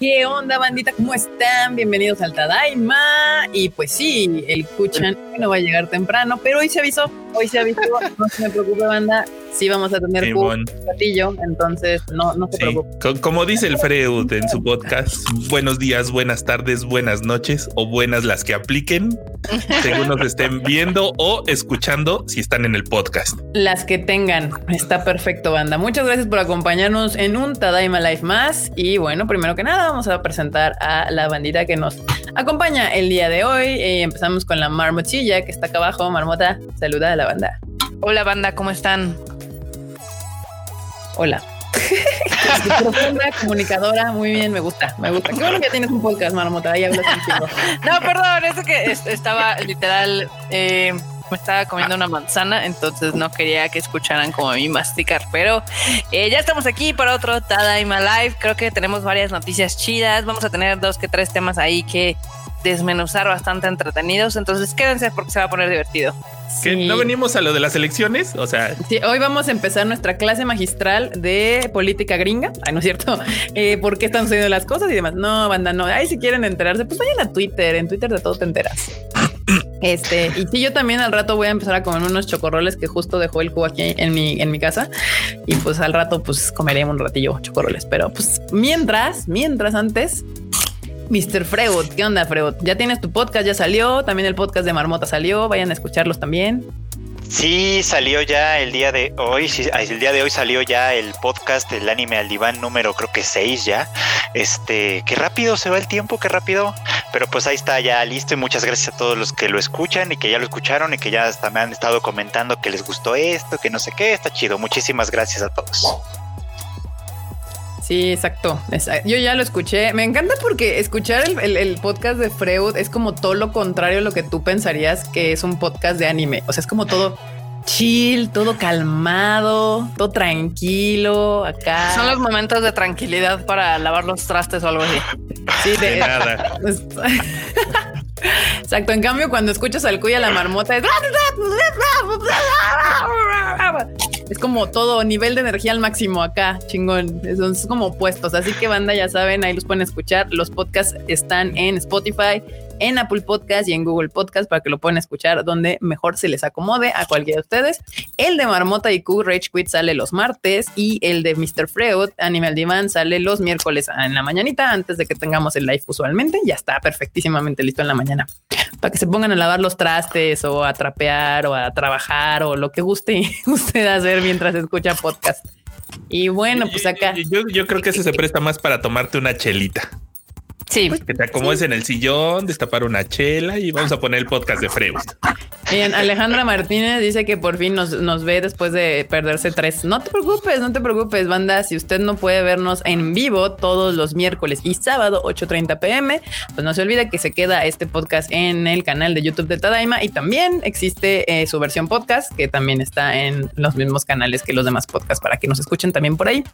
¿Qué onda, bandita? ¿Cómo están? Bienvenidos al Tadaima. Y pues sí, el Kuchan no va a llegar temprano, pero hoy se avisó, hoy se avisó. No se me preocupe, banda. Sí vamos a tener un platillo, entonces no, no se preocupe. Como dice el Freud en su podcast, buenos días, buenas tardes, buenas noches o buenas las que apliquen, según nos estén viendo o escuchando si están en el podcast. Las que tengan. Está perfecto, banda. Muchas gracias por acompañarnos en un Tadaima Life más. Y bueno, primero que nada, vamos a presentar a la bandita que nos acompaña el día de hoy. Eh, empezamos con la marmotilla que está acá abajo. Marmota, saluda a la banda. Hola, banda, ¿cómo están? Hola. profunda comunicadora, muy bien, me gusta, me gusta. Qué bueno que tienes un podcast, Marmota, ahí hablas contigo. No, perdón, eso que estaba literal eh, me estaba comiendo una manzana, entonces no quería que escucharan como a mí masticar. Pero eh, ya estamos aquí para otro Tadaima Live. Creo que tenemos varias noticias chidas. Vamos a tener dos que tres temas ahí que desmenuzar bastante entretenidos. Entonces quédense porque se va a poner divertido. ¿No venimos a lo de las elecciones? O sea, hoy vamos a empezar nuestra clase magistral de política gringa. Ay, no es cierto. Eh, ¿Por qué están sucediendo las cosas y demás? No, banda, no. Ay, si quieren enterarse, pues vayan a Twitter. En Twitter de todo te enteras. Este, y sí, yo también al rato voy a empezar a comer unos chocorroles que justo dejó el cubo aquí en mi, en mi casa. Y pues al rato, pues comeré un ratillo chocorroles. Pero pues mientras, mientras antes, Mr. Freud, ¿qué onda, Freud? Ya tienes tu podcast, ya salió. También el podcast de Marmota salió. Vayan a escucharlos también. Sí, salió ya el día de hoy, sí, el día de hoy salió ya el podcast del anime al diván número creo que 6 ya. Este, qué rápido se va el tiempo, qué rápido. Pero pues ahí está ya listo y muchas gracias a todos los que lo escuchan y que ya lo escucharon y que ya hasta me han estado comentando que les gustó esto, que no sé qué, está chido. Muchísimas gracias a todos. Sí, exacto, Yo ya lo escuché. Me encanta porque escuchar el, podcast de Freud es como todo lo contrario a lo que tú pensarías que es un podcast de anime. O sea, es como todo chill, todo calmado, todo tranquilo acá. Son los momentos de tranquilidad para lavar los trastes o algo así. Sí, de, nada. Exacto. En cambio, cuando escuchas al cuya la marmota es es como todo nivel de energía al máximo acá, chingón. Son como opuestos. Así que banda, ya saben, ahí los pueden escuchar. Los podcasts están en Spotify, en Apple Podcast y en Google Podcast para que lo puedan escuchar donde mejor se les acomode a cualquiera de ustedes. El de Marmota y Q Rage Quit sale los martes y el de Mr. Freud Animal Divan sale los miércoles en la mañanita antes de que tengamos el live usualmente. Ya está perfectísimamente listo en la mañana para que se pongan a lavar los trastes o a trapear o a trabajar o lo que guste usted hacer mientras escucha podcast. Y bueno, pues acá. Yo, yo creo que ese se presta más para tomarte una chelita. Sí. que te acomodes en el sillón, destapar una chela y vamos a poner el podcast de Freud. Bien, Alejandra Martínez dice que por fin nos, nos, ve después de perderse tres. No te preocupes, no te preocupes, banda. Si usted no puede vernos en vivo todos los miércoles y sábado 8:30 pm, pues no se olvide que se queda este podcast en el canal de YouTube de Tadaima y también existe eh, su versión podcast que también está en los mismos canales que los demás podcasts para que nos escuchen también por ahí.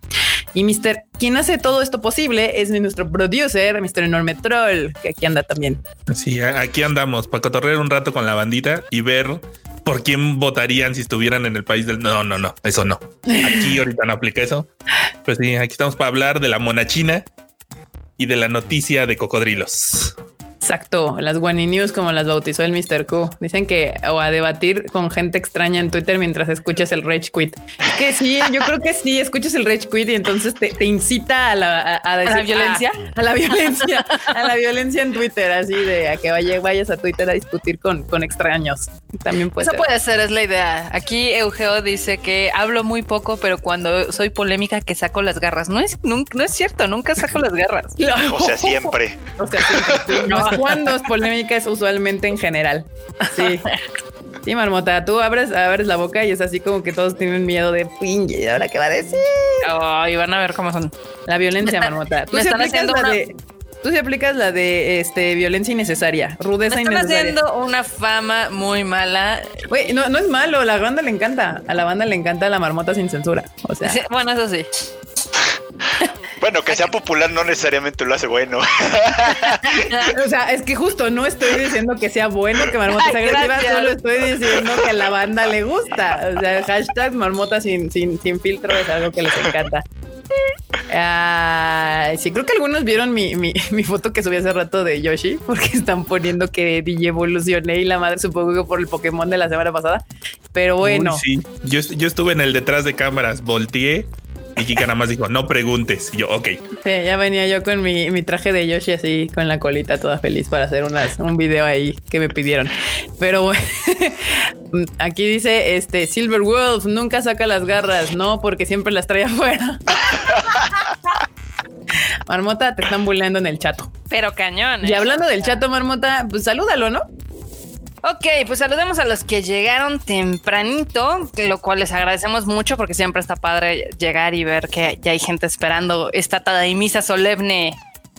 Y Mr. quien hace todo esto posible es nuestro producer, Mr. Enorme Troll, que aquí anda también. Sí, aquí andamos para cotorrear un rato con la bandita y ver por quién votarían si estuvieran en el país del... No, no, no, eso no. Aquí ahorita no aplica eso. Pues sí, aquí estamos para hablar de la mona china y de la noticia de cocodrilos. Exacto, las Guani News como las bautizó el Mr. Q. Dicen que o a debatir con gente extraña en Twitter mientras escuchas el Rage Quit. Que sí, yo creo que sí, escuchas el Rage Quit y entonces te, incita a la, a, la violencia, a, la violencia, a la violencia en Twitter, así de a que vaya, vayas a Twitter a discutir con, con extraños. También puede Eso puede ser, es la idea. Aquí Eugeo dice que hablo muy poco, pero cuando soy polémica que saco las garras. No es, no, es cierto, nunca saco las garras. O sea, siempre. O sea, siempre. No, cuando es polémica es usualmente en general. Sí. Sí, Marmota, tú abres, abres la boca y es así como que todos tienen miedo de pinche, ¿ahora qué va a decir? Oh, y van a ver cómo son. La violencia, Marmota. Tú están haciendo la de, Tú sí aplicas la de este violencia innecesaria, rudeza me están haciendo una fama muy mala. Güey, no, no es malo, la banda le encanta. A la banda le encanta la marmota sin censura. O sea, bueno, eso sí. Bueno, que sea popular no necesariamente lo hace bueno. o sea, es que justo no estoy diciendo que sea bueno que Marmota sea agresiva, solo estoy diciendo que a la banda le gusta. O sea, hashtag Marmota sin, sin, sin filtro es algo que les encanta. Sí, creo que algunos vieron mi, mi, mi, foto que subí hace rato de Yoshi, porque están poniendo que DJ evolucioné y la madre supongo que por el Pokémon de la semana pasada. Pero bueno. Uy, sí, yo, yo estuve en el detrás de cámaras, volteé y Kika nada más dijo, no preguntes. Y yo, ok. Sí, ya venía yo con mi, mi, traje de Yoshi así, con la colita toda feliz para hacer unas, un video ahí que me pidieron. Pero bueno, aquí dice, este, Silver Wolf nunca saca las garras, no, porque siempre las trae afuera. Marmota, te están bulleando en el chato. Pero cañón. Y hablando del chato, Marmota, pues salúdalo, ¿no? Ok, pues saludemos a los que llegaron tempranito, lo cual les agradecemos mucho porque siempre está padre llegar y ver que ya hay gente esperando esta misa solemne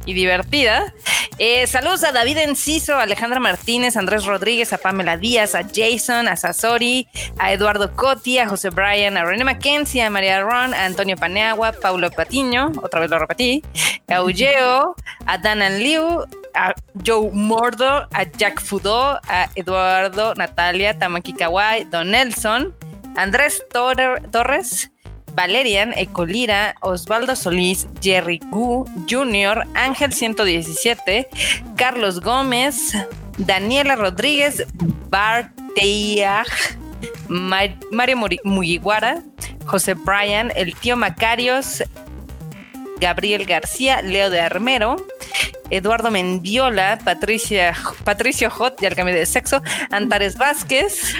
y divertida. Eh, saludos a David Enciso, a Alejandra Martínez, a Andrés Rodríguez, a Pamela Díaz, a Jason, a Sasori, a Eduardo Cotti, a José Bryan, a René Mackenzie, a María Ron, a Antonio Paneagua, Paulo Patiño, otra vez lo repetí, a Ulleo, a Danan Liu, a Joe Mordo, a Jack Fudo, a Eduardo, Natalia, Tamaki Kawai, Don Nelson, Andrés Torres, Valerian, Ecolira, Osvaldo Solís, Jerry Gu Jr., Ángel 117, Carlos Gómez, Daniela Rodríguez, Barteaj, Mario Mugiwara, José Bryan, el tío Macarios, Gabriel García, Leo de Armero, Eduardo Mendiola, Patricia, Patricio Hot, ya el cambio de sexo, Antares Vázquez,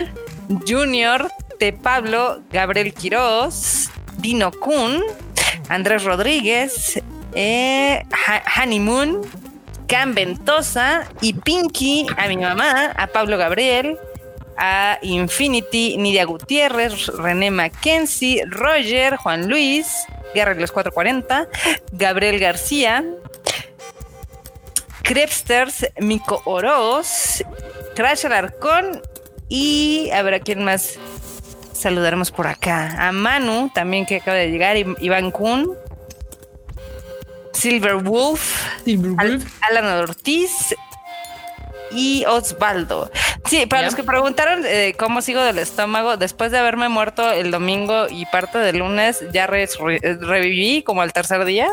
Junior, T. Pablo, Gabriel Quiroz, Dino Kun, Andrés Rodríguez, eh, Honeymoon, Cam Ventosa y Pinky, a mi mamá, a Pablo Gabriel, a Infinity, Nidia Gutiérrez, René Mackenzie, Roger, Juan Luis, Guerra de los 440, Gabriel García, Crepsters, Mico Oroz, Crash Alarcón y a ver a quién más saludaremos por acá. A Manu, también que acaba de llegar, Iván Kun, Silver Wolf, Alan Ortiz y Osvaldo. Sí, para los que preguntaron eh, cómo sigo del estómago, después de haberme muerto el domingo y parte del lunes, ya reviví como al tercer día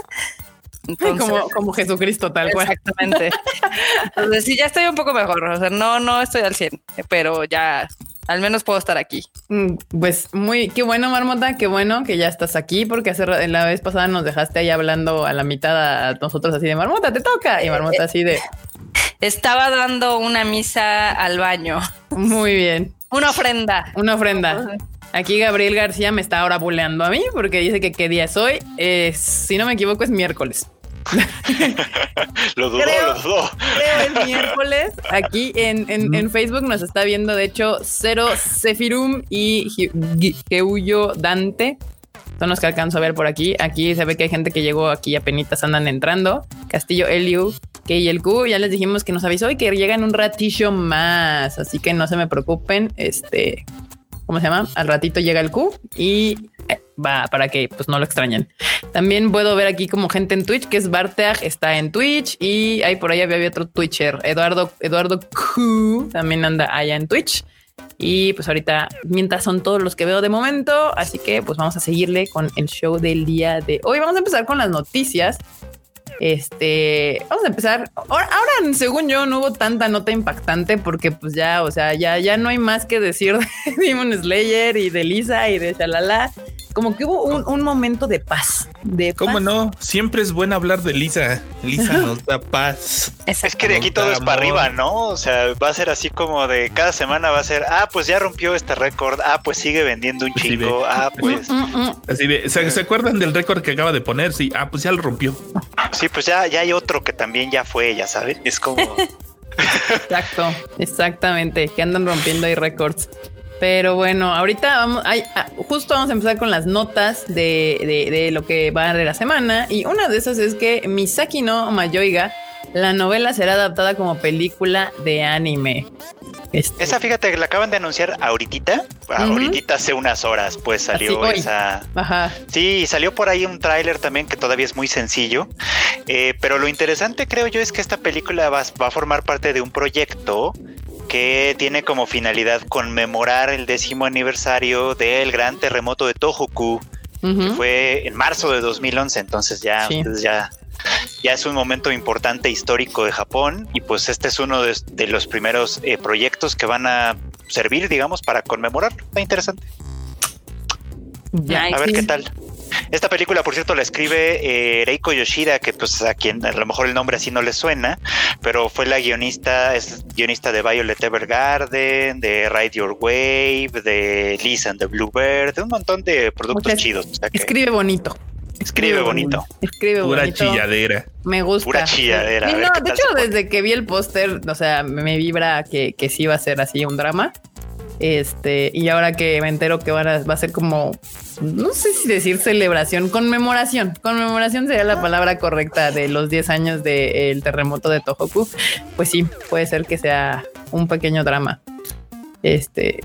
como, como Jesucristo, tal cual. Exactamente. Entonces, sí, ya estoy un poco mejor. O sea, no, no estoy al 100, pero ya al menos puedo estar aquí. Mm, pues muy, qué bueno, Marmota, qué bueno que ya estás aquí, porque hace la vez pasada nos dejaste ahí hablando a la mitad a nosotros así de Marmota, te toca. Y Marmota así de. Estaba dando una misa al baño. Muy bien. Una ofrenda. Una ofrenda. Aquí Gabriel García me está ahora buleando a mí porque dice que qué día es hoy. si no me equivoco, es miércoles. lo dudó, lo dudó. Creo el miércoles aquí en, en, Facebook nos está viendo, de hecho, Cero Sefirum y Geuyo Dante. Son los que alcanzo a ver por aquí. Aquí se ve que hay gente que llegó aquí apenas andan entrando. Castillo Eliu, que y el Q, ya les dijimos que nos avisó y que llegan un ratillo más. Así que no se me preocupen. Este, ¿cómo se llama? Al ratito llega el Q y eh, va para que pues no lo extrañen. También puedo ver aquí como gente en Twitch, que es Barteag, está en Twitch y ahí por ahí había otro Twitcher, Eduardo, Eduardo Q, también anda allá en Twitch. Y pues ahorita, mientras son todos los que veo de momento, así que pues vamos a seguirle con el show del día de hoy. Vamos a empezar con las noticias. Este, vamos a empezar. Ahora, según yo, no hubo tanta nota impactante porque pues ya, o sea, ya, ya no hay más que decir de Demon Slayer y de Lisa y de Shalala como que hubo un, momento de paz. De ¿Cómo no? Siempre es bueno hablar de Lisa. Lisa nos da paz. Es que de aquí todo es para arriba, ¿no? O sea, va a ser así como de cada semana va a ser, ah, pues ya rompió este récord, ah, pues sigue vendiendo un chingo, ah, pues. Mm, mm, mm. Así de, ¿se, acuerdan del récord que acaba de poner? Sí, ah, pues ya lo rompió. Sí, pues ya, ya hay otro que también ya fue, ya saben. Es como. Exacto, exactamente, que andan rompiendo ahí récords. Pero bueno, ahorita vamos, ah, justo vamos a empezar con las notas de, de, lo que va de la semana. Y una de esas es que Misaki no Mayoiga, la novela será adaptada como película de anime. Este. Esa, fíjate, que la acaban de anunciar ahorita. Ahorita hace unas horas, pues salió esa. Ajá. Sí, salió por ahí un tráiler también que todavía es muy sencillo. Eh, pero lo interesante, creo yo, es que esta película va, va a formar parte de un proyecto que tiene como finalidad conmemorar el décimo aniversario del gran terremoto de Tohoku que fue en marzo de 2011, entonces ya, Sí. ustedes ya, ya es un momento importante histórico de Japón y pues este es uno de, de los primeros eh, proyectos que van a servir, digamos, para conmemorar. Está interesante. Ya. A ver sí. qué tal. Esta película, por cierto, la escribe eh, Reiko Yoshida, que pues a quien a lo mejor el nombre así no le suena, pero fue la guionista, es guionista de Violet Evergarden, de Ride Your Wave, de Lisa and the Bluebird, de un montón de productos Muchas- chidos. o sea que Escribe bonito. escribe bonito. Escribe Pura bonito. chilladera. Me gusta. Pura chilladera, Sí, no, de hecho, desde que vi el póster, o sea, me vibra que, que sí va a ser así un drama. Este, y ahora que me entero que van a, va a ser como, no sé si decir celebración, conmemoración. Conmemoración sería la palabra correcta de los 10 años del terremoto de Tohoku. Pues sí, puede ser que sea un pequeño drama. Este.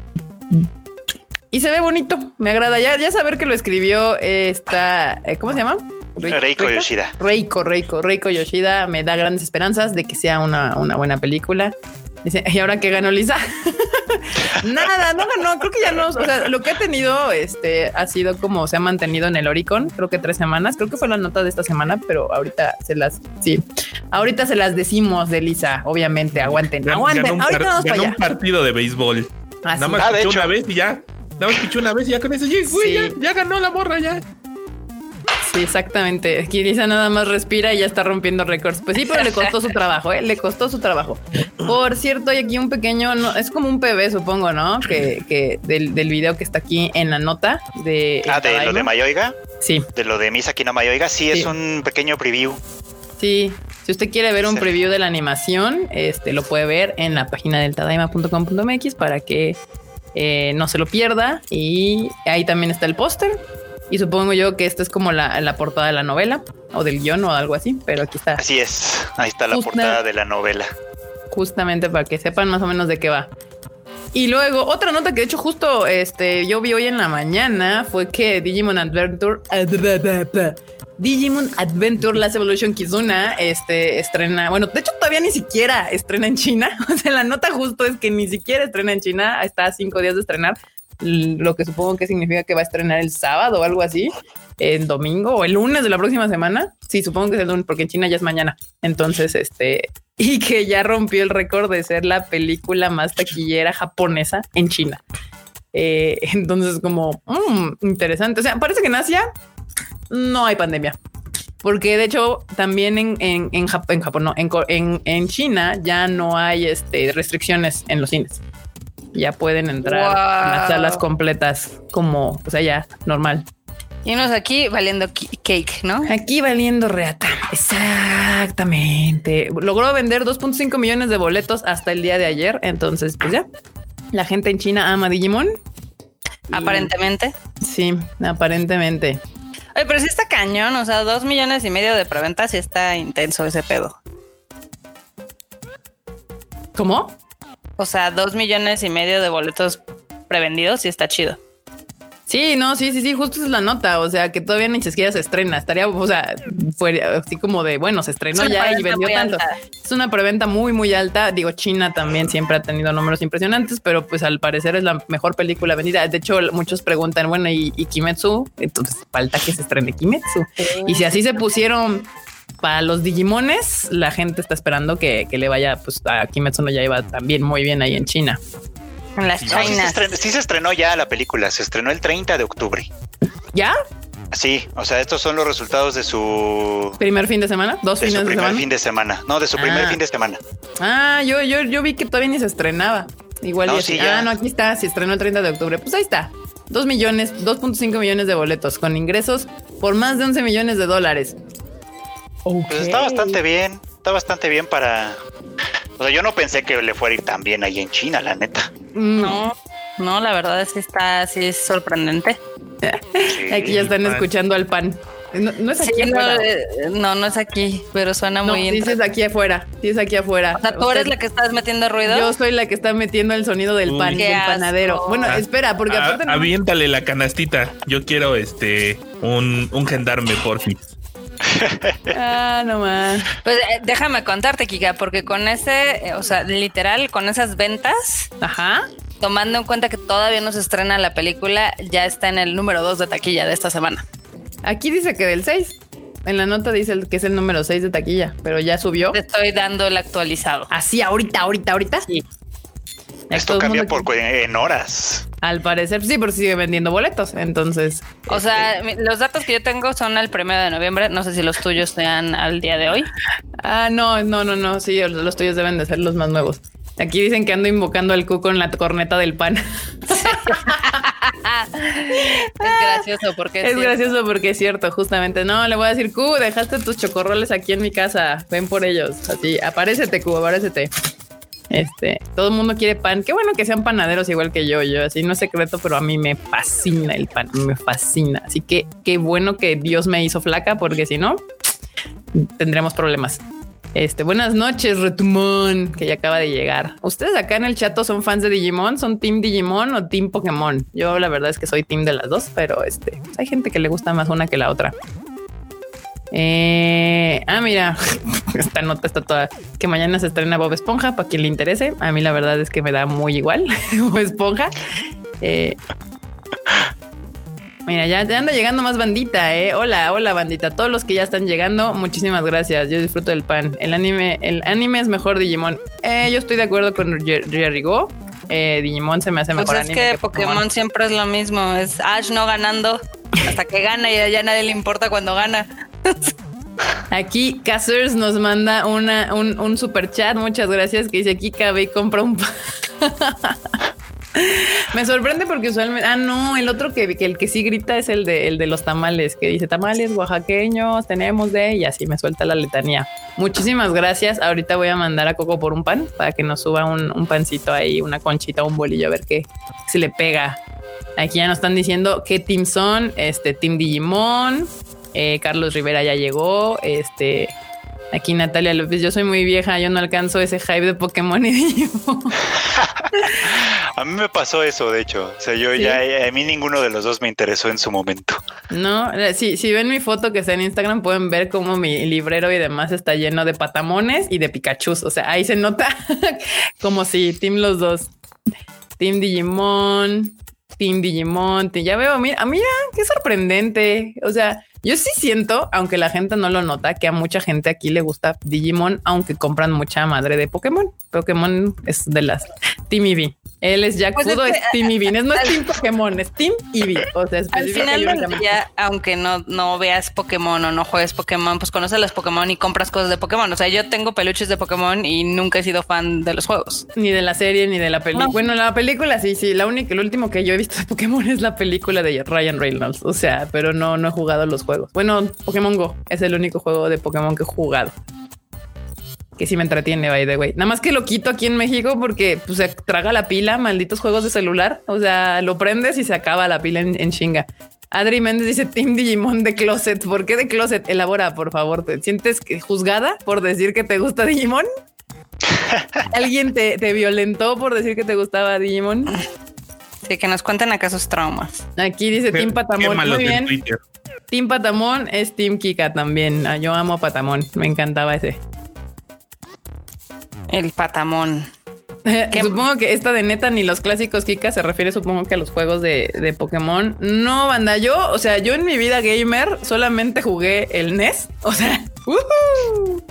Y se ve bonito, me agrada. Ya, ya saber que lo escribió esta, eh, ¿cómo se llama? Reiko Yoshida. Reiko, Reiko, Reiko Yoshida me da grandes esperanzas de que sea una, una buena película. Dice, y ahora que ganó Lisa, nada, no ganó, creo que ya no, o sea, lo que ha tenido este ha sido como se ha mantenido en el Oricon, creo que tres semanas, creo que fue la nota de esta semana, pero ahorita se las, sí, ahorita se las decimos de Lisa, obviamente, aguanten, Gan- aguanten, ganó un, ahorita vamos para ganó allá. un partido de béisbol. Así. Nada más Ah, de pichó hecho. una vez y ya. Nada más pichó una vez y ya con eso, ya, güey, Sí. ya, ya ganó la morra ya. Sí, exactamente. Lisa nada más respira y ya está rompiendo récords. Pues sí, pero le costó su trabajo, ¿eh? Le costó su trabajo. Por cierto, hay aquí un pequeño, no, es como un PB, supongo, ¿no? Que, que del, del video que está aquí en la nota de... Ah, de lo de. Mayoiga, Sí, de lo de Misaki no Mayoiga, sí, Sí. es un pequeño preview. sí. Si usted quiere ver un preview de la animación, este lo puede ver en la página del tadaima.com.mx para que eh, no se lo pierda. Y ahí también está el póster. Y supongo yo que esta es como la, la portada de la novela o del guion o algo así, pero aquí está. Así es, ahí está la portada de la novela. justamente para que sepan más o menos de qué va. Y luego otra nota que de hecho justo este yo vi hoy en la mañana fue que Digimon Adventure Digimon Adventure Last Evolution Kizuna este estrena, bueno, de hecho todavía ni siquiera estrena en China. O sea, la nota justo es que ni siquiera estrena en China, está a cinco días de estrenar, lo que supongo que significa que va a estrenar el sábado o algo así, el domingo o el lunes de la próxima semana. Sí, supongo que es el lunes porque en China ya es mañana. Entonces, este, y que ya rompió el récord de ser la película más taquillera japonesa en China. Eh, entonces, como mm, interesante. O sea, parece que en Asia no hay pandemia. Porque de hecho, también en, en, en, Jap- en Japón, no, en, en China ya no hay este, restricciones en los cines. Ya pueden entrar Wow. las salas completas como, o sea, ya normal. Y unos aquí valiendo cake, ¿no? Aquí valiendo reata. Exactamente. Logró vender 2.5 millones de boletos hasta el día de ayer. Entonces, pues ya. La gente en China ama Digimon. Y- Aparentemente. Sí, aparentemente. Oye, pero sí está cañón, o sea, dos millones y medio de preventas y está intenso ese pedo. ¿Cómo? O sea, dos millones y medio de boletos prevendidos y está chido. Sí, no, sí, sí, sí, justo es la nota. O sea, que todavía ni siquiera se estrena. Estaría, o sea, fue así como de, bueno, se estrenó Es ya y vendió tanto. alta. Es una preventa muy, muy alta. Digo, China también siempre ha tenido números impresionantes, pero pues al parecer es la mejor película vendida. De hecho, muchos preguntan, bueno, ¿y, y Kimetsu? Entonces falta que se estrene Kimetsu. Y si así se pusieron para los Digimones, la gente está esperando que, que le vaya, pues a Kimetsu no ya iba también muy bien ahí en China. En las No, sí, se chinas. estrenó, sí se estrenó ya la película, se estrenó el 30 de octubre. ¿Ya? Sí, o sea, estos son los resultados de su, ¿Primer fin de semana? ¿Dos de su fines de primer semana? fin de semana. No, de su primer Ah. fin de semana. Ah, yo, yo, yo vi que todavía ni se estrenaba. Igual No, y así. sí, ya. Ah, no, aquí está, se estrenó el 30 de octubre. Pues ahí está. 2 millones, 2.5 millones de boletos con ingresos por más de 11 millones de dólares. Pues está bastante bien, está bastante bien para... O sea, yo no pensé que le fuera a ir tan bien ahí en China, la neta. No, no, la verdad es que está así es sorprendente. Sí. Aquí ya están pan. escuchando al pan. No, no es aquí Sí, no, afuera. eh, no, no es aquí, pero suena No, muy sí, sí inter- es aquí afuera. Sí es aquí afuera. O sea, tú eres la que estás metiendo ruido. Yo soy la que está metiendo el sonido del Uy. pan, del panadero. Bueno, espera, porque a- aparte no- aviéntale la canastita. Yo quiero este un, un gendarme, porfi. Ah, no más. Pues eh, déjame contarte, Kika, porque con ese, eh, o sea, literal, con esas ventas, Ajá. tomando en cuenta que todavía no se estrena la película, ya está en el número 2 de taquilla de esta semana. Aquí dice que del 6. En la nota dice que es el número 6 de taquilla, pero ya subió. Te estoy dando el actualizado. Así, ahorita, ahorita, ahorita. Sí. Ya Esto cambia mundo por, en horas. Al parecer, sí, porque sigue vendiendo boletos. Entonces, O sea, mi- los datos que yo tengo son al primero de noviembre. No sé si los tuyos sean al día de hoy. ah, no, no, no, no. Sí, los tuyos deben de ser los más nuevos. Aquí dicen que ando invocando al Q con la corneta del pan. Es gracioso porque Es sí. gracioso porque es cierto, justamente. No, le voy a decir, Q, dejaste tus chocorroles aquí en mi casa. Ven por ellos. Así, aparécete, Q, aparécete. Este, todo el mundo quiere pan. Qué bueno que sean panaderos igual que yo. Yo así no es secreto, pero a mí me fascina el pan, me fascina. Así que qué bueno que Dios me hizo flaca, porque si no, tendremos problemas. Este, buenas noches, Retumón, que ya acaba de llegar. ¿Ustedes acá en el chat son fans de Digimon? ¿Son Team Digimon o Team Pokémon? Yo la verdad es que soy Team de las dos, pero este, pues hay gente que le gusta más una que la otra. Eh, ah, mira, esta nota está toda que mañana se estrena Bob Esponja para quien le interese. A mí la verdad es que me da muy igual Bob Esponja. Eh, mira, ya, ya anda llegando más bandita, eh. Hola, hola, bandita. Todos los que ya están llegando, muchísimas gracias. Yo disfruto del pan. El anime, el anime es mejor Digimon. Eh, yo estoy de acuerdo con Jer- Jerry Go. Eh, Digimon se me hace Pues mejor es anime que Pokémon siempre es lo mismo. Es Ash no ganando hasta que gana y ya nadie le importa cuando gana. Aquí Cassers nos manda una, un, super chat. Muchas gracias. Que dice aquí cabe y compra un. Me sorprende porque usualmente. Ah, no, el otro que, el que sí grita es el de, el de los tamales, que dice tamales oaxaqueños, tenemos de, y así me suelta la letanía. Muchísimas gracias. Ahorita voy a mandar a Coco por un pan para que nos suba un, pancito ahí, una conchita, un bolillo, a ver qué si le pega. Aquí ya nos están diciendo qué team son. Este Team Digimon. Eh, Carlos Rivera ya llegó. Este. Aquí Natalia López, yo soy muy vieja, yo no alcanzo ese hype de Pokémon y Digimon. A mí me pasó eso, de hecho. O sea, yo ¿Sí? ya, a mí ninguno de los dos me interesó en su momento. No, eh, si, si ven mi foto que está en Instagram, pueden ver cómo mi librero y demás está lleno de patamones y de Pikachus. O sea, ahí se nota como si Team los dos. Team Digimon, Team Digimon. Ya veo, mira, mira, qué sorprendente. O sea, yo sí siento, aunque la gente no lo nota, que a mucha gente aquí le gusta Digimon, aunque compran mucha madre de Pokémon. Pokémon es de las Team Eevee. Él es Jack Pues Fudo, es es, que- Team Eevee. Es, no es Team Pokémon, es Team Eevee. O sea, Al final del día, aunque no, no veas Pokémon o no juegues Pokémon, pues conoces los Pokémon y compras cosas de Pokémon. O sea, yo tengo peluches de Pokémon y nunca he sido fan de los juegos. Ni de la serie ni de la película. No. Bueno, la película sí, sí. La única, el último que yo he visto de Pokémon es la película de Ryan Reynolds. O sea, pero no, no he jugado los juegos. Bueno, Pokémon Go es el único juego de Pokémon que he jugado. Que sí me entretiene, by the way. Nada más que lo quito aquí en México porque pues, se traga la pila, malditos juegos de celular. O sea, lo prendes y se acaba la pila en, en chinga. Adri Méndez dice Team Digimon de Closet. ¿Por qué de Closet? Elabora, por favor. ¿Te sientes juzgada por decir que te gusta Digimon? ¿Alguien te, te violentó por decir que te gustaba Digimon? Que nos cuenten acá sus traumas. Aquí dice Team Patamón. Muy en bien. Twitter. Team Patamón es Team Kika también. Ah, Yo amo a Patamón. Me encantaba ese. El patamón. Supongo que esta de neta ni los clásicos Kika se refiere, supongo que a los juegos de, de Pokémon. No, banda, yo, o sea, yo en mi vida gamer solamente jugué el NES. O sea, ¡ujú!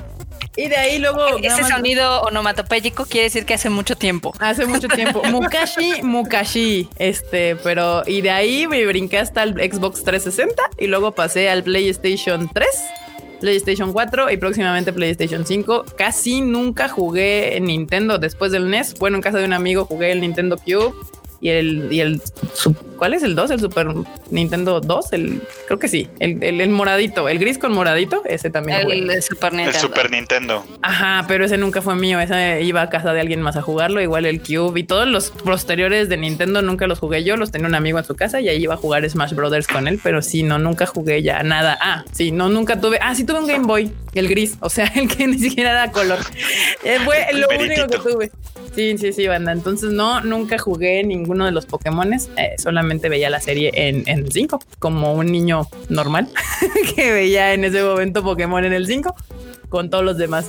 Y de ahí luego. Ese sonido onomatopéyico quiere decir que hace mucho tiempo. Hace mucho tiempo. Mukashi, Mukashi. Este, pero y de ahí me brinqué hasta el Xbox 360 y luego pasé al PlayStation 3, PlayStation 4 y próximamente PlayStation 5. Casi nunca jugué en Nintendo después del NES. Bueno, en casa de un amigo jugué el Nintendo Cube y el, y el su- ¿cuál es el 2? El Super Nintendo 2, el creo que sí, el, el, el moradito, el gris con moradito, ese también. El, Super El Nintendo. Super Nintendo. Ajá, pero ese nunca fue mío. Ese iba a casa de alguien más a jugarlo. Igual el Cube y todos los posteriores de Nintendo nunca los jugué yo. Los tenía un amigo en su casa y ahí iba a jugar Smash Brothers con él. Pero sí, no, nunca jugué ya nada. Ah, sí, no, nunca tuve. Ah, sí tuve un Game Boy, el gris. O sea, el que ni siquiera era color. Eh, fue El lo único que tuve. Sí, sí, sí, banda. Entonces no, nunca jugué ninguno de los Pokémones. Eh, solamente veía la serie en, en 5 como un niño normal que veía en ese momento Pokémon en el 5 con todos los demás.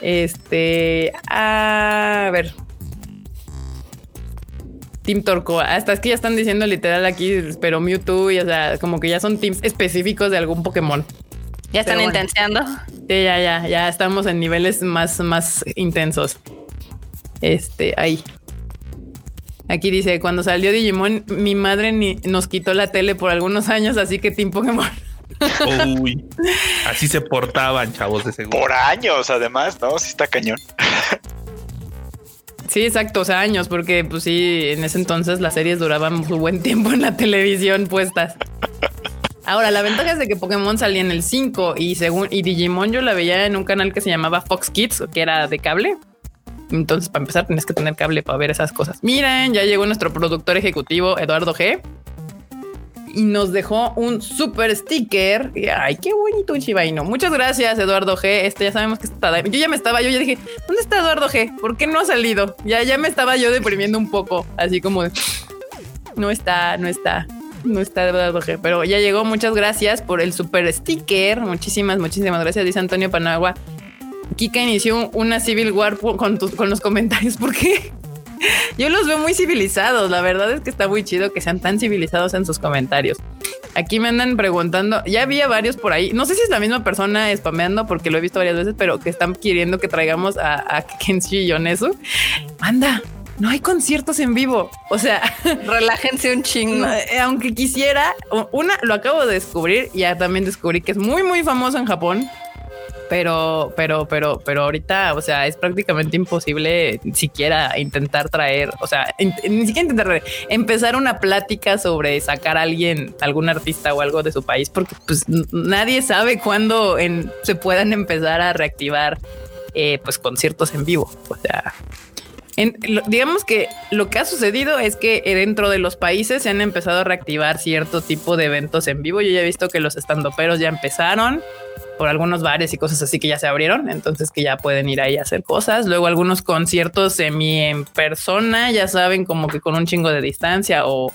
Este, a ver. Team Torco. Hasta es que ya están diciendo literal aquí, pero Mewtwo y o sea, como que ya son teams específicos de algún Pokémon. Ya están bueno. intenseando. Sí, ya, ya, ya estamos en niveles más, más intensos. Este, ahí. Aquí dice, cuando salió Digimon, mi madre ni nos quitó la tele por algunos años, así que Team Pokémon. Uy, así se portaban, chavos, de seguro. Por años, además, ¿no? Sí está cañón. Sí, exacto, o sea, años, porque pues sí, en ese entonces las series duraban su buen tiempo en la televisión puestas. Ahora, la ventaja es de que Pokémon salía en el 5 y según y Digimon yo la veía en un canal que se llamaba Fox Kids, que era de cable. Entonces, para empezar, tienes que tener cable para ver esas cosas. Miren, ya llegó nuestro productor ejecutivo, Eduardo G. Y nos dejó un super sticker. Ay, qué bonito un chivaino. Muchas gracias, Eduardo G. Este ya sabemos que está. Yo ya me estaba, yo ya dije, ¿dónde está Eduardo G? ¿Por qué no ha salido? Ya, ya me estaba yo deprimiendo un poco. Así como de, no está, no está. No está Eduardo G. Pero ya llegó. Muchas gracias por el super sticker. Muchísimas, muchísimas gracias. Dice Antonio Panagua. Kika inició una Civil War con, tus- con los comentarios. ¿Por qué? Yo los veo muy civilizados. La verdad es que está muy chido que sean tan civilizados en sus comentarios. Aquí me andan preguntando, ya había varios por ahí. No sé si es la misma persona spameando porque lo he visto varias veces, pero que están queriendo que traigamos a, a Kenshi Yonesu. Anda, no hay conciertos en vivo. O sea, Relájense un chingo. eh, aunque quisiera, una lo acabo de descubrir, ya también descubrí que es muy, muy famoso en Japón. Pero, pero, pero, pero ahorita, o sea, es prácticamente imposible siquiera intentar traer, o sea, ni siquiera intentar empezar una plática sobre sacar a alguien, algún artista o algo de su país, porque pues nadie sabe cuándo se puedan empezar a reactivar, eh, pues conciertos en vivo. O sea, en- lo- digamos que lo que ha sucedido es que dentro de los países se han empezado a reactivar cierto tipo de eventos en vivo. Yo ya he visto que los estandoperos ya empezaron por algunos bares y cosas así que ya se abrieron, entonces que ya pueden ir ahí a hacer cosas. Luego algunos conciertos semi en persona, ya saben, como que con un chingo de distancia o,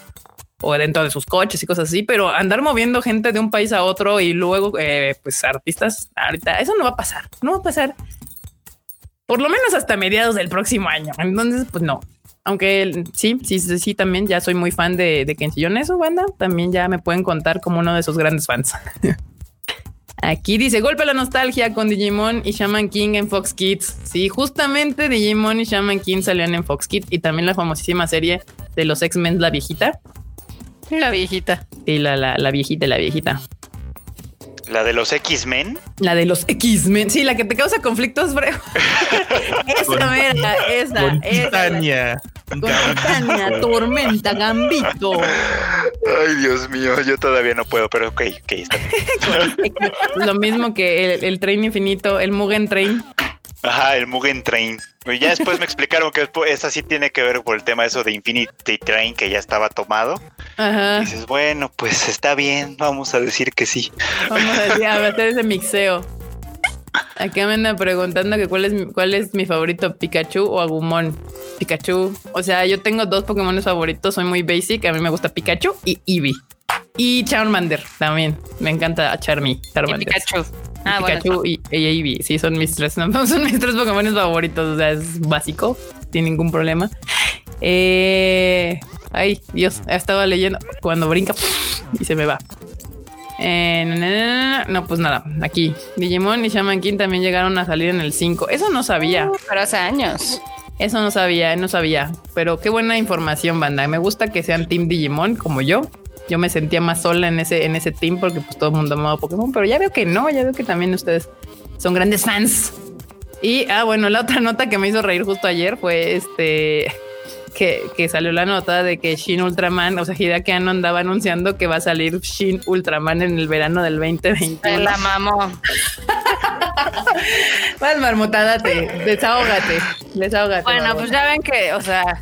o dentro de sus coches y cosas así, pero andar moviendo gente de un país a otro y luego, eh, pues artistas, ahorita eso no va a pasar, no va a pasar por lo menos hasta mediados del próximo año. Entonces, pues no. Aunque sí, sí, sí, sí, también ya soy muy fan de, de Kenshi Yonezu, banda. También ya me pueden contar como uno de sus grandes fans. Aquí dice golpe a la nostalgia con Digimon y Shaman King en Fox Kids. Sí, justamente Digimon y Shaman King salían en Fox Kids y también la famosísima serie de los X-Men, la viejita. La viejita. Y la, la, la viejita, la viejita. La de los X-Men. La de los X-Men. Sí, la que te causa conflictos, bro. esa mera, esa, Con esa. la- Titania. Con Titania, Tormenta, Gambito. Ay, Dios mío, yo todavía no puedo, pero ok, ok, está bien. Lo mismo que el, el tren infinito, el Mugen Train. Ajá, el Mugen Train. Y ya después me explicaron que esa sí tiene que ver por el tema eso de Infinity Train que ya estaba tomado. Ajá. Y dices, bueno, pues está bien, vamos a decir que sí. Vamos a, decir, a hacer ese mixeo. Acá me andan preguntando que cuál es, mi- cuál es mi favorito, Pikachu o Agumon. Pikachu. O sea, yo tengo dos Pokémon favoritos, soy muy basic. A mí me gusta Pikachu y Eevee. Y Charmander también. Me encanta Charmy. Y Charmander. Pikachu. Ah. Pikachu y, y Eevee. Sí, son mis tres, no, son mis tres Pokémon favoritos. O sea, es básico, sin ningún problema. Eh, ay, Dios, estaba leyendo cuando brinca y se me va. Eh, na, na, na, na. no, pues nada, aquí Digimon y Shaman King también llegaron a salir en el 5. Eso no sabía, Pero hace años. eso no sabía, no sabía. Pero qué buena información, banda. Me gusta que sean Team Digimon como yo. Yo me sentía más sola en ese, en ese team porque pues todo el mundo amaba Pokémon, pero ya veo que no, ya veo que también ustedes son grandes fans. Y, ah, bueno, la otra nota que me hizo reír justo ayer fue este que, que salió la nota de que Shin Ultraman, o sea, Hideaki Anno andaba anunciando que va a salir Shin Ultraman en el verano del 2021. Se la mamó. Vas, marmota, date, desahógate, desahógate. Bueno, pues ya ven que, o sea,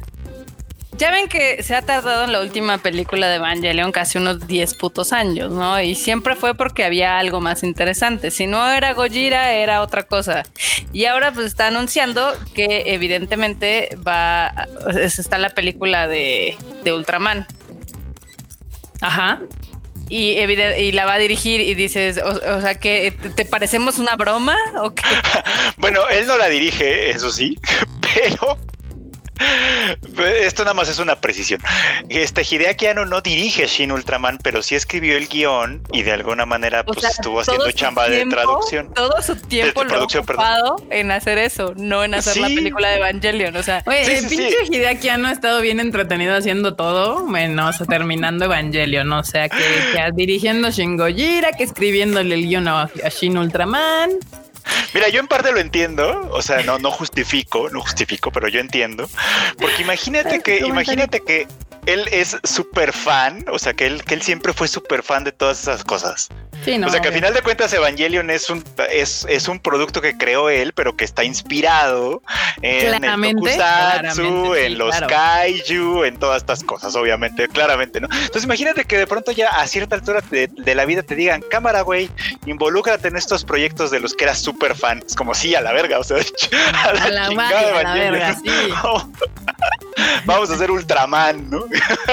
ya ven que se ha tardado en la última película de Evangelion casi unos 10 putos años, ¿no? Y siempre fue porque había algo más interesante. Si no era Gojira, era otra cosa. Y ahora pues está anunciando que evidentemente va, es- está la película de, de Ultraman. Ajá. Y, y la va a dirigir y dices, o, o sea, que ¿te- ¿te parecemos una broma o qué? Bueno, él no la dirige, eso sí, pero Esto nada más es una precisión. Este Hideaki Anno no dirige Shin Ultraman, pero sí escribió el guion y de alguna manera pues, estuvo haciendo chamba de traducción. Todo su tiempo lo ha ocupado en hacer eso, no en hacer la película de Evangelion. O sea, Oye, el pinche Hideaki Anno ha estado bien entretenido haciendo todo, menos terminando Evangelion. O sea, que, que dirigiendo Shin Gojira, que escribiéndole el guion a, a Shin Ultraman. Mira, yo en parte lo entiendo, o sea, no, no justifico, no justifico, pero yo entiendo. Porque imagínate que, imagínate que él es súper fan, o sea, que él, que él siempre fue súper fan de todas esas cosas. o sea, que al final de cuentas Evangelion es un, es, es un producto que creó él, pero que está inspirado en el tokusatsu, en los kaiju, en todas estas cosas, obviamente, claramente, ¿no? Entonces imagínate que de pronto ya a cierta altura de, de la vida te digan, cámara, güey, involúcrate en estos proyectos de los que eras súper fan. Es como, sí, a la verga, o sea, a la, a la, a la verga, sí. Vamos a hacer Ultraman, ¿no?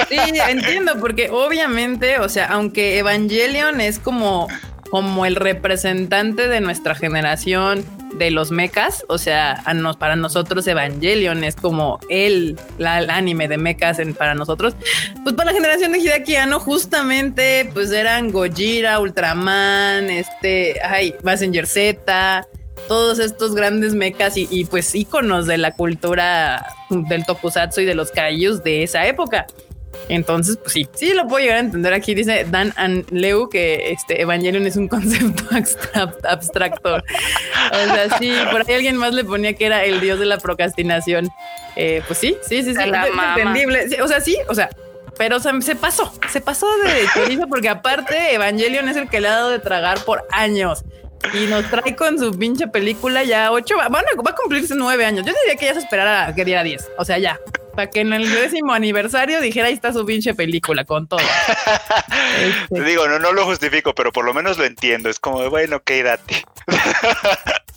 Sí, entiendo, porque obviamente, o sea, aunque Evangelion es como, como el representante de nuestra generación de los mechas, o sea, para nosotros Evangelion es como el, anime de mechas para nosotros, pues para la generación de Hideaki justamente pues eran Gojira, Ultraman, este, ay, Messenger Z, todos estos grandes mechas y, pues íconos de la cultura del tokusatsu y de los kaijus de esa época. Entonces, pues sí, sí lo puedo llegar a entender. Aquí dice Dan and Leu que este Evangelion es un concepto abstracto. O sea, sí, por ahí alguien más le ponía que era el dios de la procrastinación. Eh, pues sí, sí, sí, sí, es entendible. o sea, sí, o sea, pero se pasó, se pasó de chorizo porque aparte Evangelion es el que le ha dado de tragar por años. Y nos trae con su pinche película ya ocho, bueno, va a cumplirse nueve años. Yo diría que ya se esperara que diera diez. O sea, ya. Para que en el décimo aniversario dijera ahí está su pinche película con todo. Te digo, no, no lo justifico, pero por lo menos lo entiendo. Es como, bueno, quédate.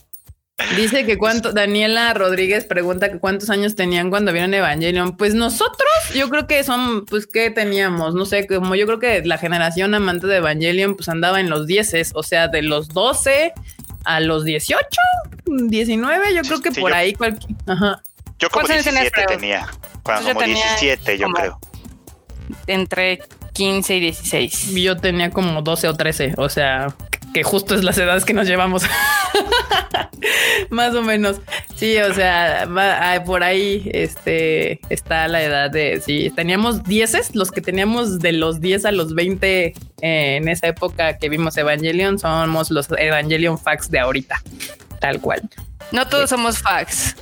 Dice que cuánto, Daniela Rodríguez pregunta que cuántos años tenían cuando vieron Evangelion. Pues nosotros, yo creo que son, pues, ¿qué teníamos? No sé, como yo creo que la generación amante de Evangelion, pues andaba en los 10, o sea, de los 12 a los 18, 19, yo creo que por ahí cualquier. Ajá. Yo como 17 tenía, como 17, yo creo. Entre 15 y 16. Yo tenía como 12 o 13, o sea, que justo es las edades que nos llevamos. Más o menos. Sí, o sea, por ahí este, está la edad de. Sí, teníamos 10, los que teníamos de los 10 a los 20 eh, en esa época que vimos Evangelion, somos los Evangelion facts de ahorita, tal cual. No todos somos facts.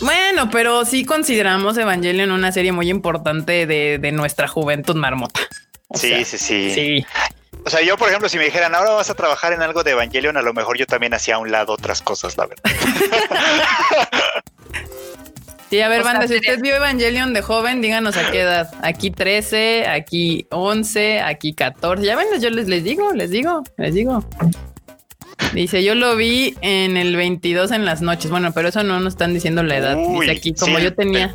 Bueno, pero sí consideramos Evangelion una serie muy importante de, nuestra juventud marmota. sí, sí, sí. Sí. O sea, yo, por ejemplo, si me dijeran, ahora vas a trabajar en algo de Evangelion, a lo mejor yo también hacía a un lado otras cosas, la verdad. Sí, a ver, banda, si usted vio Evangelion de joven, díganos a qué edad. Aquí 13, aquí 11, aquí 14. Ya ven, yo les, les digo, les digo, les digo. Dice, yo lo vi en el 22 en las noches. Bueno, pero eso no nos están diciendo la edad. Dice aquí, como yo tenía.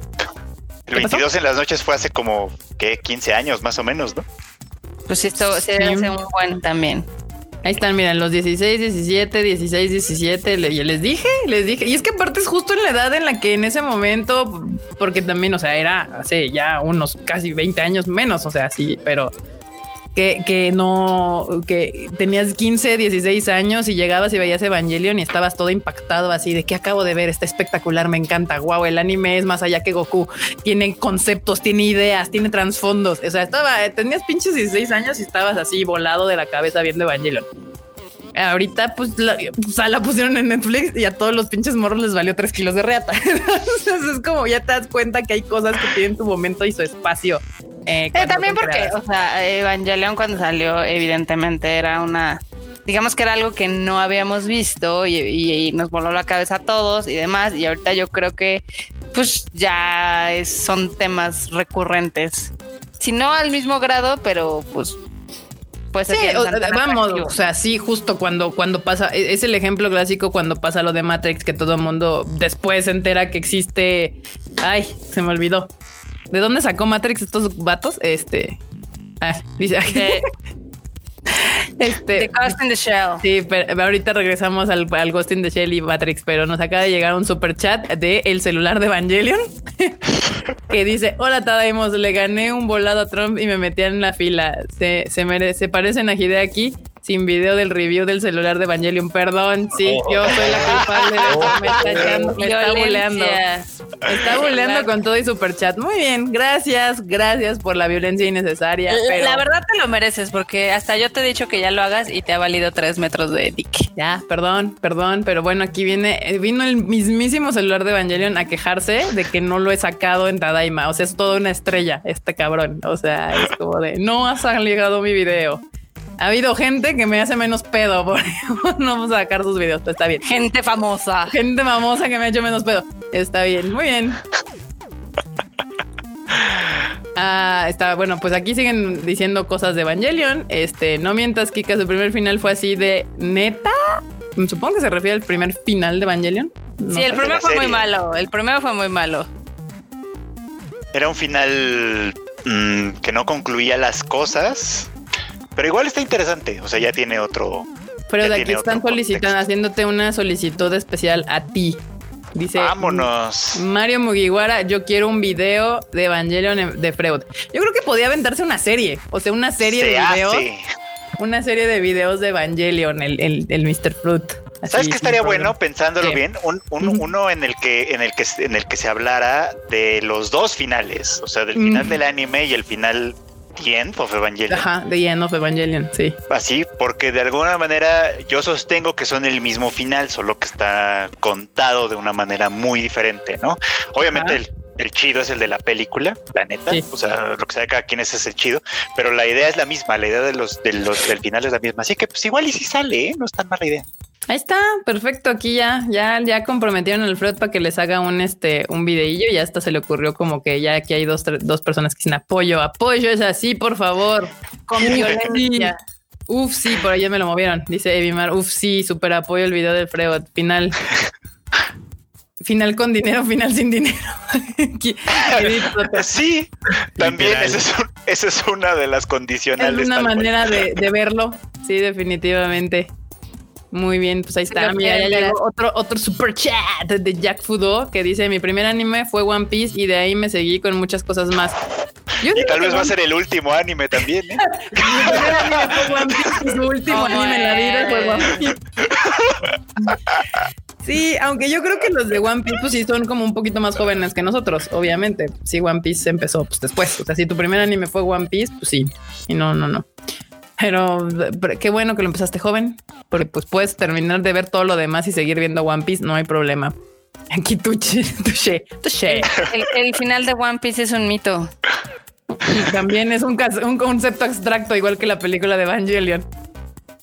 El, 22 en las noches fue hace como, ¿qué? 15 años más o menos, ¿no? Pues esto se hace un buen también. Ahí están, miren, los 16, 17, 16, 17. les dije, les dije. Y es que aparte es justo en la edad en la que en ese momento, porque también, o sea, era hace ya unos casi 20 años menos, o sea, sí, pero que, no, que tenías 15, 16 años y llegabas y veías Evangelion y estabas todo impactado así de que acabo de ver, está espectacular, me encanta, wow, el anime es más allá que Goku, tiene conceptos, tiene ideas, tiene trasfondos, o sea, estaba, tenías pinches 16 años y estabas así volado de la cabeza viendo Evangelion. Ahorita, pues la, la pusieron en Netflix y a todos los pinches morros les valió 3 kilos de reata. Entonces es como ya te das cuenta que hay cosas que tienen tu momento y su espacio eh, eh, también porque, o sea, Evangelion cuando salió, evidentemente era una, digamos que era algo que no habíamos visto y, nos voló la cabeza a todos y demás. Y ahorita yo creo que, pues ya son temas recurrentes. Si no al mismo grado, pero pues sí, vamos, o sea, sí, justo cuando, cuando pasa, e, es el ejemplo clásico cuando pasa lo de Matrix, que todo el mundo después se entera que existe, ay, se me olvidó, ¿De dónde sacó Matrix estos vatos? Este. Ah, dice. Este, The Ghost in the Shell. Sí, pero ahorita regresamos al, al Ghost in the Shell y Matrix, pero nos acaba de llegar un super chat de el celular de Evangelion que dice: Hola Tadaimos, le gané un volado a Trump y me metí en la fila. Se, se, mere- se parecen a Hideaki sin video del review del celular de Evangelion. Perdón, sí, yo soy la culpable de eso. Me está, echando- me está buleando. Me está buleando con todo y super chat. Muy bien, gracias, gracias por la violencia innecesaria. pero- La verdad te lo mereces porque hasta yo te he dicho que ya lo hagas y te ha valido tres metros de dique. Ya, perdón, perdón, pero bueno, aquí viene, eh, vino el mismísimo celular de Evangelion a quejarse de que no lo he sacado en Tadaima. O sea, es toda una estrella este cabrón. O sea, es como de no has llegado mi video. Ha habido gente que me hace menos pedo por no sacar sus videos, pero está bien. Gente famosa. Gente famosa que me ha hecho menos pedo. Está bien, muy bien. Ah, está bueno, pues aquí siguen diciendo cosas de Evangelion. Este, no mientas, Kika, su primer final fue así de neta. Supongo que se refiere al primer final de Evangelion. No Sí, el primero fue muy malo. El primero fue muy malo. Era un final mm, que no concluía las cosas, pero igual está interesante. O sea, ya tiene otro. Pero de aquí están solicitando, haciéndote una solicitud especial a ti. Dice Vámonos. Mario Mugiwara, yo quiero un video de Evangelion de Freud. Yo creo que podía aventarse una serie, o sea, una serie Se de videos. hace. Una serie de videos de Evangelion, el, el, el Mr. Fruit. Así, ¿Sabes qué estaría bueno pensándolo ¿Qué? bien? Un, un-. Uno en el que en el que en el que se hablara de los dos finales, o sea, del final Mm. del anime y el final The End of Evangelion. Ajá, The End of Evangelion, sí. Así, porque de alguna manera yo sostengo que son el mismo final, solo que está contado de una manera muy diferente, ¿no? Obviamente Ajá. el, el chido es el de la película, la neta, Sí. o sea, lo que sabe cada quien ese es el chido, pero la idea es la misma, la idea de los, de los del final es la misma, así que pues igual y si sale, ¿eh? no es tan mala idea. Ahí está, perfecto. Aquí ya, ya, ya comprometieron al Freud para que les haga un este un videillo y hasta se le ocurrió como que ya aquí hay dos, tre- dos personas que dicen apoyo, apoyo es así, por favor. Con violencia. sí. Uf, sí, por allá me lo movieron. Dice Evimar, uf, sí, super apoyo el video del Freud. Final. Final con dinero, final sin dinero. Sí, también esa es, un- esa es una de las Es condicionales. una tal cual. manera de, de verlo. Sí, definitivamente. Muy bien, pues ahí está. Mira, ya llegó otro, otro super chat de Jack Fudo que dice: Mi primer anime fue One Piece y de ahí me seguí con muchas cosas más. Yo Y tal vez va a ser el último anime también, ¿eh? Mi primer anime fue One Piece y su último Oh, anime en la vida fue One Piece. Sí, aunque yo creo que los de One Piece pues sí son como un poquito más jóvenes que nosotros, obviamente. Sí, One Piece empezó pues después. O sea, si tu primer anime fue One Piece, pues sí. Y no, no, no. Pero, pero qué bueno que lo empezaste joven, porque pues puedes terminar de ver todo lo demás y seguir viendo One Piece, no hay problema. Aquí tuche, tuche, tuche. El, el final de One Piece es un mito. Y también es un, un concepto abstracto, igual que la película de Evangelion.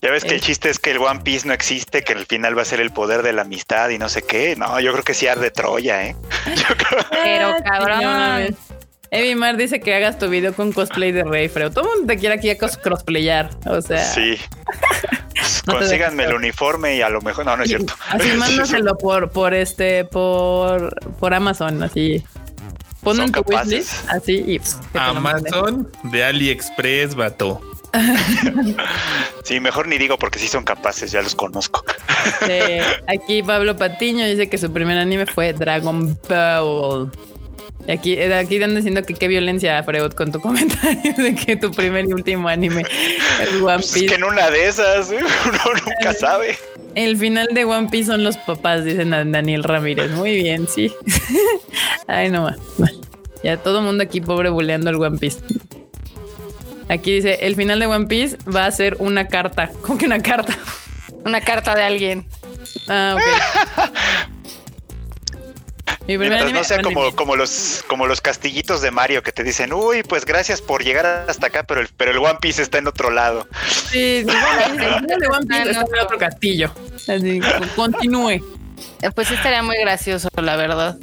Ya ves que Eh. el chiste es que el One Piece no existe, que al final va a ser el poder de la amistad y no sé qué. No, yo creo que sí arde Troya, ¿eh? Yo creo- Pero Ah, cabrón. Evi Mar dice que hagas tu video con cosplay de Rey, pero todo el mundo te quiere aquí a cos- cosplayar. O sea, Sí. Pues No Consíganme el uniforme y a lo mejor. No, no es cierto. así mándaselo por, por este, por, por Amazon, así. Pon Son en tu capaces. wishlist, así y. Amazon de AliExpress, vato. Sí, mejor ni digo porque sí son capaces, ya los conozco. Aquí Pablo Patiño dice que su primer anime fue Dragon Ball. Y aquí, eh, aquí andan diciendo que qué violencia, Freud, con tu comentario de que tu primer y último anime es One Pues es Piece. que en una de esas, ¿eh? uno nunca sabe. El final de One Piece son los papás, dicen a Daniel Ramírez. Muy bien, sí. Ay, no más. Ya todo el mundo aquí pobre buleando el One Piece. Aquí dice, el final de One Piece va a ser una carta. ¿Cómo que una carta? Una carta de alguien. Ah, ok. Mi primer anime no sea como, como los como los castillitos de Mario que te dicen, uy, pues gracias por llegar hasta acá, pero el, pero el One Piece está en otro lado. Sí, sí, el final de One Piece está en otro castillo. Así, continúe. Eh, Pues sí estaría muy gracioso, la verdad.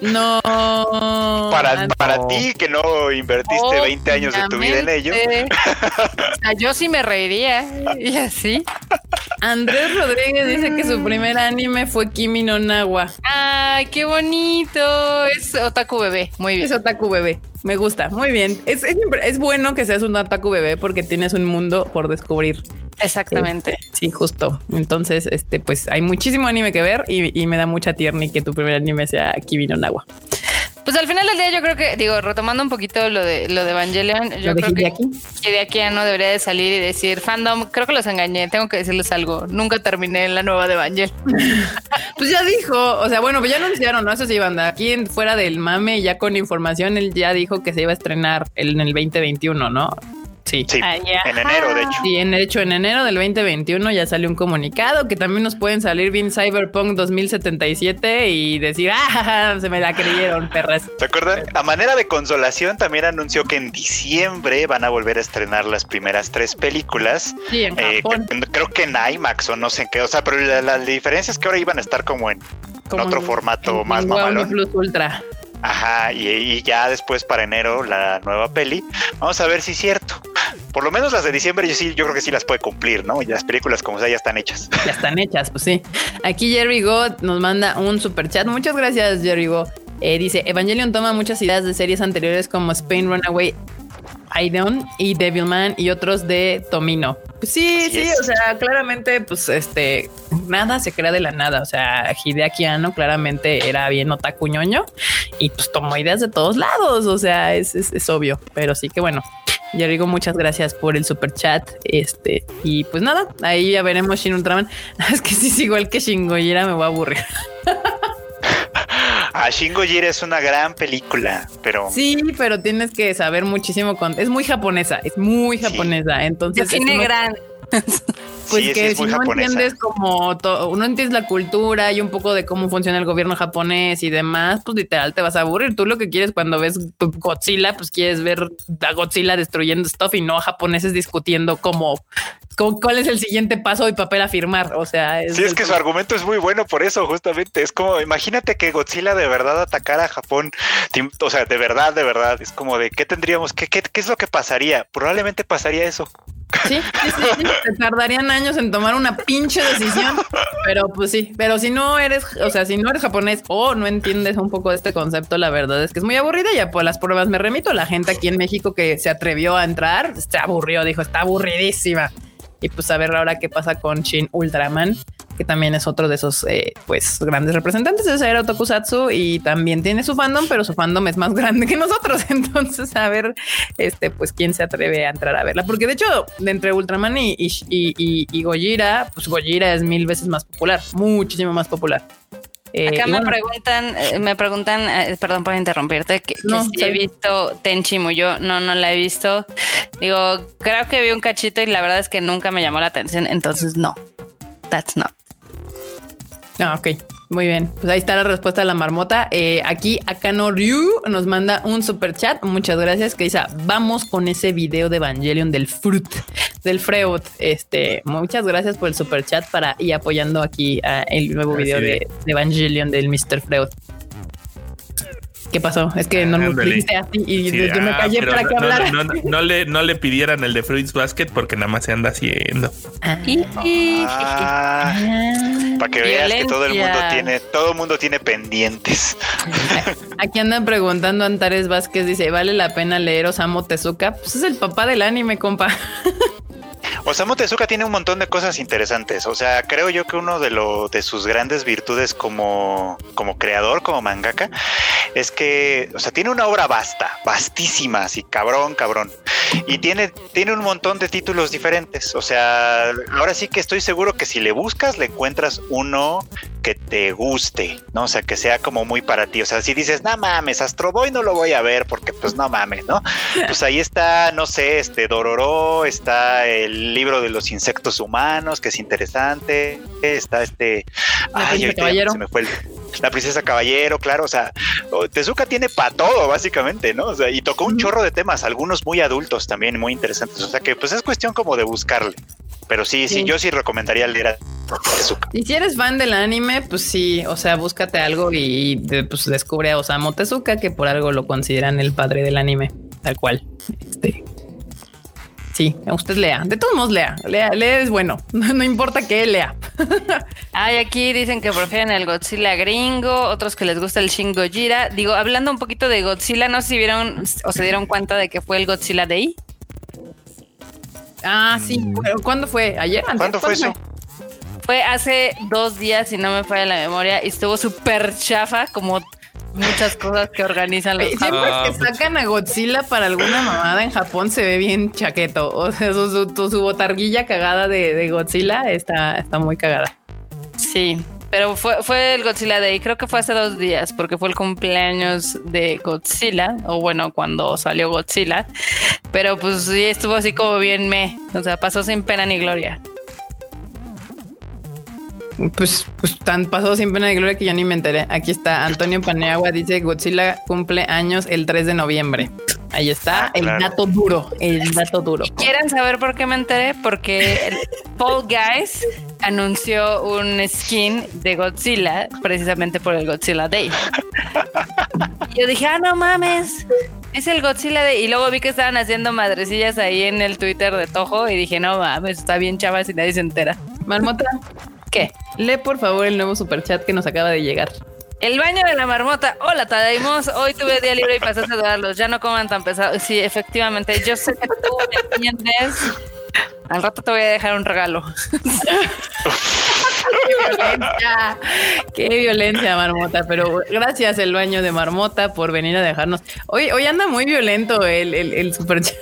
No. Para, ah, para ti que no invertiste 20 años de tu vida en ello. Obviamente. O sea, yo sí me reiría y así. Andrés Rodríguez dice que su primer anime fue Kimi no Nawa. Ay, qué bonito. Es Otaku Bebé. Muy bien. Es Otaku Bebé. Me gusta. Muy bien. Es, es, es bueno que seas un Otaku Bebé porque tienes un mundo por descubrir. Exactamente. Sí, justo. Entonces, este, pues hay muchísimo anime que ver y, y me da mucha tierna que tu primer anime sea Kimi no Nawa. Pues al final del día yo creo que, digo, retomando un poquito lo de lo de Evangelion, yo ¿Lo de creo que Hideaki no debería de salir y decir, fandom, creo que los engañé, tengo que decirles algo, nunca terminé la nueva de Evangelion. Pues ya dijo, o sea, bueno, pues ya anunciaron, ¿no? Eso sí, banda. Aquí en- fuera del mame, ya con información, él ya dijo que se iba a estrenar en el 2021, ¿no? Sí. Sí, Ah, en enero, de hecho. Sí, en, de hecho, en enero del 2021 ya salió un comunicado que también nos pueden salir bien Cyberpunk 2077 y decir, ah, se me la creyeron, perras. ¿Se acuerdan? A manera de consolación, también anunció que en diciembre van a volver a estrenar las primeras tres películas. Sí, en Eh, Japón. que- creo que en IMAX o no sé en qué. O sea, pero la, la diferencia es que ahora iban a estar como en, como otro en- formato en- más en mamalón. Plus Ultra. Ajá, y, ya después para enero la nueva peli. Vamos a ver si es cierto. Por lo menos las de diciembre yo sí, yo creo que sí las puede cumplir, ¿no? Y las películas como sea ya están hechas. Ya están hechas, pues sí. Aquí Jerry Go nos manda un super chat. Muchas gracias, Jerry Go. Eh, dice: Evangelion toma muchas ideas de series anteriores como Spain Runaway Iron y Devilman y otros de Tomino. Pues sí, sí, es. o sea, claramente, pues este, nada se crea de la nada. O sea, Hideaki Anno claramente era bien otaku ñoño y pues tomó ideas de todos lados. O sea, es, es, es obvio, pero sí que bueno. Yarigo, muchas gracias por el super chat. Este, y pues nada, ahí ya veremos Shin Ultraman. Es que sí, sí, igual que Shingoyera me voy a aburrir. Ah, Shingo Jira es una gran película, pero Sí, pero tienes que saber muchísimo con. Es muy japonesa, es muy Sí. japonesa. Entonces, muy- gran. pues sí, sí, que es si muy no japonesa. entiendes como to- no entiendes la cultura y un poco de cómo funciona el gobierno japonés y demás, pues literal te vas a aburrir. Tú lo que quieres cuando ves Godzilla, pues quieres ver a Godzilla destruyendo stuff y no a japoneses discutiendo cómo- cuál es el siguiente paso y papel a firmar. O sea, Sí, es que su argumento es muy bueno por eso, justamente. Es como, imagínate que Godzilla de verdad atacara a Japón. O sea, de verdad, de verdad. Es como de, ¿qué tendríamos? ¿Qué, qué, qué es lo que pasaría? Probablemente pasaría eso. Sí, sí, sí, sí. Te tardarían años en tomar una pinche decisión, pero pues sí, pero si no eres, o sea, si no eres japonés o no entiendes un poco de este concepto, la verdad es que es muy aburrida. Ya por las pruebas me remito. La gente aquí en México que se atrevió a entrar se aburrió, dijo está aburridísima. Y pues a ver ahora qué pasa con Shin Ultraman, que también es otro de esos eh, pues grandes representantes de esa era Tokusatsu y también tiene su fandom, pero su fandom es más grande que nosotros. Entonces, a ver, este, pues quién se atreve a entrar a verla. Porque de hecho, de entre Ultraman y, y, y- y Gojira, pues Gojira es mil veces más popular, muchísimo más popular. Eh, Acá me bueno, preguntan, eh, me preguntan, eh, perdón por interrumpirte, que, si he visto Tenchi Muyo. No, no la he visto. Digo, creo que vi un cachito y la verdad es que nunca me llamó la atención, entonces no. That's not. Ah, ok. Muy bien. Pues ahí está la respuesta de la marmota. Eh, aquí Akano Ryu nos manda un super chat. Muchas gracias. Que dice: Vamos con ese video de Evangelion del Fruit, del Freud. Este, muchas gracias por el super chat para y apoyando aquí el nuevo video de. de, de Evangelion del Mr. Freud. ¿Qué pasó? Es que no nos Ándale. dijiste así y Sí, yo me ah, callé para que no, hablara. no, no, no le, no le pidieran el de Fruits Basket porque nada más se anda haciendo. Ah. Ah, para que veas que todo el mundo tiene, todo el mundo tiene pendientes. Aquí andan preguntando Antares Vázquez, dice, ¿vale la pena leer Osamu Tezuka? Pues es el papá del anime, compa. Osamu Tezuka tiene un montón de cosas interesantes. O sea, creo yo que uno de, de sus grandes virtudes como, como creador, como mangaka, es que, o sea, tiene una obra vasta, vastísima, así, cabrón, cabrón. Y tiene, tiene un montón de títulos diferentes. O sea, ahora sí que estoy seguro que si le buscas, le encuentras uno que te guste, ¿no? O sea, que sea como muy para ti. O sea, si dices, no mames, Astro Boy no lo voy a ver porque pues no mames, ¿no? Pues ahí está, no sé, este Dororo, está el libro de los insectos humanos, que es interesante, está este... La princesa caballero. se me fue el- la princesa caballero, claro, o sea, Tezuka tiene para todo, básicamente, ¿no? O sea, y tocó un chorro de temas, algunos muy adultos también, muy interesantes. O sea que pues es cuestión como de buscarle. Pero sí, sí, Sí. yo sí recomendaría leer a Tezuka. Y si eres fan del anime, pues sí, o sea, búscate algo y pues descubre a Osamu Tezuka, que por algo lo consideran el padre del anime, tal cual. Este. Sí, usted lea. De todos modos, lea. Lea, lea es bueno. No, importa que lea. Hay aquí dicen que prefieren el Godzilla gringo, otros que les gusta el Shin Gojira. Digo, hablando un poquito de Godzilla, no sé si vieron o se dieron cuenta de que fue el Godzilla Day. Ah, sí. Mm. ¿Cuándo fue? ¿Ayer? antes? ¿Cuándo fue eso? Fue hace dos días, si no me falla la memoria, y estuvo súper chafa, como muchas cosas que organizan los Eh, Siempre Ah, que sacan a Godzilla para alguna mamada en Japón se ve bien chaqueto. O sea, su, su- su botarguilla cagada de, de Godzilla está, está muy cagada. Sí, pero fue, fue el Godzilla Day, creo que fue hace dos días, porque fue el cumpleaños de Godzilla, o bueno, cuando salió Godzilla. Pero pues sí, estuvo así como bien me, o sea, pasó sin pena ni gloria. Pues, pues tan pasó sin pena de gloria que yo ni me enteré. Aquí está Antonio Paneagua, dice Godzilla cumple años el 3 de noviembre. Ahí está Ah, el dato duro, el dato duro. ¿Quieren saber por qué me enteré? Porque Paul Guys anunció un skin de Godzilla precisamente por el Godzilla Day. Y yo dije, ah, no mames, es el Godzilla Day. Y luego vi que estaban haciendo madrecillas ahí en el Twitter de Tojo y dije, no mames, está bien chava si nadie se entera. Marmota, ¿Qué? lee por favor el nuevo superchat que nos acaba de llegar. El baño de la marmota. Hola, Tadaimos. Hoy tuve día libre y pasé a saludarlos. Ya no coman tan pesado. Sí, efectivamente. Yo sé que tú me entiendes. Al rato te voy a dejar un regalo. ¡Qué violencia! ¡Qué violencia, Marmota! Pero gracias, el baño de Marmota, por venir a dejarnos. Hoy, hoy anda muy violento el, el, el superchat.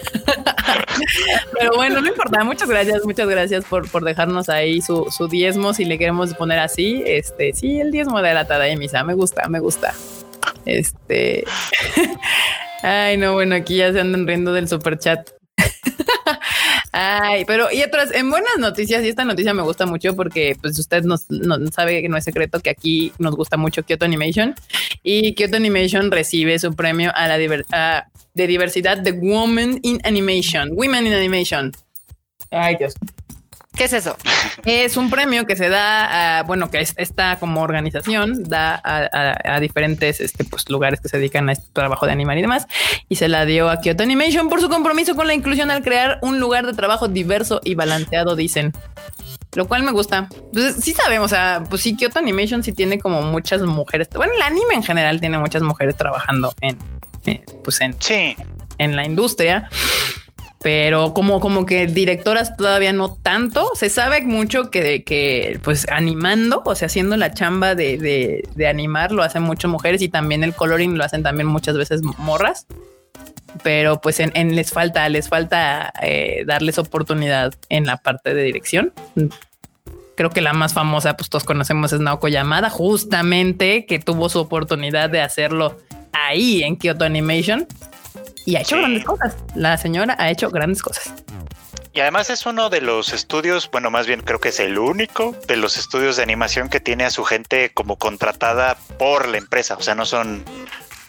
Pero bueno, no importa. Muchas gracias, muchas gracias por, por dejarnos ahí su, su diezmo, si le queremos poner así. Este, sí, el diezmo de la tada de misa. Me gusta, me gusta. Este. Ay, no, bueno, aquí ya se andan riendo del superchat. Ay, pero y otras en buenas noticias, y esta noticia me gusta mucho porque pues usted nos, no sabe que no es secreto que aquí nos gusta mucho Kyoto Animation y Kyoto Animation recibe su premio a la diver- de diversidad de Women in Animation, Women in Animation. Ay, Dios. ¿Qué es eso? Es un premio que se da a, bueno, que es- esta como organización da a, a- a diferentes este, pues, lugares que se dedican a este trabajo de animar y demás. Y se la dio a Kyoto Animation por su compromiso con la inclusión al crear un lugar de trabajo diverso y balanceado, dicen. Lo cual me gusta. Pues sí sabemos, o sea, pues sí, Kyoto Animation sí tiene como muchas mujeres. Bueno, el anime en general tiene muchas mujeres trabajando en, eh, pues en, Sí, en la industria, pero como, como que directoras todavía no tanto. Se sabe mucho que, que pues animando, o sea, haciendo la chamba de, de, de animar, lo hacen muchas mujeres y también el coloring lo hacen también muchas veces morras. Pero pues en, les falta, les falta eh, darles oportunidad en la parte de dirección. Creo que la más famosa, pues todos conocemos es Naoko Yamada, justamente que tuvo su oportunidad de hacerlo ahí en Kyoto Animation y ha hecho Sí. grandes cosas. La señora ha hecho grandes cosas. y además es uno de los estudios, bueno, más bien creo que es el único de los estudios de animación que tiene a su gente como contratada por la empresa. O sea, no son,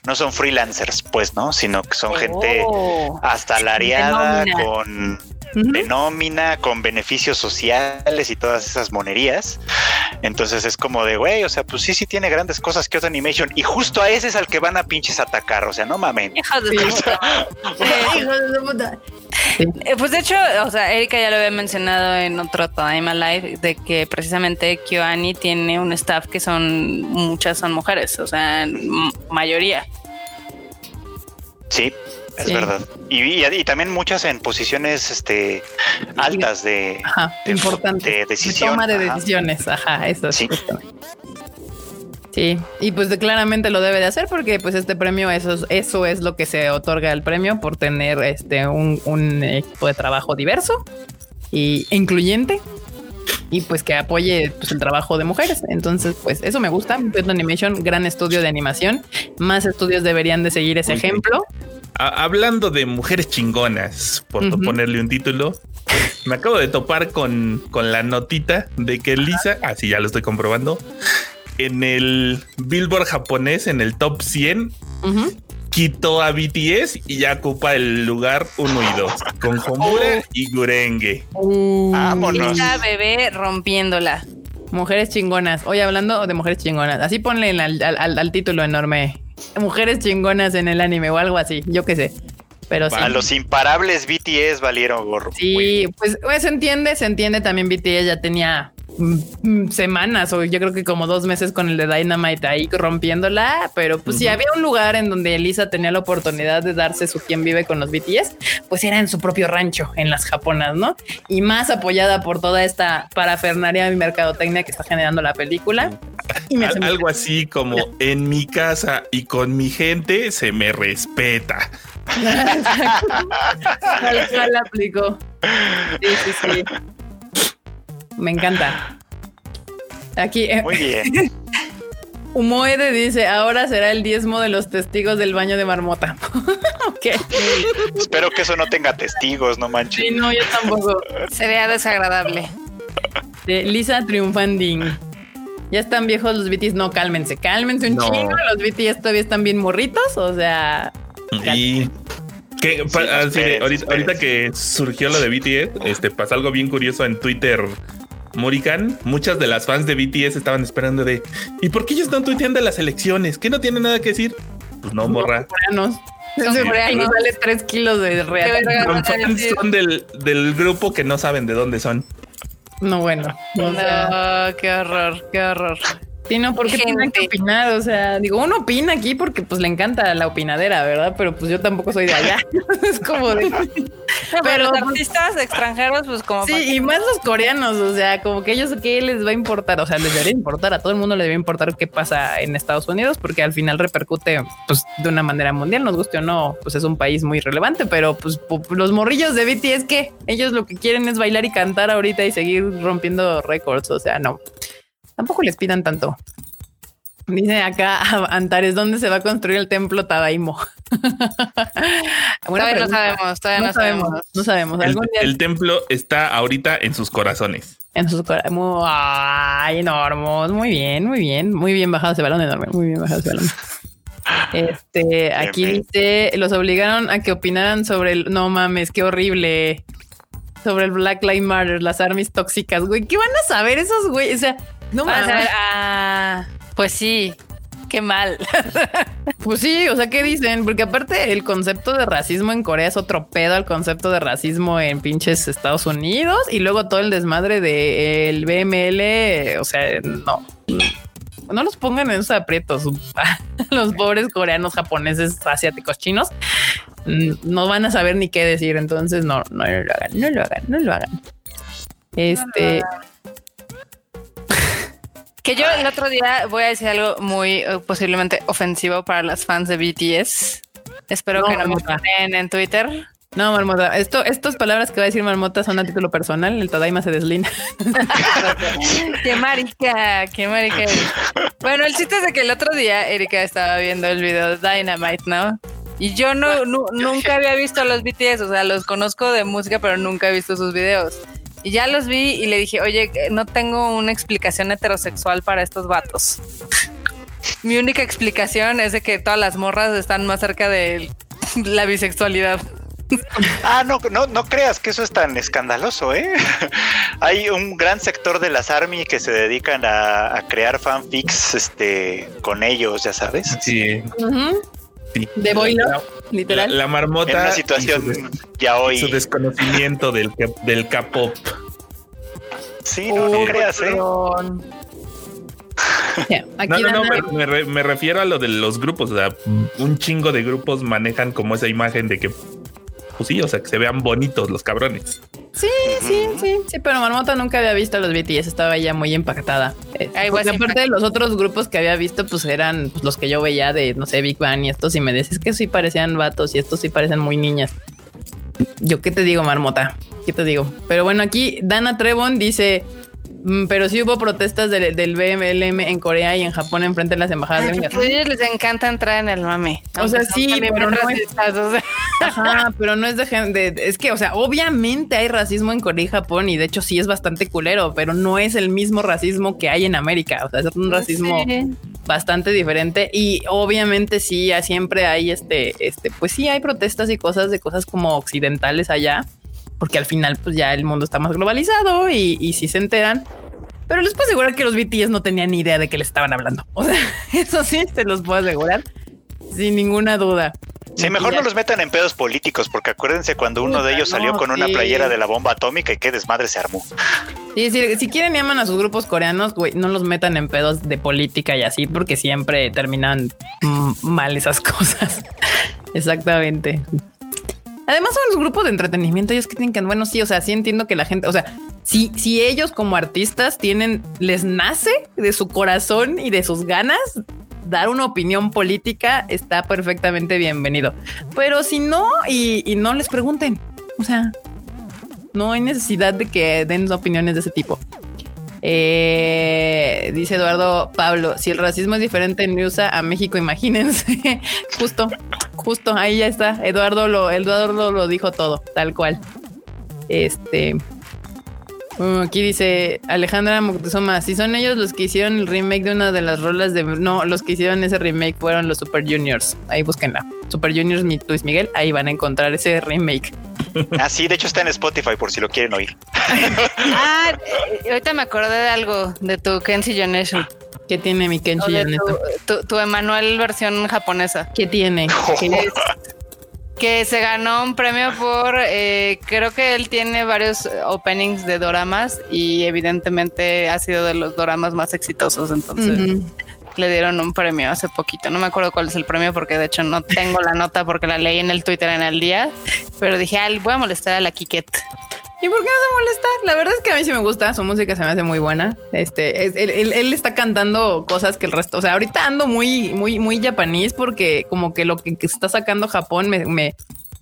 no son freelancers, pues, ¿no? Sino que son gente Oh. asalariada De nómina. con. De nómina, con beneficios sociales y todas esas monerías. Entonces es como de, güey, o sea, pues sí, sí tiene grandes cosas Kyoto Animation. Y justo a ese es al que van a pinches atacar. O sea, no mamen. De puta. Eh, Pues de hecho, o sea, Erika ya lo había mencionado en otro Time Alive, de que precisamente KyoAni tiene un staff que son, muchas son mujeres, o sea, mayoría. Sí, es Sí. verdad. Y, y- y también muchas en posiciones este, altas de, Ajá, de- importante. de decisión. toma de Ajá. decisiones. Ajá, eso es Sí. Sí, y pues de- claramente lo debe de hacer porque pues este premio, eso es, eso es lo que se otorga el premio por tener este un, un equipo de trabajo diverso y e incluyente y pues que apoye pues, el trabajo de mujeres. Entonces, pues eso me gusta. Kyoto Animation, gran estudio de animación. Más estudios deberían de seguir ese ejemplo. A- hablando de mujeres chingonas, por ponerle un título, me acabo de topar con, con la notita de que Lisa, así ya lo estoy comprobando, en el Billboard japonés, en el top 100, Ujú. quitó a BTS y ya ocupa el lugar 1 y 2 con Homura y Gurenge. Vámonos. Esta bebé rompiéndola. Mujeres chingonas. Hoy hablando de mujeres chingonas. Así ponle al, al- al- al título enorme. Mujeres chingonas en el anime o algo así. Yo qué sé. Pero sí. A los imparables BTS valieron gorro. Sí, pues, pues, se entiende, se entiende también BTS ya tenía mm, mm, semanas o yo creo que como dos meses con el de Dynamite ahí rompiéndola, pero pues si había un lugar en donde Elisa tenía la oportunidad de darse su quien vive con los BTS, pues era en su propio rancho, en las japonas, ¿no? Y más apoyada por toda esta parafernaria y mercadotecnia que está generando la película. Y me hace Al- algo así como en mi casa y con mi gente se me respeta. Tal cual aplicó. Sí, sí, sí. Me encanta. Aquí, eh, Muy bien. Humoede dice, ahora será el diezmo de los testigos del baño de marmota. ok. Espero que eso no tenga testigos, no manches. Sí, no, yo tampoco. Sería desagradable. De Lisa Triunfanding. Ya están viejos los BTS. No, cálmense, cálmense un No. chingo. Los BTS todavía están bien morritos. O sea, Y que pa- no, ah, sí, espérense, ahorita, que surgió lo de BTS, este pasa algo bien curioso en Twitter. Murican, muchas de las fans de BTS estaban esperando de ¿y por qué ellos están tuiteando las elecciones? ¿Que no tienen nada que decir? Pues no, morra. coreanos. Son nos sale tres kilos de Qué real. Son son del, del grupo que no saben de dónde son. No, bueno. O sea, No, qué horror, qué horror. Sí, no, ¿por qué Gente. tienen que opinar? O sea, digo, uno opina aquí porque pues le encanta la opinadera, ¿verdad? Pero pues yo tampoco soy de allá. es como de... Pero Pero, los artistas extranjeros, pues como... Sí, y más los coreanos, o sea, como que ellos qué les va a importar, o sea, les debería importar, a todo el mundo le debe importar qué pasa en Estados Unidos, porque al final repercute pues de una manera mundial, nos guste o no, pues es un país muy relevante, pero pues pu- los morrillos de BTS que ellos lo que quieren es bailar y cantar ahorita y seguir rompiendo récords, o sea, no, tampoco les pidan tanto. Dice acá Antares, ¿dónde se va a construir el templo Tadaimo? Todavía no sabemos, todavía no, sabemos. No sabemos. El, Algún día el templo está ahorita en sus corazones. en sus cora- muy, ay, enormes. Muy bien, muy bien, muy bien bajado ese balón enorme, muy bien bajado ese balón. Este, aquí dice, los obligaron a que opinaran sobre el, no mames, qué horrible. Sobre el Black Lives Matter, las armies tóxicas, güey. ¿Qué van a saber esos güey? O sea, no saber, ah, pues sí, qué mal. Pues sí, o sea, ¿qué dicen? Porque aparte el concepto de racismo en Corea es otro pedo al concepto de racismo en pinches Estados Unidos y luego todo el desmadre del BML, o sea, no. No los pongan en esos aprietos. Los pobres coreanos, japoneses, asiáticos, chinos mm, no van a saber ni qué decir. Entonces, no, no lo hagan, no lo hagan, no lo hagan. Este, Que yo el otro día voy a decir algo muy eh, posiblemente ofensivo para las fans de BTS. Espero No, que no me ponen en Twitter. no, Marmota, esto, estas palabras que va a decir Marmota son a título personal. El Tadaima se deslina. qué marica, qué marica. Bueno, el chiste es de que el otro día Erika estaba viendo el video de Dynamite, ¿no? Y yo no, nu- nunca había visto a los BTS, o sea, los conozco de música, pero nunca he visto sus videos. Y ya los vi y le dije, oye, no tengo una explicación heterosexual para estos vatos. Mi única explicación es de que todas las morras están más cerca de la bisexualidad. Ah, no, no, no creas que eso es tan escandaloso, ¿eh? Hay un gran sector de las ARMY que se dedican a, a crear fanfics este, con ellos, ya sabes. Sí. Sí. De boilo, La, literal. la- la marmota. En una y su situación ya hoy. su desconocimiento del, del K-pop. Sí, no, no creas, ¿eh? No, no, no, me, me re- me refiero a lo de los grupos. O sea, un chingo de grupos manejan como esa imagen de que, pues sí, o sea, que se vean bonitos los cabrones. Sí, sí, sí, sí, pero Marmota nunca había visto a los BTS, estaba ya muy impactada. Eh, Ay, pues, aparte de los otros grupos que había visto, pues eran pues, los que yo veía de, no sé, Big Bang y estos, y me decís que sí parecían vatos y estos sí parecen muy niñas. Yo qué te digo, Marmota, qué te digo. Pero bueno, aquí Dana Trevon dice, "Mm, pero sí hubo protestas del, del BMLM en Corea y en Japón enfrente de las embajadas Ay, gringas. pues a ellos les encanta entrar en el mame. O sea, sí, pero no es- o sea. Ajá, pero no es de, gen- de- Es que, o sea, obviamente hay racismo en Corea y Japón y de hecho sí es bastante culero, pero no es el mismo racismo que hay en América. O sea, es un racismo Sí. bastante diferente y obviamente sí, siempre hay este, este, pues sí hay protestas y cosas de cosas como occidentales allá, porque al final pues ya el mundo está más globalizado y, y sí se enteran. Pero les puedo asegurar que los BTS no tenían ni idea de qué les estaban hablando. O sea, eso sí, te los puedo asegurar sin ninguna duda. Sí, mejor no los metan en pedos políticos, porque acuérdense cuando uno de ellos salió con una playera de la bomba atómica y qué desmadre se armó. Sí, sí, si quieren llaman a sus grupos coreanos, güey, no los metan en pedos de política y así, porque siempre terminan mal esas cosas. Exactamente. Además son los grupos de entretenimiento, ellos que tienen que, bueno, sí, o sea, sí entiendo que la gente, o sea, si, si ellos como artistas tienen, les nace de su corazón y de sus ganas dar una opinión política, está perfectamente bienvenido. Pero si no, y, no les pregunten, o sea, no hay necesidad de que den opiniones de ese tipo. Eh, dice Eduardo Pablo, si el racismo es diferente en USA a México, imagínense. justo, justo, ahí ya está. Eduardo lo, Eduardo lo dijo todo, tal cual. Este, Uh, aquí dice Alejandra Moctezuma, si son ellos los que hicieron el remake de una de las rolas de... No, los que hicieron ese remake fueron los Super Juniors. Ahí búsquenla. Super Juniors Luis Miguel, ahí van a encontrar ese remake. Ah, sí, de hecho está en Spotify por si lo quieren oír. ah, ahorita me acordé de algo, de tu Kenshi Generation. ¿Qué tiene mi Kenshi Generation? Tu, tu, Emanuel versión japonesa. ¿Qué tiene? ¿Qué que se ganó un premio por, eh, creo que él tiene varios openings de doramas y evidentemente ha sido de los doramas más exitosos, entonces le dieron un premio hace poquito, no me acuerdo cuál es el premio porque de hecho no tengo la nota porque la leí en el Twitter en el día, pero dije, ah, voy a molestar a la Kiket. ¿Y por qué no se molesta? La verdad es que a mí sí me gusta, su música se me hace muy buena. Este, él, está cantando cosas que el resto, o sea, ahorita ando muy, muy, muy japonés porque como que lo que, está sacando Japón me, me,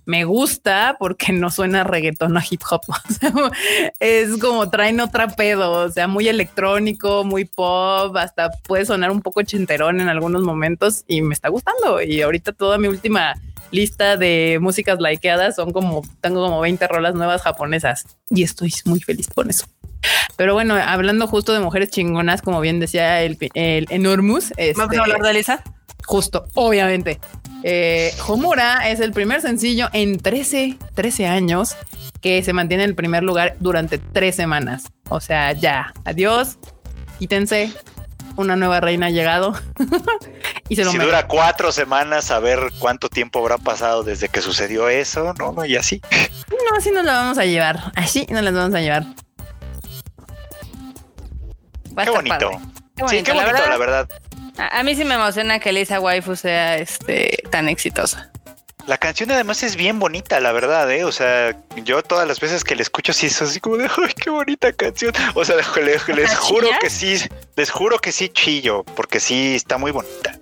me gusta porque no suena reggaetón a hip hop. es como traen otra pedo, o sea, muy electrónico, muy pop, hasta puede sonar un poco chinterón en algunos momentos y me está gustando. Y ahorita toda mi última lista de músicas likeadas son como, tengo como 20 rolas nuevas japonesas y estoy muy feliz con eso. Pero bueno, hablando justo de mujeres chingonas, como bien decía el, el Enormous. ¿Vamos a hablar de Lisa? Justo, obviamente. Eh, Homura es el primer sencillo en 13, 13 años que se mantiene en el primer lugar durante tres semanas. O sea, ya, adiós, quítense, una nueva reina ha llegado. y se lo si dura cuatro semanas a ver cuánto tiempo habrá pasado desde que sucedió eso, no, no, y así. No, así nos la vamos a llevar. Así nos las vamos a llevar. qué bonito. Sí, qué bonito, la verdad. A, mí sí me emociona que Lisa Waifu sea este tan exitosa. La canción además es bien bonita, la verdad, ¿eh? O sea, yo todas las veces que la escucho sí es así como de, ¡ay, qué bonita canción! O sea, les, les juro que sí, les juro que sí chillo, porque sí está muy bonita.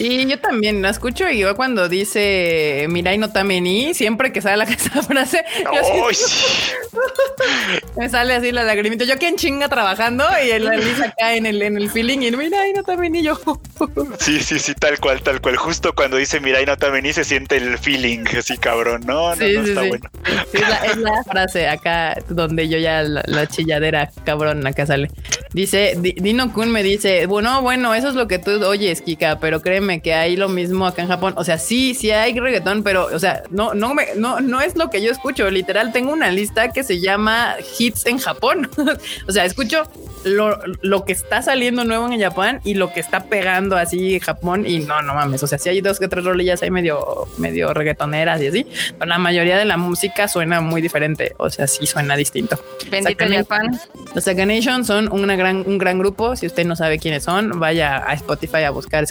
Sí, yo también la escucho y yo cuando dice Mirai no tameni, siempre que sale la esa frase, me sale así la lagrimita. Yo quien chinga trabajando y el Lisa cae en el, en el feeling y Mirai no tameni yo. sí, sí, sí, tal cual, tal cual. Justo cuando dice Mirai no tameni se siente el feeling así cabrón. No, no, no está bueno. es, la, frase acá donde yo ya la, chilladera cabrón acá sale. Dice, Dino Kun me dice, bueno, bueno, eso es lo que tú oyes, Kika, pero créeme que hay lo mismo acá en Japón. O sea, sí, sí hay reggaetón, pero, o sea, no, no me, no, no es lo que yo escucho. Literal, tengo una lista que se llama hits en Japón. o sea, escucho lo, que está saliendo nuevo en Japón y lo que está pegando así Japón. Y no, no mames. O sea, sí hay dos que tres rolillas ahí medio, medio reggaetoneras y así, pero la mayoría de la música suena muy diferente. O sea, sí suena distinto. Bendito Japón. Los Nation son una gran, un gran grupo. Si usted no sabe quiénes son, vaya a Spotify a buscar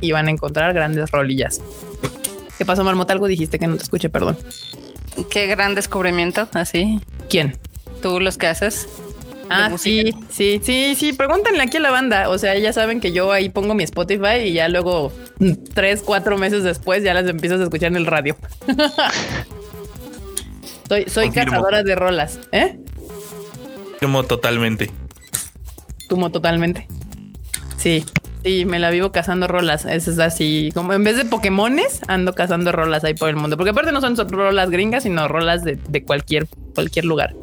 Y van a encontrar grandes rolillas. ¿Qué pasó, Marmota? Algo dijiste que no te escuché, perdón. Qué gran descubrimiento, así. ¿Quién? Tú los que haces. Ah, sí, sí, sí, sí. Pregúntenle aquí a la banda. O sea, ya saben que yo ahí pongo mi Spotify y ya luego mm, tres, cuatro meses después ya las empiezas a escuchar en el radio. soy soy cazadora de rolas, ¿eh? Como totalmente. Como totalmente. Sí. Sí, me la vivo cazando rolas. Es así, como en vez de Pokémones, ando cazando rolas ahí por el mundo. Porque aparte no son rolas gringas, sino rolas de, cualquier, cualquier lugar.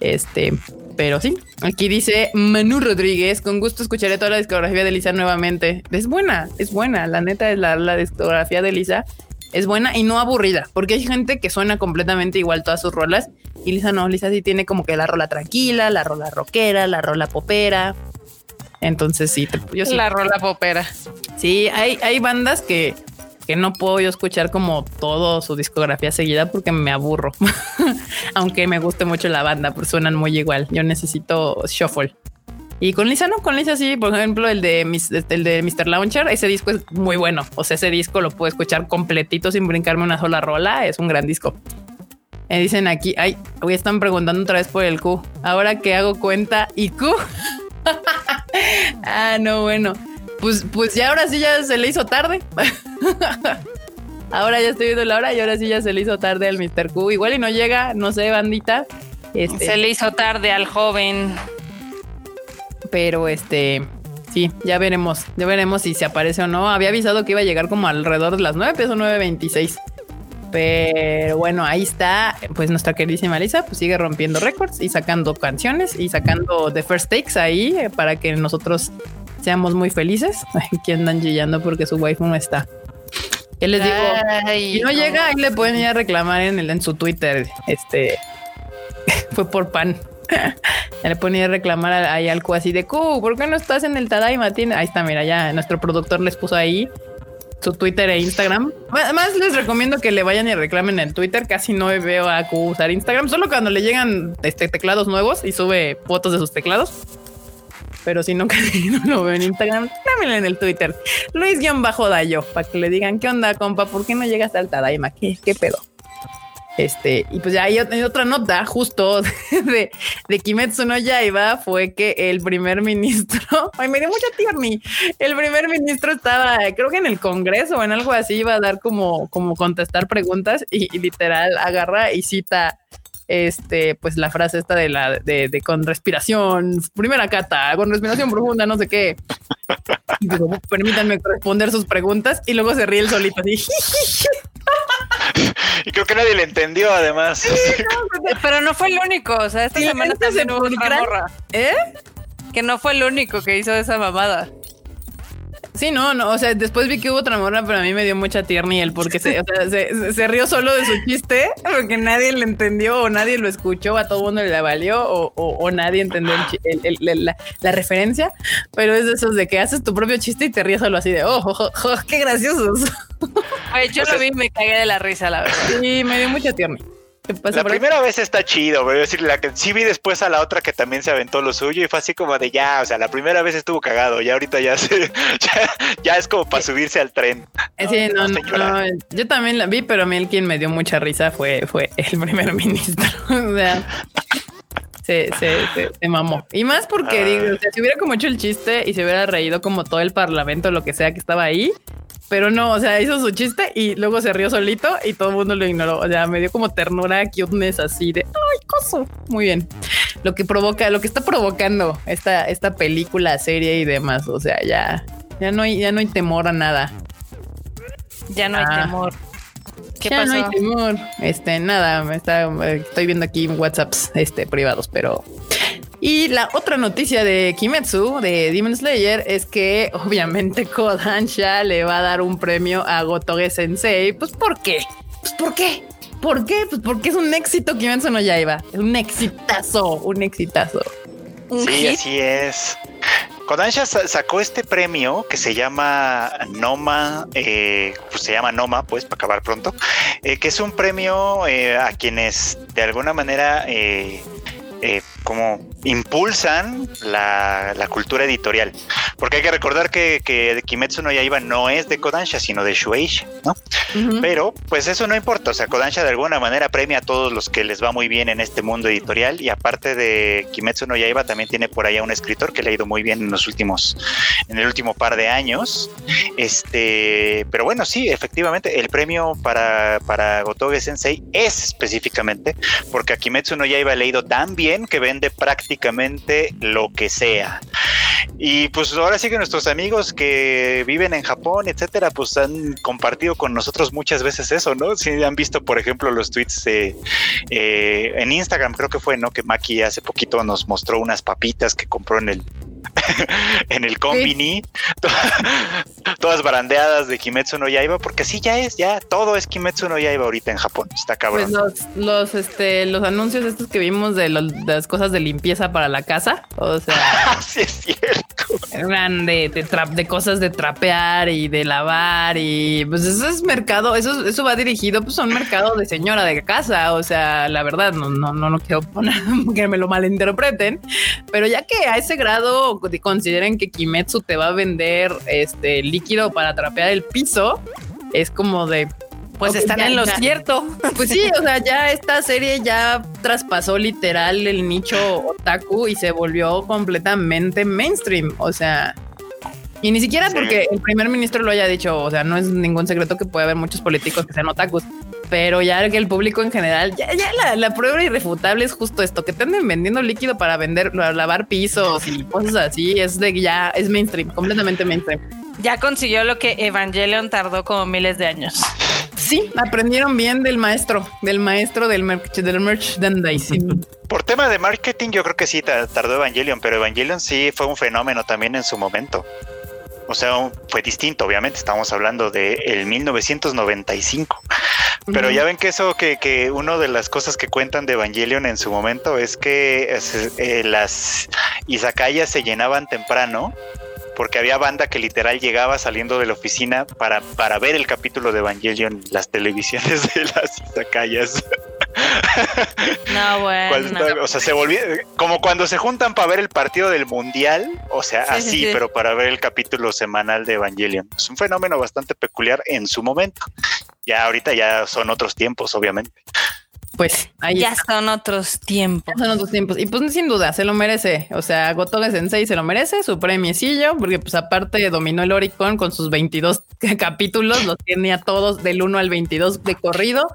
Este, pero sí. Aquí dice Manu Rodríguez. Con gusto escucharé toda la discografía de Lisa nuevamente. Es buena, es buena. La neta es la, la discografía de Lisa. Es buena y no aburrida, porque hay gente que suena completamente igual todas sus rolas. Y Lisa no, Lisa sí tiene como que la rola tranquila, la rola rockera, la rola popera. Entonces sí, yo sí. La rola popera. Sí, hay, hay bandas que que no puedo yo escuchar como todo su discografía seguida porque me aburro. Aunque me guste mucho la banda, pues suenan muy igual. Yo necesito shuffle. Y con Lisa no, con Lisa sí, por ejemplo, el de, el de Mr. Launcher, ese disco es muy bueno. O sea, ese disco lo puedo escuchar completito sin brincarme una sola rola. Es un gran disco. Me dicen aquí, ay, hoy están preguntando otra vez por el Q. Ahora que hago cuenta y Q. ah, no, bueno. Pues, pues ya ahora sí ya se le hizo tarde. ahora ya estoy viendo la hora y ahora sí ya se le hizo tarde al Mr. Q. Igual y no llega, no sé, bandita. Este, se le hizo tarde al joven. Pero este, sí, ya veremos, ya veremos si se aparece o no. Había avisado que iba a llegar como alrededor de las 9, peso 9.26. Pero bueno, ahí está, pues nuestra queridísima Lisa, pues sigue rompiendo récords y sacando canciones y sacando The First Takes ahí eh, para que nosotros seamos muy felices. Aquí andan chillando porque su wife no está. ¿Qué les digo? si no, llega, ahí le pueden ir a reclamar en, el, en su Twitter. Este fue por pan. le ponía a reclamar ahí algo así de Q, ¿por qué no estás en el Tadaima? Ahí está, mira, ya nuestro productor les puso ahí su Twitter e Instagram. Además, les recomiendo que le vayan y reclamen en Twitter. Casi no veo a Q usar Instagram, solo cuando le llegan este, teclados nuevos y sube fotos de sus teclados. Pero si no, casi no lo veo en Instagram, dámelo en el Twitter. Luis-Dayo, para que le digan, ¿qué onda, compa? ¿Por qué no llegas al Tadaima? ¿Qué, qué pedo? Este, y pues ya hay otra nota justo de, de Kimetsu no Yaiba fue que el primer ministro, ay, me dio mucha tierni, el primer ministro estaba, creo que en el Congreso o en algo así, iba a dar como, como contestar preguntas y, literal agarra y cita este, pues la frase esta de la de, con respiración, primera cata, con respiración profunda, no sé qué. permítanme responder sus preguntas y luego se ríe el solito así. y creo que nadie le entendió, además. pero no fue el único. O sea, esta semana también hubo otra morra. ¿Eh? Que no fue el único que hizo esa mamada. Sí, no, no, o sea, después vi que hubo otra morra, pero a mí me dio mucha tierna y él porque se, o sea, se, rió solo de su chiste, porque nadie le entendió o nadie lo escuchó, a todo mundo le valió o, o, nadie entendió la, referencia, pero es de esos de que haces tu propio chiste y te ríes solo así de, oh, oh, oh qué graciosos. Ay, yo lo vi y me cagué de la risa, la verdad. Sí, me dio mucha tierna la primera vez está chido, pero decir, la que sí vi después a la otra que también se aventó lo suyo y fue así como de ya, o sea, la primera vez estuvo cagado, y ahorita ya se, ya, es como para subirse al tren. Eh, sí, no, no, yo también la vi, pero a mí el quien me dio mucha risa fue, fue el primer ministro. o sea, se, se, se, mamó. Y más porque digo, o sea, si hubiera como hecho el chiste y se hubiera reído como todo el parlamento, lo que sea que estaba ahí, pero no, o sea, hizo su chiste y luego se rió solito y todo el mundo lo ignoró. O sea, me dio como ternura, cuteness así de ay, coso. Muy bien. Lo que provoca, lo que está provocando esta, esta película, serie y demás. O sea, ya, ya no hay, ya no hay temor a nada. Ya no hay ah. temor. ¿Qué ya no hay temor. Este, nada, me está, estoy viendo aquí WhatsApps este, privados, pero y la otra noticia de Kimetsu, de Demon Slayer, es que obviamente Kodansha le va a dar un premio a Gotoge Sensei. Pues ¿por qué? Pues ¿por qué? ¿Por qué? Pues porque es un éxito Kimetsu no Yaiba. Es un exitazo, un exitazo. sí, así es. Kodansha sacó este premio que se llama Noma, eh, pues se llama Noma, pues para acabar pronto, eh, que es un premio eh, a quienes de alguna manera eh, como impulsan la, cultura editorial. Porque hay que recordar que, que Kimetsu no Yaiba no es de Kodansha, sino de Shueisha, ¿no? Pero pues eso no importa, o sea, Kodansha de alguna manera premia a todos los que les va muy bien en este mundo editorial y aparte de Kimetsu no Yaiba también tiene por allá un escritor que le ha ido muy bien en los últimos, en el último par de años. Este, pero bueno, sí, efectivamente, el premio para, para Gotoge Sensei es específicamente porque a Kimetsu no Yaiba ha leído tan bien que vende prácticamente lo que sea. Y pues ahora sí que nuestros amigos que viven en Japón, etcétera, pues han compartido con nosotros muchas veces eso, ¿no? Si han visto, por ejemplo, los tweets eh, en Instagram, creo que fue, ¿no? Que Maki hace poquito nos mostró unas papitas que compró en el en el combini, todas barandeadas de Kimetsu no Yaiba, porque así ya es, ya todo es Kimetsu no Yaiba ahorita en Japón, está cabrón. Pues los, este, los anuncios estos que vimos de, las cosas de limpieza para la casa, o sea, sí es cierto. eran de, de, trap, de cosas de trapear y de lavar y pues eso es mercado, eso, eso va dirigido pues a un mercado de señora de casa, o sea, la verdad, no, no, no, no quiero poner que me lo malinterpreten, pero ya que a ese grado consideren que Kimetsu te va a vender este líquido para trapear el piso, es como de pues están en lo cierto. Pues sí, o sea, ya esta serie ya traspasó literal el nicho otaku y se volvió completamente mainstream. O sea, y ni siquiera porque el primer ministro lo haya dicho, o sea, no es ningún secreto que puede haber muchos políticos que sean otakus, pero ya que el público en general, ya, ya la, prueba irrefutable es justo esto, que te anden vendiendo líquido para vender, para lavar pisos y cosas así, es de ya es mainstream, completamente mainstream. Ya consiguió lo que Evangelion tardó como miles de años. Sí, aprendieron bien del maestro, del maestro del, merch, del merchandising. Por tema de marketing, yo creo que sí tardó Evangelion, pero Evangelion sí fue un fenómeno también en su momento. O sea, fue distinto, obviamente, estamos hablando de el 1995. Pero ya ven que eso, que, que una de las cosas que cuentan de Evangelion en su momento es que eh, las izakayas se llenaban temprano porque había banda que literal llegaba saliendo de la oficina para, para ver el capítulo de Evangelion las televisiones de las izakayas. No, bueno. o sea, se volvió como cuando se juntan para ver el partido del mundial, o sea, así, pero para ver el capítulo semanal de Evangelion. Es un fenómeno bastante peculiar en su momento. Ya ahorita ya son otros tiempos, obviamente pues ahí ya son otros tiempos. son otros tiempos. Y pues sin duda, se lo merece. O sea, Gotoge Sensei se lo merece, su premiecillo, porque pues aparte dominó el Oricon con sus 22 capítulos, los tiene a todos del 1 al 22 de corrido.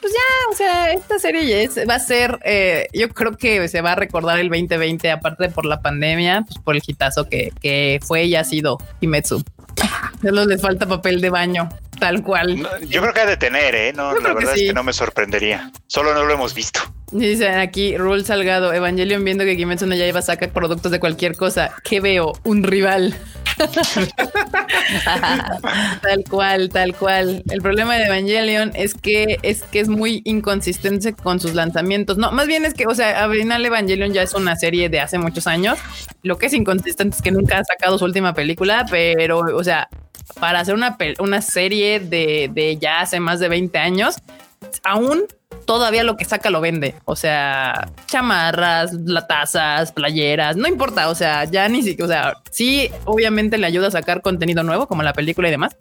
Pues ya, o sea, esta serie va a ser, eh, yo creo que se va a recordar el 2020, aparte por la pandemia, pues por el hitazo que, que fue y ha sido Kimetsu. Solo les falta papel de baño, tal cual. yo creo que ha de tener, ¿eh? No, la verdad es que no me sorprendería. Solo no lo hemos visto. Dicen aquí, Rule Salgado, Evangelion viendo que Kimetsu no Yaiba saca productos de cualquier cosa. ¿Qué veo? Un rival. tal cual, tal cual. El problema de Evangelion es que es que es muy inconsistente con sus lanzamientos. No, más bien es que, o sea, Abrinal Evangelion ya es una serie de hace muchos años. Lo que es inconsistente es que nunca ha sacado su última película, pero, o sea, para hacer una, una serie de, de ya hace más de 20 años, aún todavía lo que saca lo vende. O sea, chamarras, latazas, playeras, no importa. O sea, ya ni siquiera, o sea, sí, obviamente le ayuda a sacar contenido nuevo, como la película y demás.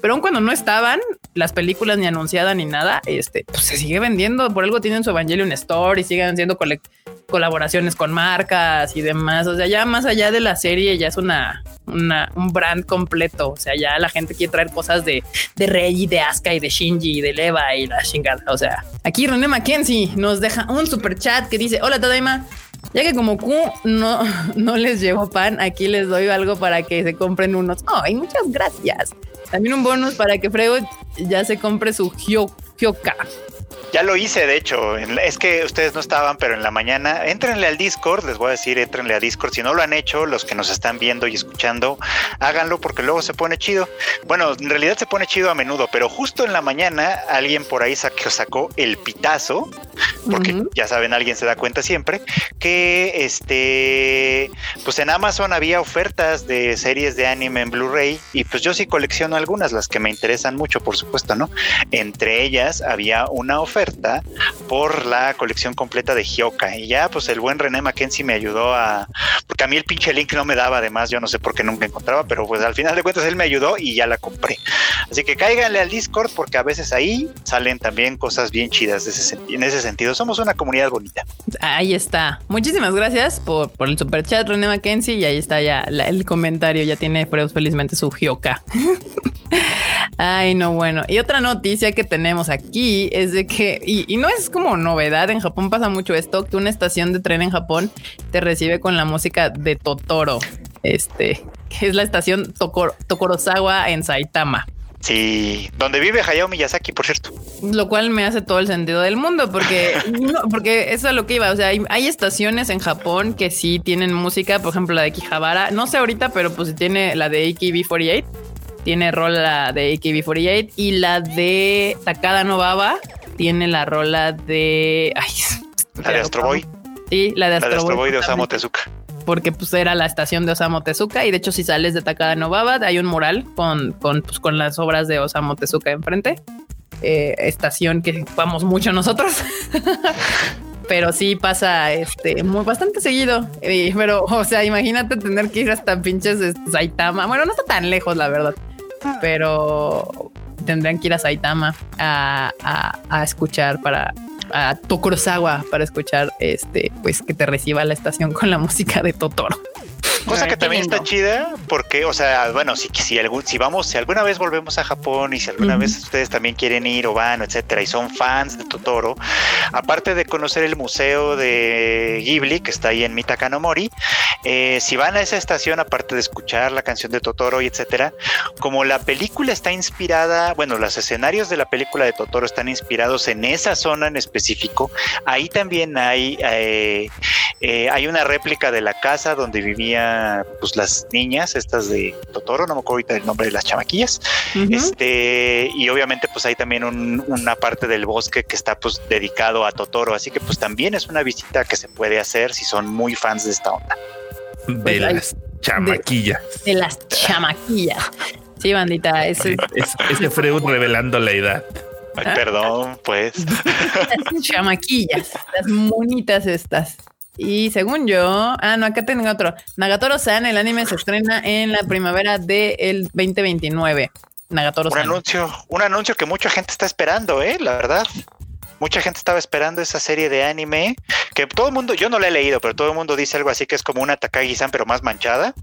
Pero aun cuando no estaban las películas ni anunciadas ni nada, este pues se sigue vendiendo. Por algo tienen su Evangelion Store y siguen haciendo colaboraciones con marcas y demás. O sea, ya más allá de la serie, ya es una, un brand completo. O sea, ya la gente quiere traer cosas de, de Rey, de Asuka y de Shinji y de Leva y la chingada. O sea, aquí René Mackenzie nos deja un super chat que dice: Hola, Tadaima. Ya que como Q no, no les llevo pan, aquí les doy algo para que se compren unos. Ay, muchas gracias. También un bonus para que Frego ya se compre su Hyoka. Ya lo hice, de hecho. Es que ustedes no estaban, pero en la mañana, entrenle al Discord, les voy a decir, entrenle a Discord. Si no lo han hecho, los que nos están viendo y escuchando, háganlo porque luego se pone chido. Bueno, en realidad se pone chido a menudo, pero justo en la mañana alguien por ahí sacó, sacó el pitazo, porque ya saben, alguien se da cuenta siempre, que este, pues en Amazon había ofertas de series de anime en Blu-ray y pues yo sí colecciono algunas, las que me interesan mucho, por supuesto, ¿no? Entre ellas había una oferta por la colección completa de Hyoka. Y ya, pues el buen René Mackenzie me ayudó a. Porque a mí el pinche link no me daba, además, yo no sé por qué nunca encontraba, pero pues al final de cuentas él me ayudó y ya la compré. Así que cáiganle al Discord porque a veces ahí salen también cosas bien chidas en ese sentido. Somos una comunidad bonita. Ahí está. Muchísimas gracias por, el super chat, René Mackenzie. Y ahí está ya el comentario. Ya tiene felizmente su Hyoka. Ay, no, bueno. Y otra noticia que tenemos aquí es de que, y, no es como novedad, en Japón pasa mucho esto, que una estación de tren en Japón te recibe con la música de Totoro, este, que es la estación Tokorozawa en Saitama. Sí, donde vive Hayao Miyazaki, por cierto. Lo cual me hace todo el sentido del mundo, porque, porque eso es lo que iba. O sea, hay, estaciones en Japón que sí tienen música, por ejemplo, la de Kihabara. No sé ahorita, pero pues tiene la de AKB48 tiene rola de AKB48 y la de Takada Novaba tiene la rola de. la de Astro Boy. Sí, la de Astro, Boy. de Osamu Tezuka. porque pues era la estación de Osamu Tezuka y de hecho si sales de Takada Novaba hay un mural con, con, pues, con las obras de Osamu Tezuka enfrente. Eh, estación que vamos mucho nosotros. pero sí pasa este muy bastante seguido. Eh, pero, o sea, imagínate tener que ir hasta pinches este, Saitama. Bueno, no está tan lejos, la verdad, pero tendrían que ir a Saitama a, a, a escuchar para a Tokorozawa para escuchar este, pues que te reciba la estación con la música de Totoro. Cosa que también está chida porque, o sea, bueno, si, si, algún, si vamos, si alguna vez volvemos a Japón y si alguna vez ustedes también quieren ir o van, etcétera, y son fans de Totoro, aparte de conocer el museo de Ghibli que está ahí en Mitakanomori, eh, si van a esa estación, aparte de escuchar la canción de Totoro y etcétera, como la película está inspirada, bueno, los escenarios de la película de Totoro están inspirados en esa zona en específico, ahí también hay, eh, eh, hay una réplica de la casa donde vivía pues las niñas, estas de Totoro, no me acuerdo ahorita el nombre de las chamaquillas. Este, y obviamente, pues hay también una parte del bosque que está pues dedicado a Totoro. Así que pues también es una visita que se puede hacer si son muy fans de esta onda. De pues, las chamaquillas. De, las chamaquillas. Sí, bandita, ese, ese Freud revelando la edad. Ay, perdón, pues. Las chamaquillas, las monitas estas. Y según yo, ah, no, acá tengo otro. Nagatoro-san, el anime se estrena en la primavera del 2029. Nagatoro-san. Un anuncio, un anuncio que mucha gente está esperando, eh, la verdad mucha gente estaba esperando esa serie de anime que todo el mundo, yo no la he leído, pero todo el mundo dice algo así que es como una Takagi-san, pero más manchada.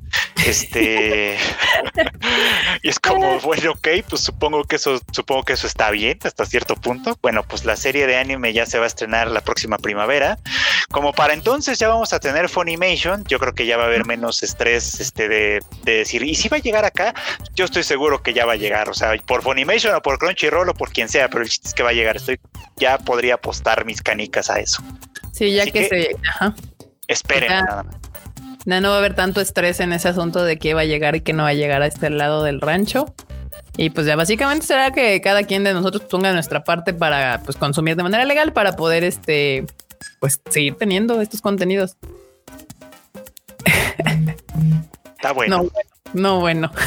Este, y es como, bueno, ok, pues supongo que eso, supongo que eso está bien hasta cierto punto. Bueno, pues la serie de anime ya se va a estrenar la próxima primavera. Como para entonces ya vamos a tener Funimation, yo creo que ya va a haber menos estrés este de, de decir, ¿y si va a llegar acá? Yo estoy seguro que ya va a llegar, o sea, por Funimation o por Crunchyroll o por quien sea, pero el chiste es que va a llegar. Estoy ya podría apostar mis canicas a eso. Sí, ya que, se. Ajá. Esperen nada más. No, va a haber tanto estrés en ese asunto de qué va a llegar y qué no va a llegar a este lado del rancho. Y pues ya básicamente será que cada quien de nosotros ponga nuestra parte para pues consumir de manera legal para poder este pues seguir teniendo estos contenidos. Está bueno. No, bueno.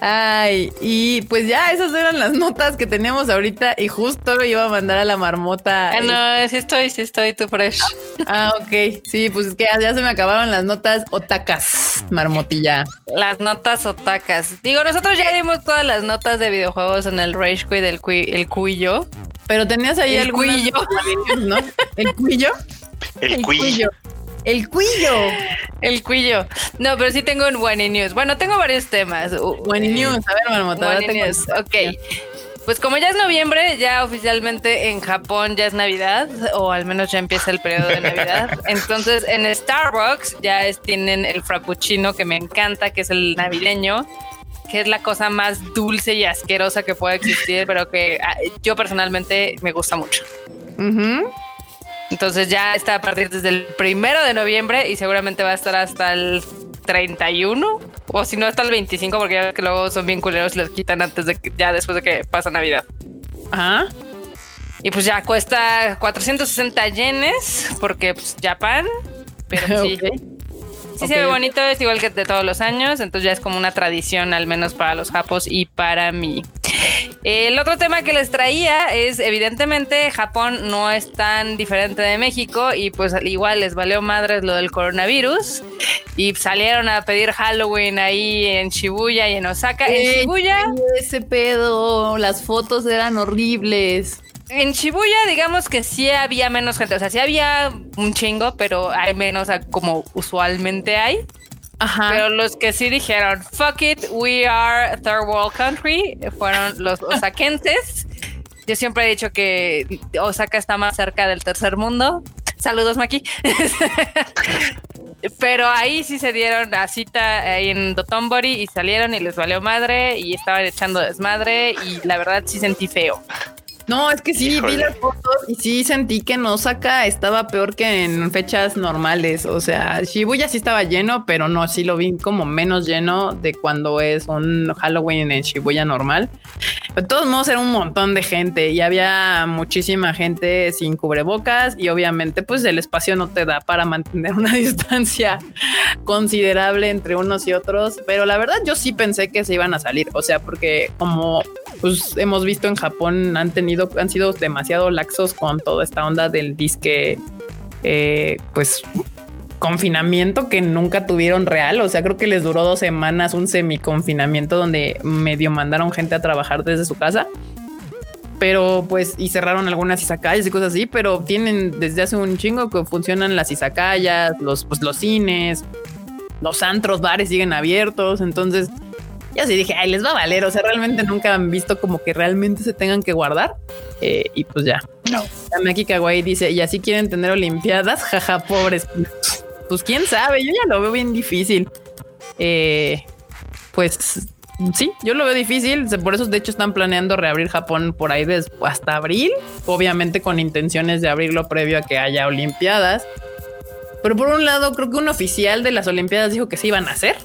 Ay, y pues ya esas eran las notas que teníamos ahorita y justo lo iba a mandar a la marmota. Ah, no, sí estoy, sí estoy, tú fresh. Ah, ok. Sí, pues es que ya, se me acabaron las notas otacas, marmotilla. Las notas otacas. Digo, nosotros ya dimos todas las notas de videojuegos en el Rage Quit, el, el cuillo. Pero tenías ahí el cuillo, ¿no? El cuillo. El, cuillo. El cuillo. El cuillo. No, pero sí tengo un One News. Bueno, tengo varios temas. One News. A ver, Marmota. News. Ok. Pues como ya es noviembre, ya oficialmente en Japón ya es Navidad, o al menos ya empieza el periodo de Navidad. Entonces en Starbucks ya tienen el frappuccino que me encanta, que es el navideño, que es la cosa más dulce y asquerosa que puede existir, pero que ah, yo personalmente me gusta mucho. Entonces ya está a partir desde el primero de noviembre y seguramente va a estar hasta el 31 o si no hasta el 25 porque ya que luego son bien culeros y los quitan antes de que, ya después de que pasa Navidad. Ajá. Y pues ya cuesta 460 yenes porque pues Japón, pero sí. Sí se ve bonito, es igual que de todos los años, entonces ya es como una tradición al menos para los japos y para mí. El otro tema que les traía es, evidentemente, Japón no es tan diferente de México y pues igual les valió madres lo del coronavirus y salieron a pedir Halloween ahí en Shibuya y en Osaka. en Shibuya... Ese pedo, las fotos eran horribles. En Shibuya, digamos que sí había menos gente, o sea, sí había un chingo, pero hay menos como usualmente hay. Ajá. Pero los que sí dijeron, fuck it, we are third world country, fueron los osakenses. Yo siempre he dicho que Osaka está más cerca del tercer mundo. Saludos, Maki. Pero ahí sí se dieron la cita ahí en Dotonbori y salieron y les valió madre y estaban echando desmadre y la verdad sí sentí feo. No, es que sí, vi las fotos y sí sentí que en Osaka estaba peor que en fechas normales. O sea, Shibuya sí estaba lleno, pero no, sí lo vi como menos lleno de cuando es un Halloween en Shibuya normal. De todos modos, era un montón de gente y había muchísima gente sin cubrebocas y obviamente pues el espacio no te da para mantener una distancia considerable entre unos y otros. Pero la verdad yo sí pensé que se iban a salir. O sea, porque como pues hemos visto en Japón han tenido, han sido demasiado laxos con toda esta onda del disque, eh, pues confinamiento que nunca tuvieron real. O sea, creo que les duró dos semanas un semiconfinamiento donde medio mandaron gente a trabajar desde su casa. Pero pues, y cerraron algunas izakayas y cosas así, pero tienen desde hace un chingo que funcionan las izakayas, los, pues, los cines, los antros, bares siguen abiertos. Entonces, ya sí dije, ay, les va a valer. O sea, realmente nunca han visto como que realmente se tengan que guardar. Eh, y pues ya. No. Maki Kawaii dice, y así quieren tener Olimpiadas, jaja, pobres. Pues quién sabe, yo ya lo veo bien difícil. Eh, pues sí, yo lo veo difícil. Por eso, de hecho, están planeando reabrir Japón por ahí des- hasta abril, obviamente con intenciones de abrirlo previo a que haya Olimpiadas. Pero por un lado, creo que un oficial de las Olimpiadas dijo que se iban a hacer,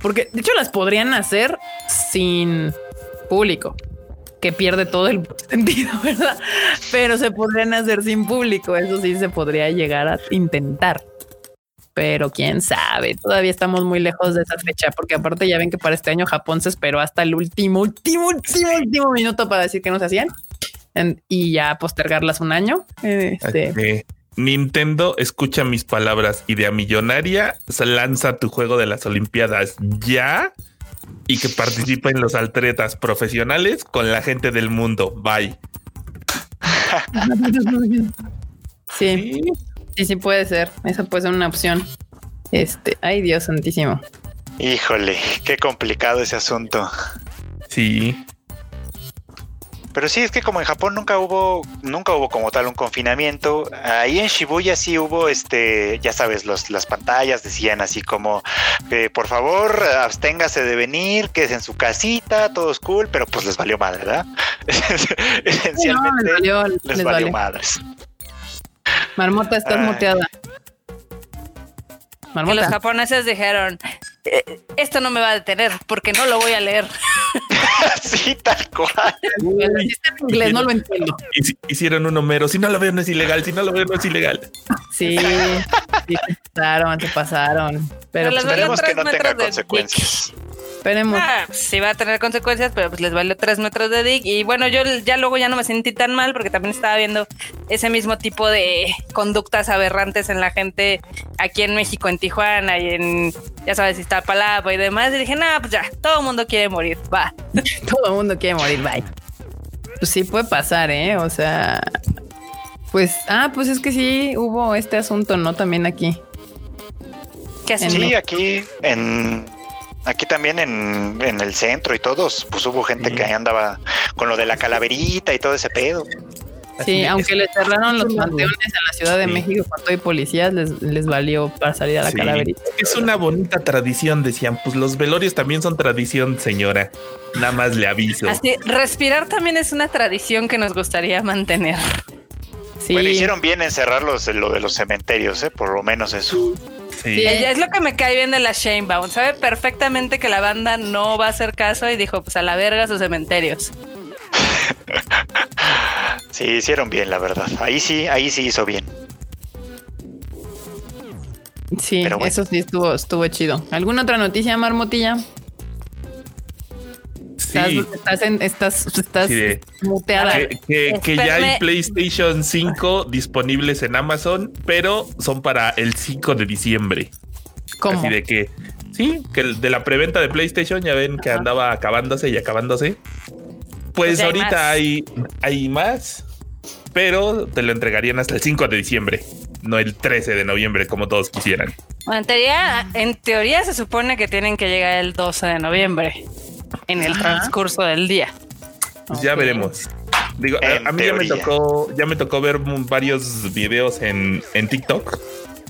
porque de hecho las podrían hacer sin público, que pierde todo el sentido, ¿verdad? Pero se podrían hacer sin público, eso sí se podría llegar a intentar. Pero quién sabe, todavía estamos muy lejos de esa fecha, porque aparte ya ven que para este año Japón se esperó hasta el último, último, último, último minuto para decir que no se hacían y ya postergarlas un año. Este, Nintendo escucha mis palabras. Idea millonaria, se lanza tu juego de las Olimpiadas ya y que participa en los atletas profesionales con la gente del mundo. Bye. sí, sí, sí puede ser. Esa puede ser una opción. Este, ay Dios santísimo. Híjole, qué complicado ese asunto. Sí. Pero sí, es que como en Japón nunca hubo, nunca hubo como tal un confinamiento. Ahí en Shibuya sí hubo, este, ya sabes, los, las pantallas decían así como, eh, por favor, absténgase de venir, quédese en su casita, todo es cool, pero pues les valió madre, ¿verdad? Esencialmente No, les valió, les, les valió madres. Marmota, estás Ay. muteada. Que los Marmota. japoneses dijeron, "Eh, esto no me va a detener porque no lo voy a leer. sí, tal cual. El sistema en inglés no lo entiendo. Hici- Hicieron un Homero. Si no lo veo, no es ilegal. Si no lo veo, no es ilegal. Sí, sí, te pasaron, te pasaron. Pero Pero les pues, Esperemos que no tenga consecuencias. Esperemos. Ah, sí va a tener consecuencias, pero pues les valió tres metros de dick. Y bueno, yo ya luego ya no me sentí tan mal porque también estaba viendo ese mismo tipo de conductas aberrantes en la gente aquí en México, en Tijuana y en, ya sabes, Iztapalapa y demás. Y dije, nada, pues ya, todo el mundo quiere morir, va. Todo el mundo quiere morir, bye. Pues sí puede pasar, ¿eh? O sea, pues, ah, pues es que sí hubo este asunto, ¿no? También aquí. ¿Qué hacen? Sí, aquí en aquí también en, en el centro y todos, pues hubo gente Sí. que andaba con lo de la calaverita y todo ese pedo. Sí, Así aunque es. le cerraron los panteones en la Ciudad de Sí. México con todo y policías, les, les valió para salir a la Sí. calaverita. Es una bonita tradición, decían. Pues los velorios también son tradición, señora. Nada más le aviso. Así, respirar también es una tradición que nos gustaría mantener. Sí, Bueno, hicieron bien en cerrar los, lo de los cementerios, ¿eh? por lo menos eso. Sí. Sí. Ella es lo que me cae bien de la Shanebaum. Sabe perfectamente que la banda no va a hacer caso y dijo, pues a la verga sus cementerios. Sí, hicieron bien, la verdad. Ahí sí, ahí sí hizo bien. sí, pero bueno. eso sí estuvo, estuvo chido. ¿Alguna otra noticia, Marmotilla? Estás, Sí. estás, en- estás, estás Sí, de- muteada. Que, que- que ya hay. PlayStation 5 disponibles en Amazon, pero son para el 5 de diciembre. ¿Cómo? Así de que, sí, que el de la preventa de PlayStation ya ven que Ajá. andaba acabándose y acabándose. Pues Pues ya hay ahorita más. hay, hay más, pero te lo entregarían hasta el 5 de diciembre, no el 13 de noviembre como todos quisieran. Bueno, en teoría, en teoría se supone que tienen que llegar el 12 de noviembre en el Ajá. transcurso del día. Pues ya veremos. Digo, a- En a, mí ya me tocó, ya me tocó ver varios videos en, en TikTok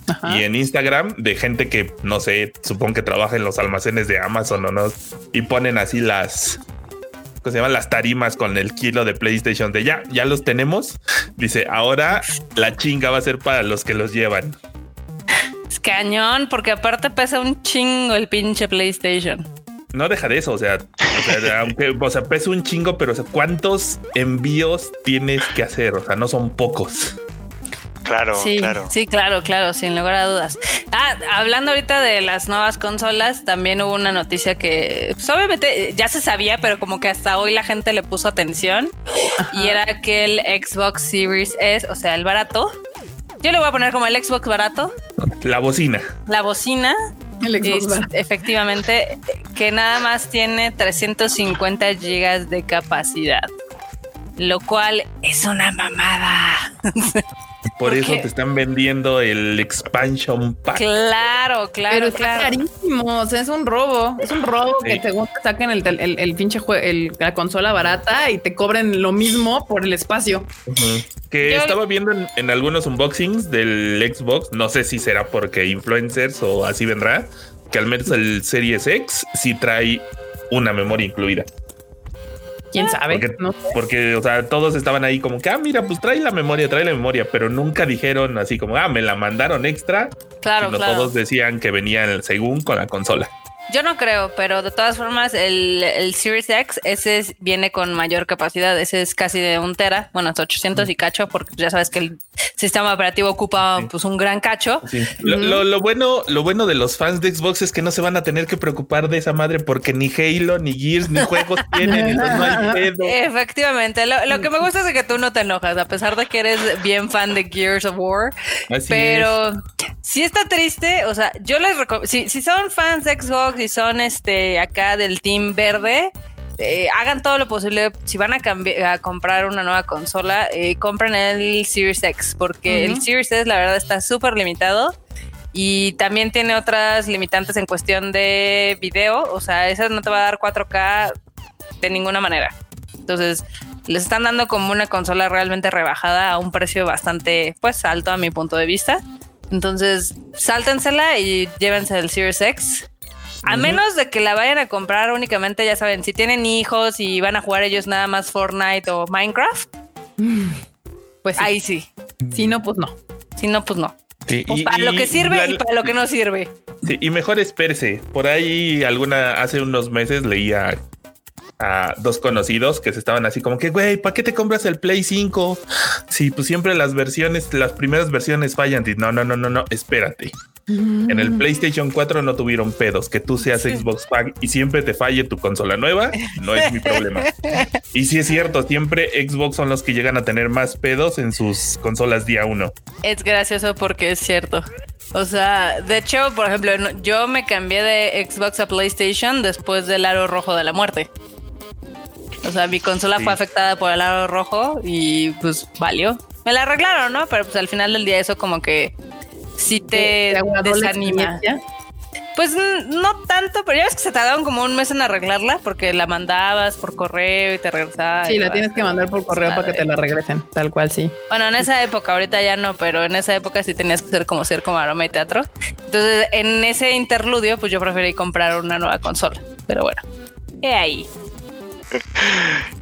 Ajá. y en Instagram de gente que no sé, supongo que trabaja en los almacenes de Amazon o no, y ponen así las se llaman las tarimas con el kilo de PlayStation de ya, ya los tenemos. Dice, ahora la chinga va a ser para los que los llevan. Es cañón, porque aparte pesa un chingo el pinche PlayStation. No deja de eso, o sea, o sea, aunque, o sea, pesa un chingo, pero o sea, ¿cuántos envíos tienes que hacer? O sea, no son pocos. Claro, Sí, claro. sí, claro, claro, sin lugar a dudas. Ah, hablando ahorita de las nuevas consolas, también hubo una noticia que pues, obviamente ya se sabía, pero como que hasta hoy la gente le puso atención y era que el Xbox Series S, o sea, el barato, yo le voy a poner como el Xbox barato, La bocina. la bocina, El Xbox es- barato. efectivamente, que nada más tiene 350 gigas de capacidad, lo cual es una mamada. Por ¿Por eso te están vendiendo el expansion pack. Claro, claro, Pero está claro. carísimo, o sea, es un robo. Es un robo Sí. que según te saquen el, el, el pinche jue- el- la consola barata y te cobren lo mismo por el espacio. Que Yo- estaba viendo en, en algunos unboxings del Xbox, no sé si será porque influencers o así vendrá, que al menos el Series X sí trae una memoria incluida. ¿Quién sabe? Porque, No. porque, o sea, todos estaban ahí como que, ah, mira, pues trae la memoria, trae la memoria, pero nunca dijeron así como, ah, me la mandaron extra. Claro, sino claro. todos decían que venían según con la consola. Yo no creo, pero de todas formas, el, el Series X, ese es- viene con mayor capacidad. Ese es casi de un tera, bueno, hasta 800 y cacho, porque ya sabes que el sistema operativo ocupa pues un gran cacho. Sí. Lo, lo- lo bueno, lo bueno de los fans de Xbox es que no se van a tener que preocupar de esa madre porque ni Halo, ni Gears, ni juegos tienen, entonces no hay pedo. Efectivamente, lo, lo que me gusta es que tú no te enojas, a pesar de que eres bien fan de Gears of War. Así pero si está triste, o sea, yo les recomiendo, si, si son fans de Xbox y son este acá del Team Verde, eh, hagan todo lo posible. Si van a, a comprar una nueva consola, eh, compren el Series X, porque Ujú. el Series S, la verdad, está súper limitado. Y también tiene otras limitantes en cuestión de video. O sea, esa no te va a dar 4K de ninguna manera. Entonces, les están dando como una consola realmente rebajada a un precio bastante, pues, alto a mi punto de vista. Entonces, sáltensela y llévense el Series X. A menos de que la vayan a comprar únicamente, ya saben, si tienen hijos y van a jugar ellos nada más Fortnite o Minecraft, Pues sí. ahí sí. Si no, pues no. Si no, pues no. Sí, Pues y- para lo que sirve la- y para lo que no sirve. Sí, y mejor espérese. Por ahí alguna, hace unos meses leía a dos conocidos que se estaban así como que, güey, ¿para qué te compras el Play 5? Sí, pues siempre las versiones, las primeras versiones fallan. Y No, no, no, no, no, espérate. En el PlayStation 4 no tuvieron pedos. Que tú seas Xbox Pack y siempre te falle tu consola nueva, no es mi problema. Y sí es cierto, siempre Xbox son los que llegan a tener más pedos en sus consolas día uno. Es gracioso porque es cierto. O sea, de hecho, por ejemplo, yo me cambié de Xbox a PlayStation después del aro rojo de la muerte. O sea, mi consola Sí. fue afectada por el aro rojo y pues valió. Me la arreglaron, ¿no? Pero pues al final del día eso como que sí te, desanima. Pues no tanto, pero ya ves que se tardaron como un mes en arreglarla porque la mandabas por correo y te regresaba. Sí, la tienes que mandar por correo para que te la regresen, tal cual sí. Bueno, en esa época, ahorita ya no, pero en esa época sí tenías que ser como ser como aroma y teatro. Entonces, en ese interludio, pues yo preferí comprar una nueva consola. Pero bueno, he ahí.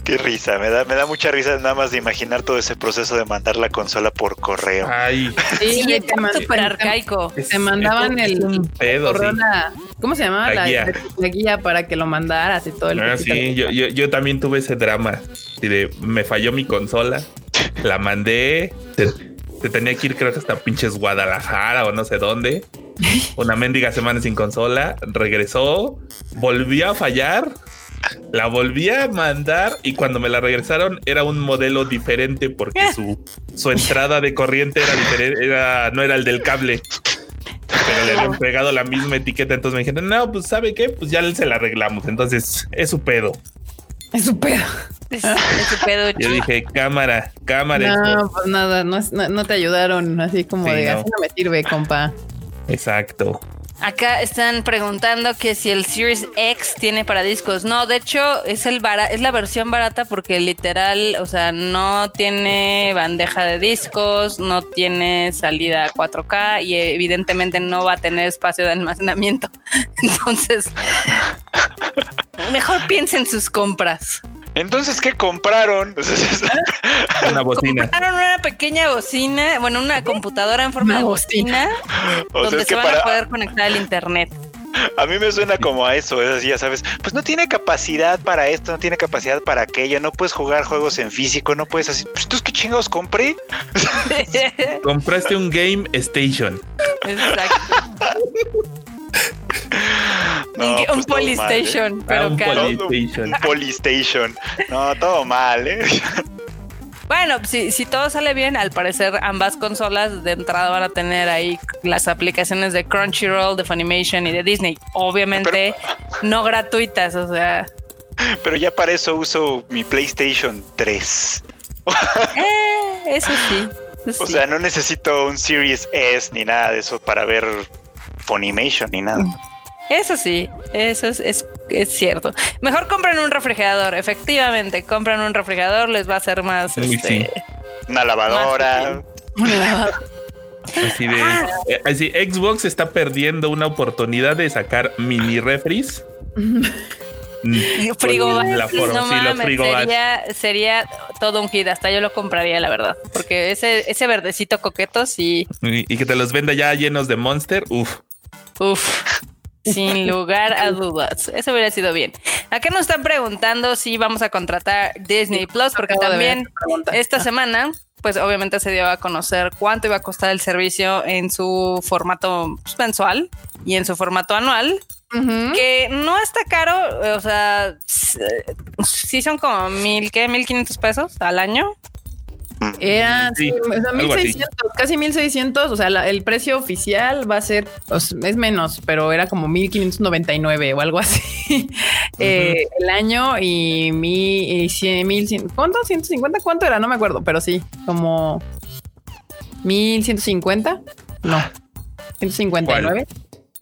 Qué risa, me da, me da mucha risa nada más de imaginar todo ese proceso de mandar la consola por correo. Ay, Sí, está man- súper arcaico. es- Te mandaban es el, un pedo, correo sí. la- ¿cómo se llamaba? La La, guía. la guía para que lo mandaras y todo el Ah, sí, yo, yo, yo también tuve ese drama. Y de me falló mi consola, la mandé, se, se tenía que ir creo que hasta pinches Guadalajara o no sé dónde. Una mendiga semana sin consola, regresó, volvió a fallar, la volví a mandar y cuando me la regresaron era un modelo diferente porque su, su entrada de corriente era diferente, era, no era el del cable. Pero le habían pegado la misma etiqueta, entonces me dijeron, no, pues sabe qué, pues ya se la arreglamos, entonces es su pedo. Es su pedo. Es, es su pedo. Yo dije, cámara, cámara. No, Xbox". pues nada, no, es- no, no te ayudaron así como Sí, de no. así no me sirve, compa. Exacto. Acá están preguntando que si el Series X tiene para discos. No, de hecho es el bara- es la versión barata porque literal, o sea, no tiene bandeja de discos, no tiene salida 4K y evidentemente no va a tener espacio de almacenamiento. Entonces, mejor piensen sus compras. Entonces, ¿qué compraron? Una bocina. Compraron una pequeña bocina, bueno, una computadora en forma Una de bocina. bocina, O sea, donde es se que van a para- poder conectar al internet. A mí me suena como a eso, es así, ya sabes. Pues no tiene capacidad para esto, no tiene capacidad para aquello, no puedes jugar juegos en físico, no puedes así. Pues tú qué chingados compré. Compraste un Game Station. Exacto. No, un pues un mal, ¿eh? Polystation, pero Ah, un Polystation. No, todo mal, ¿eh? Bueno, si, si todo sale bien, al parecer ambas consolas de entrada van a tener ahí las aplicaciones de Crunchyroll, de Funimation y de Disney. Obviamente no gratuitas, o sea, Pero ya para eso uso mi PlayStation 3. eh, eso sí. eso O sí. sea, no necesito un Series S ni nada de eso para ver Funimation ni nada. Eso sí, eso es, es, es cierto. Mejor compren un refrigerador, efectivamente, compren un refrigerador, les va a hacer más... Uy, este, sí. Una lavadora. Así de. eh, Así, Xbox está perdiendo una oportunidad de sacar mini refris. Mm, Frigobar, con la forma, no sí, mames, sería, sería todo un hit, hasta yo lo compraría, la verdad, porque ese, ese verdecito coqueto sí, Y, y que te los venda ya llenos de Monster. Uf. uff, sin lugar a dudas, eso hubiera sido bien. Acá nos están preguntando si vamos a contratar Disney Plus, porque Acabo también esta semana, pues obviamente se dio a conocer cuánto iba a costar el servicio en su formato mensual y en su formato anual. Que no está caro, o sea, sí son como mil, ¿qué? Mil quinientos pesos al año. Era Sí, o sea, algo así. 1600, casi 1600. O sea, la- el precio oficial va a ser, o sea, es menos, pero era como 1599 o algo así. Eh, el año y mi y cien- mil ¿cuánto? 150, ¿cuánto era? No me acuerdo, pero sí, como 1150. No, 159.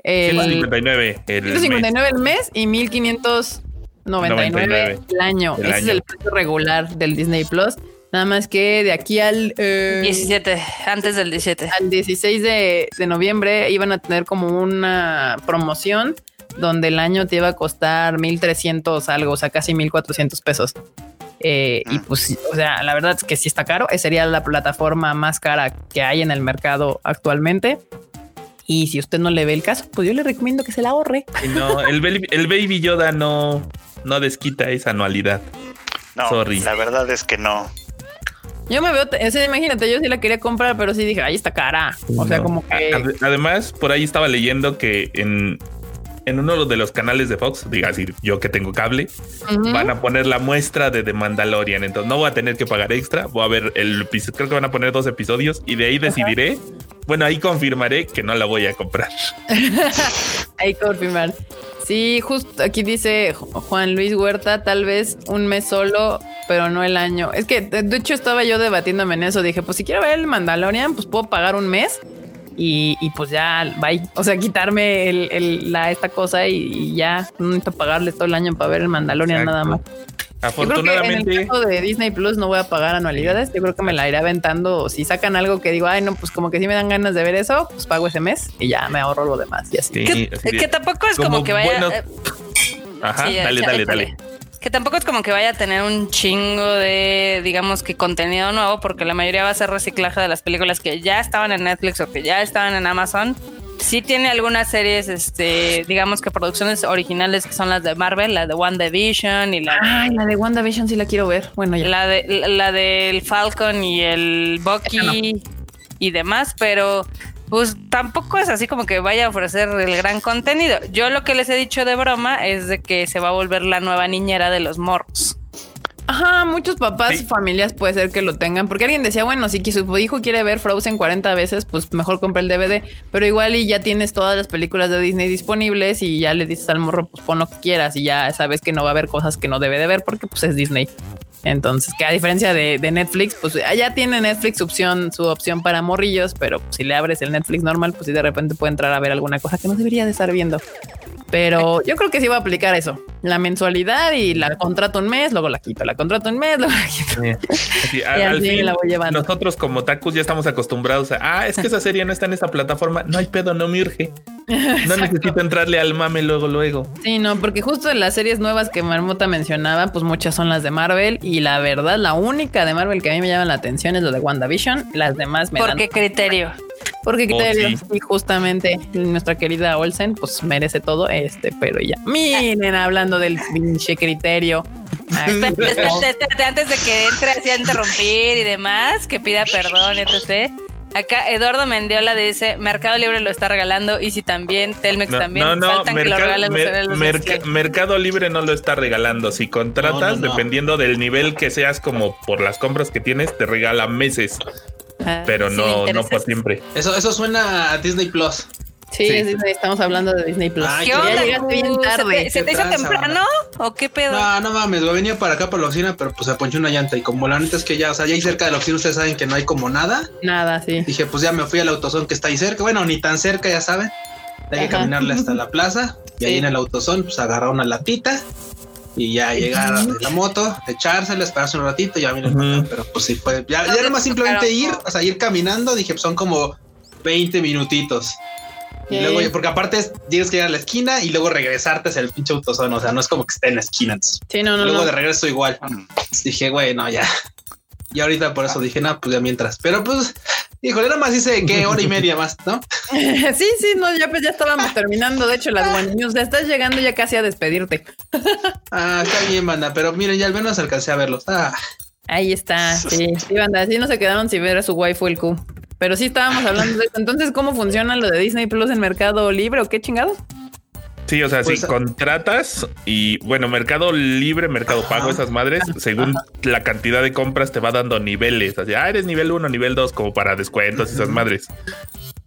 El, 159. El 159 el mes y 1599 99 el año. el Ese es año. el precio regular del Disney Plus. Nada más que de aquí al, eh, 17, antes del 17. al 16 de, de noviembre iban a tener como una promoción donde el año te iba a costar 1300 algo, o sea, casi 1400 pesos. Eh, y pues, o sea, la verdad es que sí está caro. Esa sería la plataforma más cara que hay en el mercado actualmente. Y si usted no le ve el caso, pues yo le recomiendo que se la ahorre. Y no, el, Baby- el Baby Yoda no, no desquita esa anualidad. No, Sorry. la verdad es que no. Yo me veo, o sea, imagínate, yo sí la quería comprar, pero sí dije, ahí está cara. O sea, como que Ade- Además, por ahí estaba leyendo que en, en uno de los canales de Fox, diga así, yo que tengo cable, van a poner la muestra de The Mandalorian. Entonces no voy a tener que pagar extra. Voy a ver el. Creo que van a poner dos episodios y de ahí decidiré. Bueno, ahí confirmaré que no la voy a comprar. Que confirmar. Sí, justo aquí dice Ju- Juan Luis Huerta, tal vez un mes solo, pero no el año. Es que de de hecho estaba yo debatiéndome en eso. Dije, pues si quiero ver el Mandalorian, pues puedo pagar un mes y, y pues ya, bye. O sea, quitarme el, el- la, esta cosa y, y ya no necesito pagarle todo el año para ver el Mandalorian Exacto. nada más. Yo creo que en Afortunadamente, el caso de Disney Plus no voy a pagar anualidades. Yo creo que me la iré aventando. Si sacan algo que digo, ay, no, pues como que sí me dan ganas de ver eso, pues pago ese mes y ya me ahorro lo demás y así. sí, Que, así de- que tampoco es como, como que vaya. eh, Ajá, sí, dale, dale, dale. Que tampoco es como que vaya a tener un chingo de, digamos que contenido nuevo, porque la mayoría va a ser reciclaje de las películas que ya estaban en Netflix o que ya estaban en Amazon. Sí tiene algunas series, este, digamos que producciones originales que son las de Marvel, la de One Division y la, Ay, la de WandaVision sí la quiero ver. Bueno, ya. la de la del Falcon y el Bucky y demás, pero pues tampoco es así como que vaya a ofrecer el gran contenido. Yo lo que les he dicho de broma es de que se va a volver la nueva niñera de los morros. Ajá, muchos papás, Sí. familias puede ser que lo tengan, porque alguien decía, bueno, si su hijo quiere ver Frozen 40 veces, pues mejor compra el DVD, pero igual y ya tienes todas las películas de Disney disponibles y ya le dices al morro, pues pon lo que quieras y ya sabes que no va a haber cosas que no debe de ver porque pues es Disney. Entonces, que a diferencia de, de Netflix, pues ya tiene Netflix opción, su opción para morrillos, pero pues, si le abres el Netflix normal, pues sí de repente puede entrar a ver alguna cosa que no debería de estar viendo. Pero yo creo que sí va a aplicar eso. la mensualidad y la contrato un mes, luego la quito, la contrato un mes, luego la quito. Sí, Y al, fin, la voy llevando. nosotros como tacos ya estamos acostumbrados a, ah, es que esa serie no está en esa plataforma. No hay pedo, no me urge. No necesito entrarle al mame luego, luego. Sí, no, porque justo en las series nuevas que Marmota mencionaba, pues muchas son las de Marvel y la verdad, la única de Marvel que a mí me llama la atención es la de WandaVision. Las demás me ¿Por dan qué criterio? Porque Oh, criterio. sí. Y justamente nuestra querida Olsen, pues merece todo este, pero ya. Miren, hablando del pinche criterio. Espérate, espérate, espérate, antes de que entre así a interrumpir y demás, que pida perdón, etc. Acá Eduardo Mendiola dice, Mercado Libre lo está regalando, y si también, Telmex No, también, no, no, faltan que lo Merca- regalen los Mer-. Mercado Libre no lo está regalando. Si contratas, No, no, no. dependiendo del nivel que seas, como por las compras que tienes, te regala meses, Ah, pero no, no por siempre. Eso, eso suena a Disney Plus. Sí, Sí. es Disney, estamos hablando de Disney Plus. Ay, ¿Qué Ya onda? llegaste bien tarde. te, se te ¿Qué hizo temprano? ¿O qué pedo? No, no mames, güey, venía para acá para la oficina, pero pues se ponchó una llanta y como la neta es que ya, o sea, ya ahí cerca de la oficina ustedes saben que no hay como nada. Nada, sí. Dije, pues ya me fui al autosón que está ahí cerca. Bueno, ni tan cerca, ya saben. Hay que caminarle hasta la plaza y ahí en el autosón, pues agarrar una latita y ya llegar a la moto, echársela, esperarse un ratito y ya viene el patrón, Pero pues sí, fue ya, ya era más simplemente ir, o sea, ir caminando. Dije, pues son como 20 minutitos. Y luego, porque aparte es- tienes que ir a la esquina y luego regresarte hacia el pinche autosón. O sea, no es como que esté en la esquina. entonces, Sí, no, no, luego no. de regreso igual. Entonces dije, güey, no, ya. Y ahorita por eso dije, no, pues ya mientras. Pero pues, híjole, nada más hice que hora y media más, ¿no? sí, sí, no, ya pues ya estábamos terminando. De hecho, las One News, estás llegando ya casi a despedirte. Ah, está bien, banda. Pero miren, ya al menos alcancé a verlos. Ah, Ahí está, sí, sí, banda, así no se quedaron sin ver a su waifu el Q. Pero sí estábamos hablando de eso. Entonces, ¿cómo funciona lo de Disney Plus en Mercado Libre o qué chingados? Sí, o sea, Pues, si contratas y bueno, Mercado Libre, Mercado Ajá. Pago, esas madres, según la cantidad de compras te va dando niveles. Así, ah, eres nivel 1, nivel 2, como para descuentos esas madres.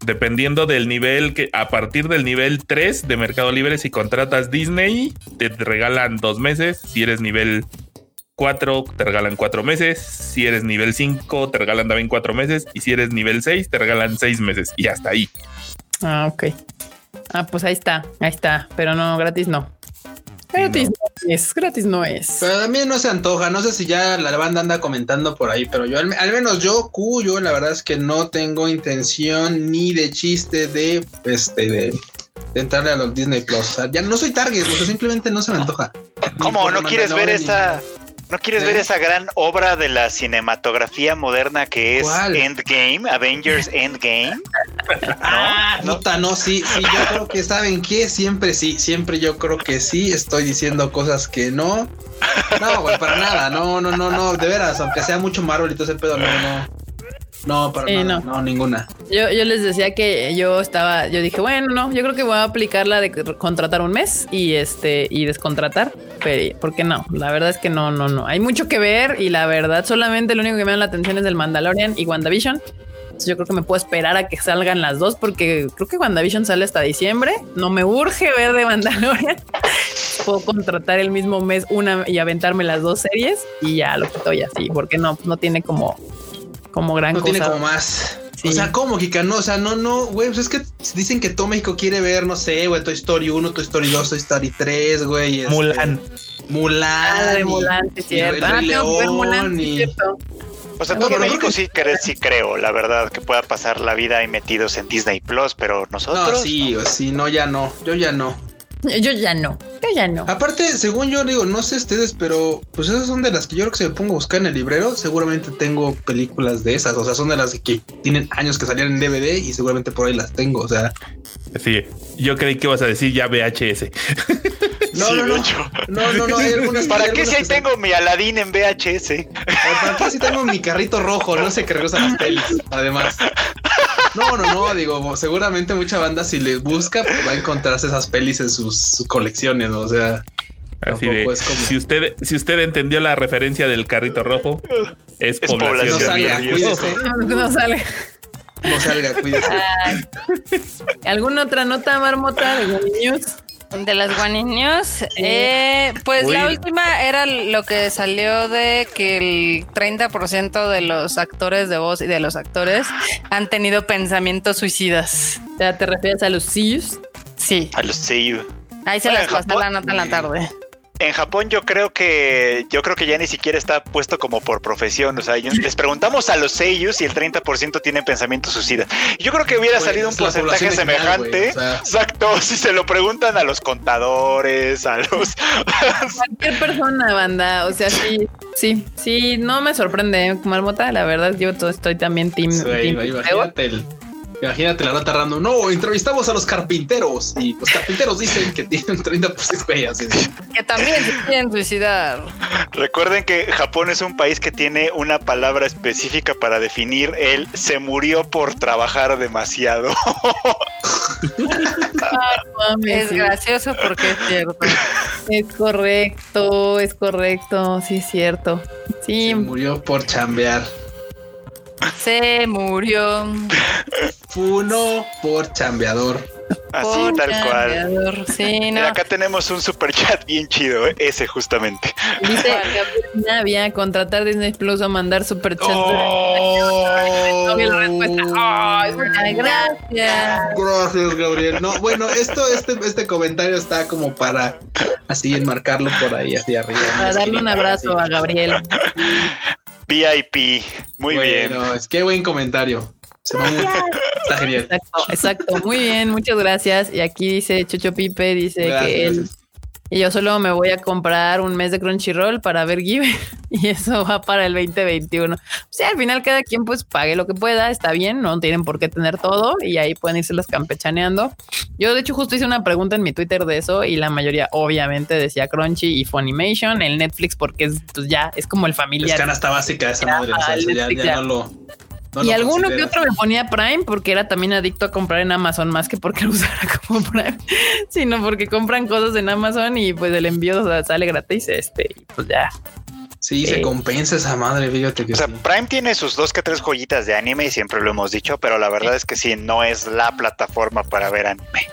Dependiendo del nivel que a partir del nivel 3 de Mercado Libre, si contratas Disney, te regalan dos meses. Si eres nivel 4, te regalan cuatro meses. Si eres nivel 5, te regalan también cuatro meses. Y si eres nivel 6, te regalan seis meses. Y hasta ahí. Ah, ok. Ah, pues ahí está, ahí está. Pero no, gratis no. Gratis no, es, gratis no es. pero también no se antoja. No sé si ya la banda anda comentando por ahí, pero yo, al, al menos yo, Q, yo la verdad es que no tengo intención ni de chiste de, este, de, de entrarle a los Disney Plus. O sea, ya no soy target, o sea, simplemente no se me antoja. ¿Cómo? ¿No quieres ver ni esa. No quieres ¿Eh? ver esa gran obra de la cinematografía moderna que es ¿Cuál? Endgame, Avengers Endgame? Ah, ¿No? puta, no, sí, sí, yo creo que saben que siempre sí, siempre yo creo que sí, estoy diciendo cosas que no. No, güey, para nada, no, no, no, no, de veras, aunque sea mucho Marvel y todo ese pedo, no, no. No, para Sí, nada, no. no. ninguna. Yo, yo les decía que yo estaba, yo dije, bueno, no, yo creo que voy a aplicar la de contratar un mes y este y descontratar, pero ¿por qué no? La verdad es que no, no, no. Hay mucho que ver y la verdad solamente lo único que me da la atención es el Mandalorian y WandaVision. Entonces yo creo que me puedo esperar a que salgan las dos porque creo que WandaVision sale hasta diciembre. No me urge ver de Mandalorian. Puedo contratar el mismo mes una y aventarme las dos series y ya lo quito y así, porque no, no tiene como, como gran No cosa. tiene como más. Sí. O sea, ¿cómo, Kika? No, o sea, no, no, güey, pues es que dicen que todo México quiere ver, no sé, güey, Toy Story 1, Toy Story 2, Toy Story 3, güey. este, Mulan. Mulan. Ah, y- Mulan, sí, cierto. Ah, Rey tengo que ver Mulan, y- cierto. O sea, No, todo México creo sí, cre- sí creo, la verdad, que pueda pasar la vida ahí metidos en Disney Plus, pero nosotros. No, sí, o sí, no, ya no, yo ya no. Yo ya no, yo ya no. Aparte, según yo digo, no sé ustedes, pero pues esas son de las que yo creo que si me pongo a buscar en el librero, seguramente tengo películas de esas. O sea, son de las que tienen años que salieron en DVD y seguramente por ahí las tengo. O sea, Sí, yo creí que ibas a decir ya VHS. no, Sí, no, no, hecho. no, no, no, hay algunas. ¿Para hay qué algunas si ahí tengo mi Aladdin en VHS? ¿Para qué si tengo mi carrito rojo? No sé que regresa las pelis, además. No, no, no, digo, seguramente mucha banda si les busca pues, va a encontrarse esas pelis en sus, sus colecciones, ¿no? o sea, Así de, como- si usted, si usted entendió la referencia del carrito rojo, es, Es población. no salga, No sale. no salga, cuídese. ¿Alguna otra nota, Marmota, de News? De las guaniños, eh, pues Uy. la última era lo que salió de que el 30% de los actores de voz y de los actores han tenido pensamientos suicidas. O sea, ¿te refieres a los sillos? Sí, A los Seiyu. ahí se Bueno, las Japón- la nota en la tarde. En Japón yo creo que yo creo que ya ni siquiera está puesto como por profesión. O sea, yo- les preguntamos a los seiyus y el 30% tienen pensamiento suicida. Yo creo que hubiera Güey, salido un porcentaje general, semejante. güey, o sea. Exacto. Si se lo preguntan a los contadores, a los Cualquier persona, banda. O sea, sí, sí, sí, no me sorprende, Marmota. La verdad, yo to- estoy también team. Imagínate el- Imagínate la rata random. No, entrevistamos a los carpinteros y los carpinteros dicen que tienen 30% güey, así de- Que también se quieren suicidar. Recuerden que Japón es un país que tiene una palabra específica para definir el se murió por trabajar demasiado. Mames, Es gracioso porque es cierto. Es correcto, es correcto, sí es cierto. Sí, Se murió por chambear. Se murió. Funo por chambeador. Así por tal cual. cambiador. Sí, no. Mira, acá tenemos un super chat bien chido, ¿eh? ese justamente. dice Gabriel Navia, contratar Disney Plus o mandar. Oh. La respuesta. Ay, muchas gracias. Gracias, Gabriel. No, bueno, esto, este, este comentario está como para así enmarcarlo por ahí hacia arriba. Para darle un abrazo a Gabriel. VIP, muy bien. Bueno, es que buen comentario. Se Está genial. Exacto, exacto. Muy bien, muchas gracias. Y aquí dice Chocho Pipe, dice que Gracias. Y yo solo me voy a comprar un mes de Crunchyroll para ver Given y eso va para el 2021. O sea, al final cada quien pues pague lo que pueda, está bien, no tienen por qué tener todo y ahí pueden irse las campechaneando. Yo de hecho justo hice una pregunta en mi Twitter de eso y la mayoría obviamente decía Crunchy y Funimation, el Netflix porque es pues ya es como el Es familiar. canasta básica esa madre. O sea, ya ya. no lo. No y alguno que otro me ponía Prime porque era también adicto a comprar en Amazon más que porque lo usara como Prime, sino porque compran cosas en Amazon y pues el envío o sea, sale gratis, este, y pues ya. Sí, se Eh. compensa esa madre, fíjate que O sea, sí. Prime tiene sus dos que tres joyitas de anime y siempre lo hemos dicho, pero la verdad es que sí, no es la plataforma para ver anime.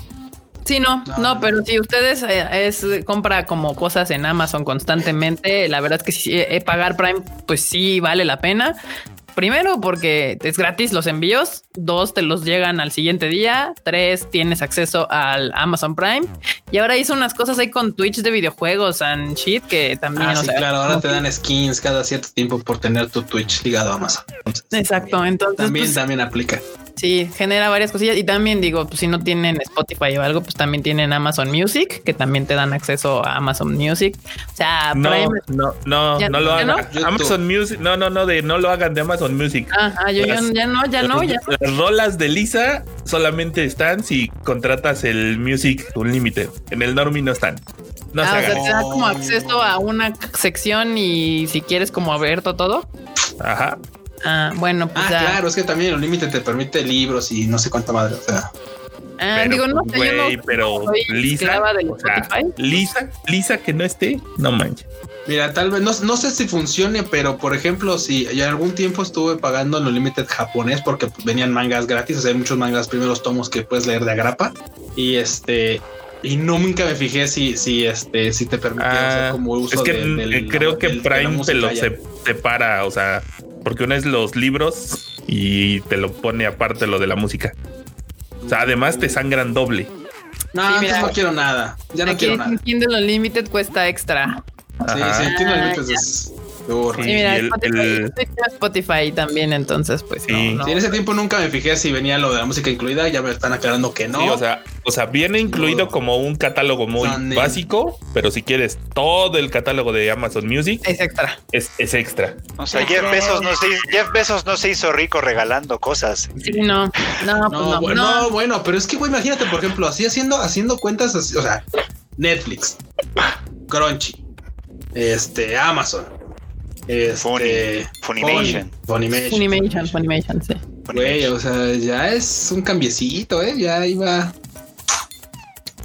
Sí, no, No, no, no. pero si ustedes eh, es compra como cosas en Amazon constantemente, la verdad es que si eh, pagar Prime, pues sí vale la pena. Primero, porque es gratis los envíos. Dos, te los llegan al siguiente día. Tres, tienes acceso al Amazon Prime. Y ahora hizo unas cosas ahí con Twitch de videojuegos and shit que también, Ah, o sí, sea, claro, ahora te dan skins cada cierto tiempo por tener tu Twitch ligado a Amazon. Entonces, Exacto. Entonces, También, pues, también aplica. sí, genera varias cosillas. Y también digo, pues si no tienen Spotify o algo, pues también tienen Amazon Music, que también te dan acceso a Amazon Music. O sea, No, Prime. no, no, ¿Ya- no lo no? hagan. Amazon Music, no, no, no, de no lo hagan de Amazon Music. Ajá, yo, Las- ya no, ya no, ya. Las rolas de Lisa solamente están si contratas el Music Unlimited. En el Normie no están. No Ah, se o sea, te da como acceso a una sección y si quieres como abierto todo. Ajá. Ah, bueno, pues Ah, ya. claro, es que también el límite te permite libros y no sé cuánta madre. O sea, Ah, Pero, digo, no sé, yo güey, no pero soy Lisa, o sea. Lisa, Lisa que no esté, no manches. Mira, tal vez no, no sé si funcione, pero por ejemplo, si ya algún tiempo estuve pagando el Unlimited japonés porque venían mangas gratis, o sea, hay muchos mangas, primeros tomos que puedes leer de agrapa y este. Y no nunca me fijé si, si este, si te permitía hacer Ah, como uso es que de- del- eh, creo que del- Prime te lo se- separa, o sea, porque uno es los libros y te lo pone aparte lo de la música. O sea, además te sangran doble. No, Sí, antes mira. no quiero nada. Ya no Aquí quiero nada. Kindle Unlimited cuesta extra. Sí, sí, entiendo el Ah. Sí, Y mira, el- Spotify, el- Spotify también, entonces, pues Sí. no, no. Sí, en ese tiempo nunca me fijé si venía lo de la música incluida, ya me están aclarando que no. Sí, o sea, o sea, viene incluido No. como un catálogo muy básico, pero si quieres todo el catálogo de Amazon Music Es extra. es, es extra. O sea, Jeff Bezos, no se, Jeff Bezos no se hizo rico regalando cosas. Sí, no. No, pues no, no. bueno, no. no, bueno, pero es que, güey, imagínate, por ejemplo, así haciendo, haciendo cuentas, así, o sea, Netflix, Crunchy, este, Amazon, este, Funny- Funimation. Fun- Funimation. Funimation, Funimation, sí. Güey, o sea, ya es un cambiecito, ¿eh? Ya iba.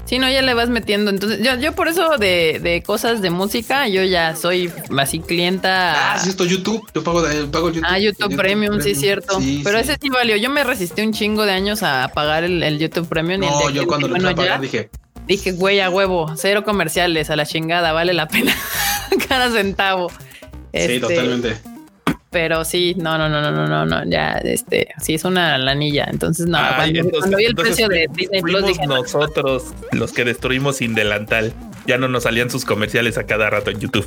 Sí, no, ya le vas metiendo. Entonces, yo, yo por eso de, de cosas de música, yo ya soy así clienta. Ah, sí, esto YouTube. Yo pago, de- pago YouTube. Ah, YouTube, Premium, sí, es cierto. Sí, Pero sí. ese sí valió. Yo me resistí un chingo de años a pagar el, el YouTube Premium. y el No, de yo cuando lo bueno, empecé a ya pagar dije, dije, güey, a huevo, cero comerciales, a la chingada, vale la pena cada centavo. sí, Este, totalmente. Pero sí, no, no, no, no, no, no, no, ya, este, sí es una lanilla. Entonces, no, Ay, cuando, entonces- cuando vi el entonces precio de Disney Plus, dije, no, nosotros los que destruimos sin delantal. ya no nos salían sus comerciales a cada rato en YouTube.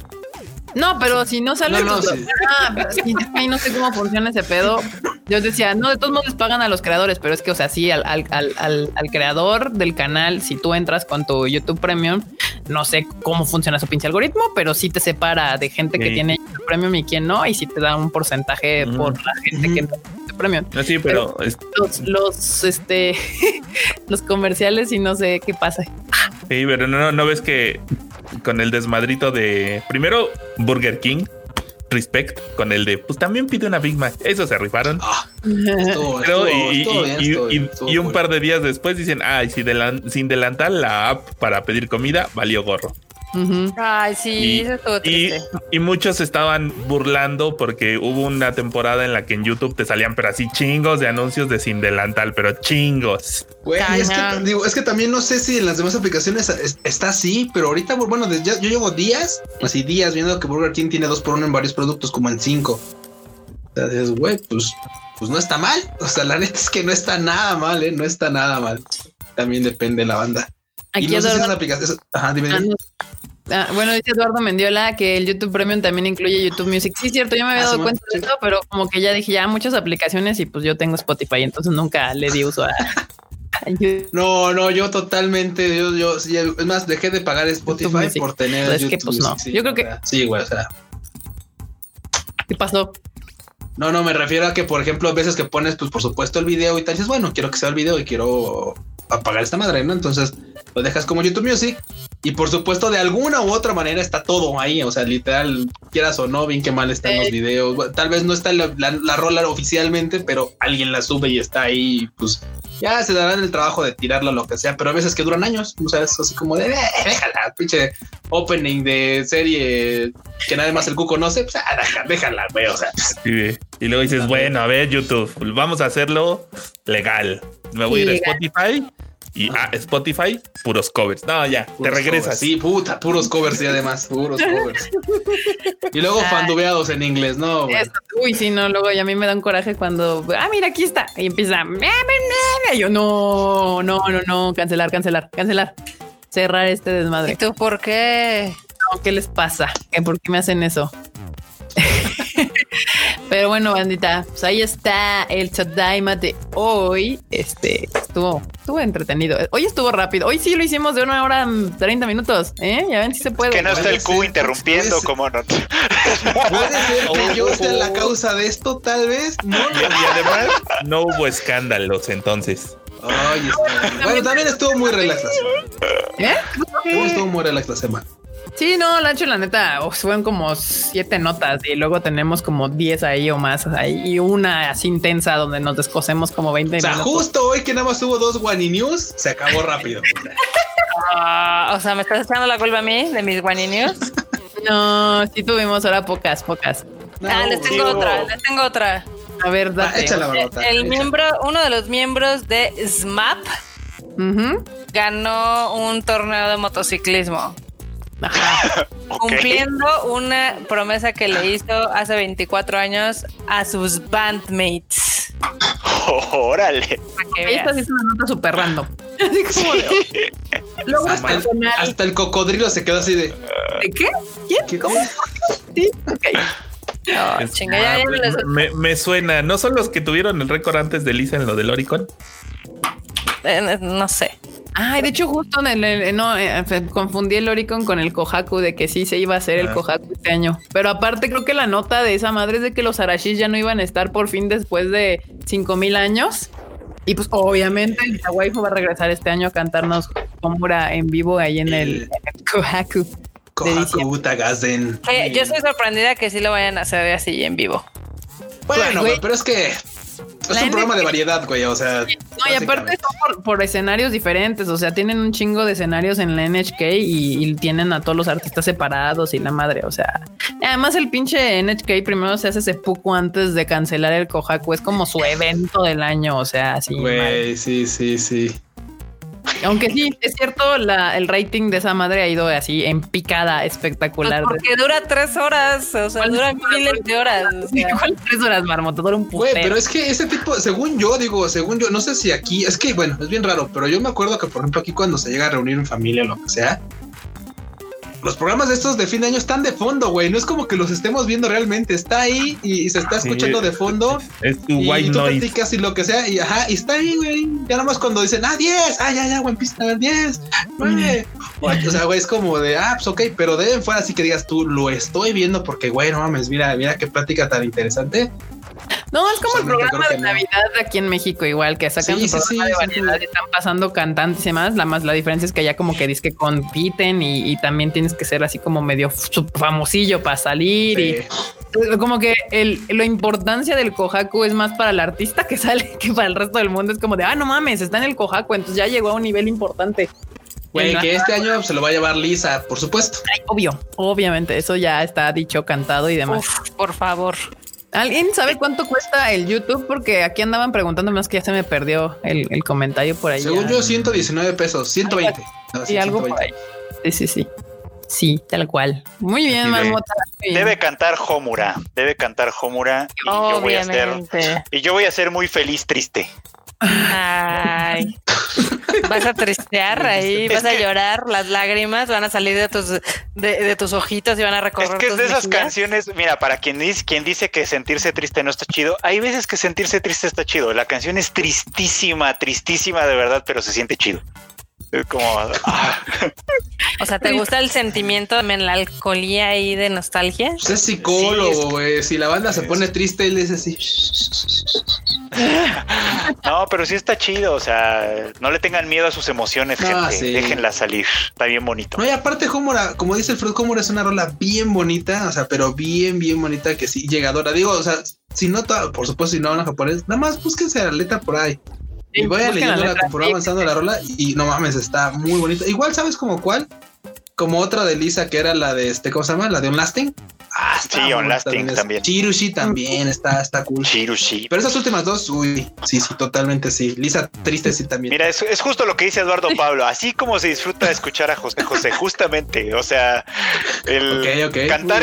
No, pero si no sale. No, no, sí. ah, pero sí, ahí no sé cómo funciona ese pedo. Yo decía, no, de todos modos les pagan a los creadores, pero es que, o sea, sí, al, al, al, al- creador del canal, si tú entras con tu YouTube Premium, no sé cómo funciona su pinche algoritmo, pero sí te separa de gente que tiene YouTube Premium y quien no, y sí te da un porcentaje por la gente que entra con YouTube Premium. No, sí, pero es- Los, los, este, los comerciales y no sé qué pasa. sí, pero no, no ves que con el desmadrito de primero Burger King, respect, con el de pues también pide una Big Mac. Eso se rifaron. Y, un par de días después dicen, ay, si delan- sin delantar la app para pedir comida, valió gorro. Ay, sí, Y, eso estuvo y, triste. y muchos estaban burlando porque hubo una temporada en la que en YouTube te salían, pero así chingos de anuncios de sin delantal, pero chingos. Güey, es que, digo, es que también no sé si en las demás aplicaciones es- está así, pero ahorita, bueno, desde ya- yo llevo días, así días viendo que Burger King tiene dos por uno en varios productos, como en cinco. Dices, güey, pues, pues no está mal. O sea, la neta es que no está nada mal, ¿eh? No está nada mal. También depende de la banda. Aquí y no sé si Eduardo- esas aplicaciones... Ajá, dime. Ah, no. Ah, bueno, dice Eduardo Mendiola que el YouTube Premium también incluye YouTube Music. Sí, es cierto, yo me había Ah, dado sí, cuenta de sí. eso, pero como que ya dije, ya muchas aplicaciones y pues yo tengo Spotify, entonces nunca le di uso a, a YouTube. No, no, yo totalmente, yo, yo, sí, es más, dejé de pagar Spotify por tener Pues es que, YouTube pues, no. Sí, Yo creo que- sí, güey, o sea, ¿Qué pasó? No, no, me refiero a que, por ejemplo, a veces que pones, pues por supuesto, el video y tal, dices, bueno, quiero que sea el video y quiero apagar esta madre, ¿no? Entonces lo dejas como YouTube Music y por supuesto, de alguna u otra manera está todo ahí, o sea, literal, quieras o no, bien que mal están los videos, tal vez no está la, la, la rola oficialmente, pero alguien la sube y está ahí, pues ya se darán el trabajo de tirarla o lo que sea, pero a veces que duran años, o sea, es así como de, "Eh, déjala, pinche opening de serie que nada más el cu conoce, pues ah, déjala, güey, o sea, Y, luego dices, bueno, a ver, YouTube, vamos a hacerlo legal. Me voy a ir a Legal. Spotify y a Spotify, puros covers. No, ya, te regresas. covers. Sí, puta, puros covers y además, puros covers. y luego Ay. fandubeados en inglés, no, Uy, sí, no, luego ya a mí me da un coraje cuando, ah, mira, aquí está. Y empieza, "Me, me, me", y yo, no, no, no, no, cancelar, cancelar, cancelar. Cerrar este ¿Y desmadre. tú por qué? No, ¿Qué les pasa? ¿Qué, ¿Por qué me hacen eso? Pero bueno, bandita, pues ahí está el Tadaima de hoy. Este estuvo, estuvo entretenido. Hoy estuvo rápido. Hoy sí lo hicimos de una hora mm, 30 minutos. ¿eh? Ya ven si se puede. Que no está el Q interrumpiendo, puede como no. Puede ser que yo sea la causa de esto, tal vez. No, Y, y además no hubo escándalos entonces. Ay, está- bueno, también estuvo muy relax la semana. ¿Eh? Estuvo muy relax la semana. Sí, no, Lancho, la neta, oh, fueron como siete notas y luego tenemos como 10 ahí o más ahí y una así intensa donde nos descosemos como 20 O sea, minutos. justo hoy que nada más hubo dos Wani News, se acabó rápido. Ah, o sea, ¿me estás echando la culpa a mí de mis Guani News? No, sí tuvimos ahora pocas, pocas. ah, les tengo otra, les tengo otra. A ver, Ah, échala. El échala. miembro, uno de los miembros de SMAP ganó un torneo de motociclismo, Ajá. Cumpliendo una promesa que le hizo hace 24 años a sus bandmates. Órale. Esta es una nota súper random. Así como de, logros Hasta el, personales. hasta el cocodrilo se quedó así de. ¿De qué? ¿Quién? ¿qué- ¿Cómo? Sí, ok. No, Es- chinga, ya, ya no les- me, me suena. ¿No son los que tuvieron el récord antes de Lisa en lo del Oricon? eh, no sé. Ay, de hecho, justo en el, el- no, eh, fe- confundí el Oricon con el Kohaku de que sí se iba a hacer el Ah. Kohaku este año. Pero aparte, creo que la nota de esa madre es de que los Arashis ya no iban a estar por fin después de 5000 años. Y pues, obviamente, la waifu va a regresar este año a cantarnos Komura en vivo ahí en el, el Kohaku. Kohaku Tagazen. Eh, yo estoy sorprendida que sí lo vayan a hacer así en vivo. Bueno, güey, pero es que es La un programa de variedad, güey. O sea, No, y aparte son por, por escenarios diferentes, o sea, tienen un chingo de escenarios en la NHK y, y tienen a todos los artistas separados y la madre, o sea, además el pinche NHK primero se hace seppuku antes de cancelar el Kohaku, es como su evento del año, o sea, así. Güey, sí, sí, sí. Aunque sí, es cierto, la, el rating de esa madre ha ido así en picada Pues espectacular. porque dura tres horas, o sea, ¿Cuál- dura miles de horas. o sea. ¿Cuál tres horas, marmota? Dura un Güey, putero. pero es que ese tipo, según yo, digo, según yo, no sé si aquí, es que bueno, es bien raro, pero yo me acuerdo que, por ejemplo, aquí cuando se llega a reunir en familia o lo que sea, los programas de estos de fin de año están de fondo, güey. No es como que los estemos viendo realmente. Está ahí y, se está escuchando de fondo. Es tu y, white tú noise. platicas y lo que sea. Y ajá, y está ahí, güey. Ya nomás cuando dicen, ah, 10, ah, ya, ya, buen pista, 10, 9. O sea, güey, es como de, ah, pues ok, pero deben fuera así que digas tú, lo estoy viendo porque, güey, no mames, mira, mira qué plática tan interesante. No, es como el programa de no. Navidad aquí en México, igual que sacan Sí, su sí, programa sí, de sí, variedad sí. y están pasando cantantes y demás. La más la diferencia es que allá como que dices que compiten y, y también tienes que ser así como medio famosillo para salir Eh, y como que el, la importancia del Kohaku es más para el artista que sale que para el resto del mundo. Es como de, ah, no mames, está en el Kohaku, entonces ya llegó a un nivel importante. Güey, que este año se lo va a llevar Lisa, por supuesto. Ay, obvio, obviamente, eso ya está dicho, cantado y demás. Uf, por favor. ¿Alguien sabe cuánto cuesta el YouTube? Porque aquí andaban preguntando más que ya se me perdió el, el comentario por ahí. Según yo, 119 pesos, 120. No, Sí, algo por ahí. Sí, sí, sí. Sí, tal cual. Muy bien, Marmota. Debe cantar Homura, debe cantar Homura y yo voy a ser Obviamente. y yo voy a ser muy feliz triste. Ay. Vas a tristear ahí, Es vas a llorar, las lágrimas van a salir de tus, de, de tus ojitos y van a Es recorrer que es de esas mejillas. canciones, mira, para quien dice, quien dice que sentirse triste no está chido, hay veces que sentirse triste está chido. La canción es tristísima, tristísima de verdad, pero se siente chido. Es como ah, O sea, ¿te gusta el sentimiento de melancolía ahí de nostalgia? Pues es psicólogo, Sí, es- güey. Si la banda se es- pone triste, él dice así. no, pero sí está chido. O sea, no le tengan miedo a sus emociones, Ah, gente. sí. Déjenla salir. Está bien bonito. No, y aparte, Homura, como dice el Fred, Homura es una rola bien bonita, o sea, pero bien, bien bonita que sí, llegadora. Digo, o sea, si no, por supuesto, si no hablan japonés, nada más búsquense la letra por ahí. Y vayan busquen la letra, conforme avanzando la rola y no mames, está muy bonita. Igual, ¿sabes como cuál? Como otra de Lisa que era la de este, ¿cómo se llama? La de On Lasting. Ah, está Sí, muy On bonita Lasting es- también. Chirushi también está, está cool. Chirushi. Pero esas últimas dos, uy, sí, sí, totalmente sí. Lisa triste sí también. Mira, es, es justo lo que dice Eduardo Pablo. Así como se disfruta de escuchar a José José, justamente. O sea, el Ok, ok, muy cantar,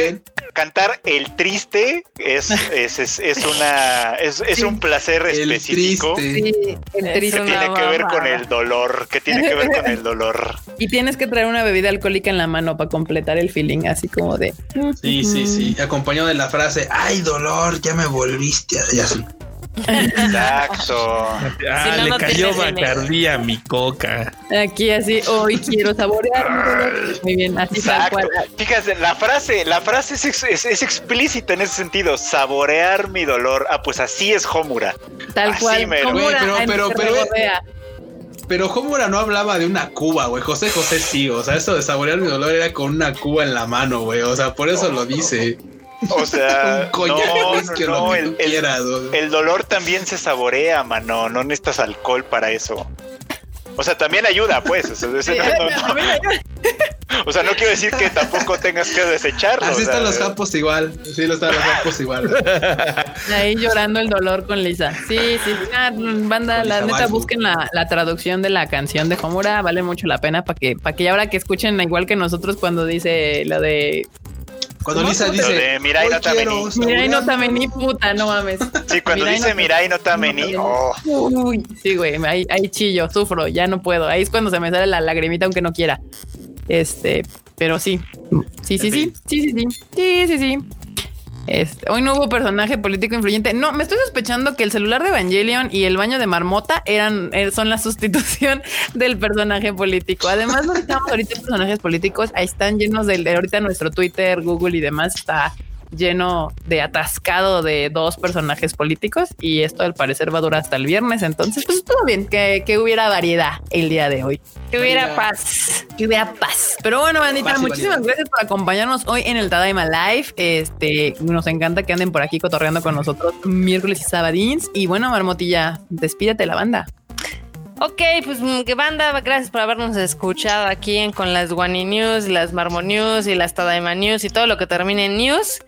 cantar el triste es, es, es, es una es, es Sí. un placer El específico triste. Sí, el triste. que tiene que ver con el dolor, que tiene que ver con el dolor. Y tienes que traer una bebida alcohólica en la mano para completar el feeling, así como de. Sí, sí, sí. Acompañado de la frase, ay, dolor, ya me volviste. a-", Y así. Exacto. Ah, Si no, le no cayó. Bacardí a mi coca. Aquí así, hoy quiero saborear. mi dolor". Muy bien, así tal Exacto. cual. Fíjate, la frase, la frase es, ex- es- es explícita en ese sentido. Saborear mi dolor. Ah, pues así es Homura. Tal Así cual. pero- pero- pero-. Pero Homura no hablaba de una cuba, güey. José José sí. O sea, eso de saborear mi dolor era con una cuba en la mano, güey. O sea, por eso lo dice. O sea, Un no, no, lo no, que el, quieras. el dolor también se saborea, mano. No necesitas alcohol para eso. O sea, también ayuda, pues. O sea, ese no- no- no. O sea, no quiero decir que tampoco tengas que desecharlo. Así o sea, están los japos igual. Sí, lo están los japos igual. Ahí llorando el dolor con Lisa. Sí, sí. Ah, banda, la neta, busquen la, la traducción de la canción de Homura. Vale mucho la pena para que, para que ahora que escuchen igual que nosotros cuando dice lo de Cuando Lisa dice, de Mirai "Hoy no Tameni". quiero Mira y no saborear también ni puta, no mames. Sí, cuando Mirai dice no- Mirai no tameni. Oh, Uy, sí, güey, ahí, ahí chillo, sufro, ya no puedo. Ahí es cuando se me sale la lagrimita aunque no quiera. Este, pero sí. Sí, sí, sí. Sí, sí, sí. Sí, sí, sí. Este, hoy no hubo personaje político influyente. No, me estoy sospechando que el celular de Evangelion y el baño de Marmota eran, eh, son la sustitución del personaje político. Además, no estamos ahorita personajes políticos. Ahí están llenos de, de ahorita nuestro Twitter, Google y demás está lleno de atascado de dos personajes políticos y esto al parecer va a durar hasta el viernes. Entonces, pues todo bien, que, que hubiera variedad el día de hoy. Que hubiera paz. Que hubiera paz. Pero bueno, bandita, Paz muchísimas variedad. gracias por acompañarnos hoy en el Tadaima Live. Este, nos encanta que anden por aquí cotorreando con nosotros miércoles y sabadins. Y bueno, Marmotilla, despídete de la banda. Ok, pues mm, que banda, gracias por habernos escuchado aquí en, con las Wani News, las Marmo News y las Tadaima News y todo lo que termine en News.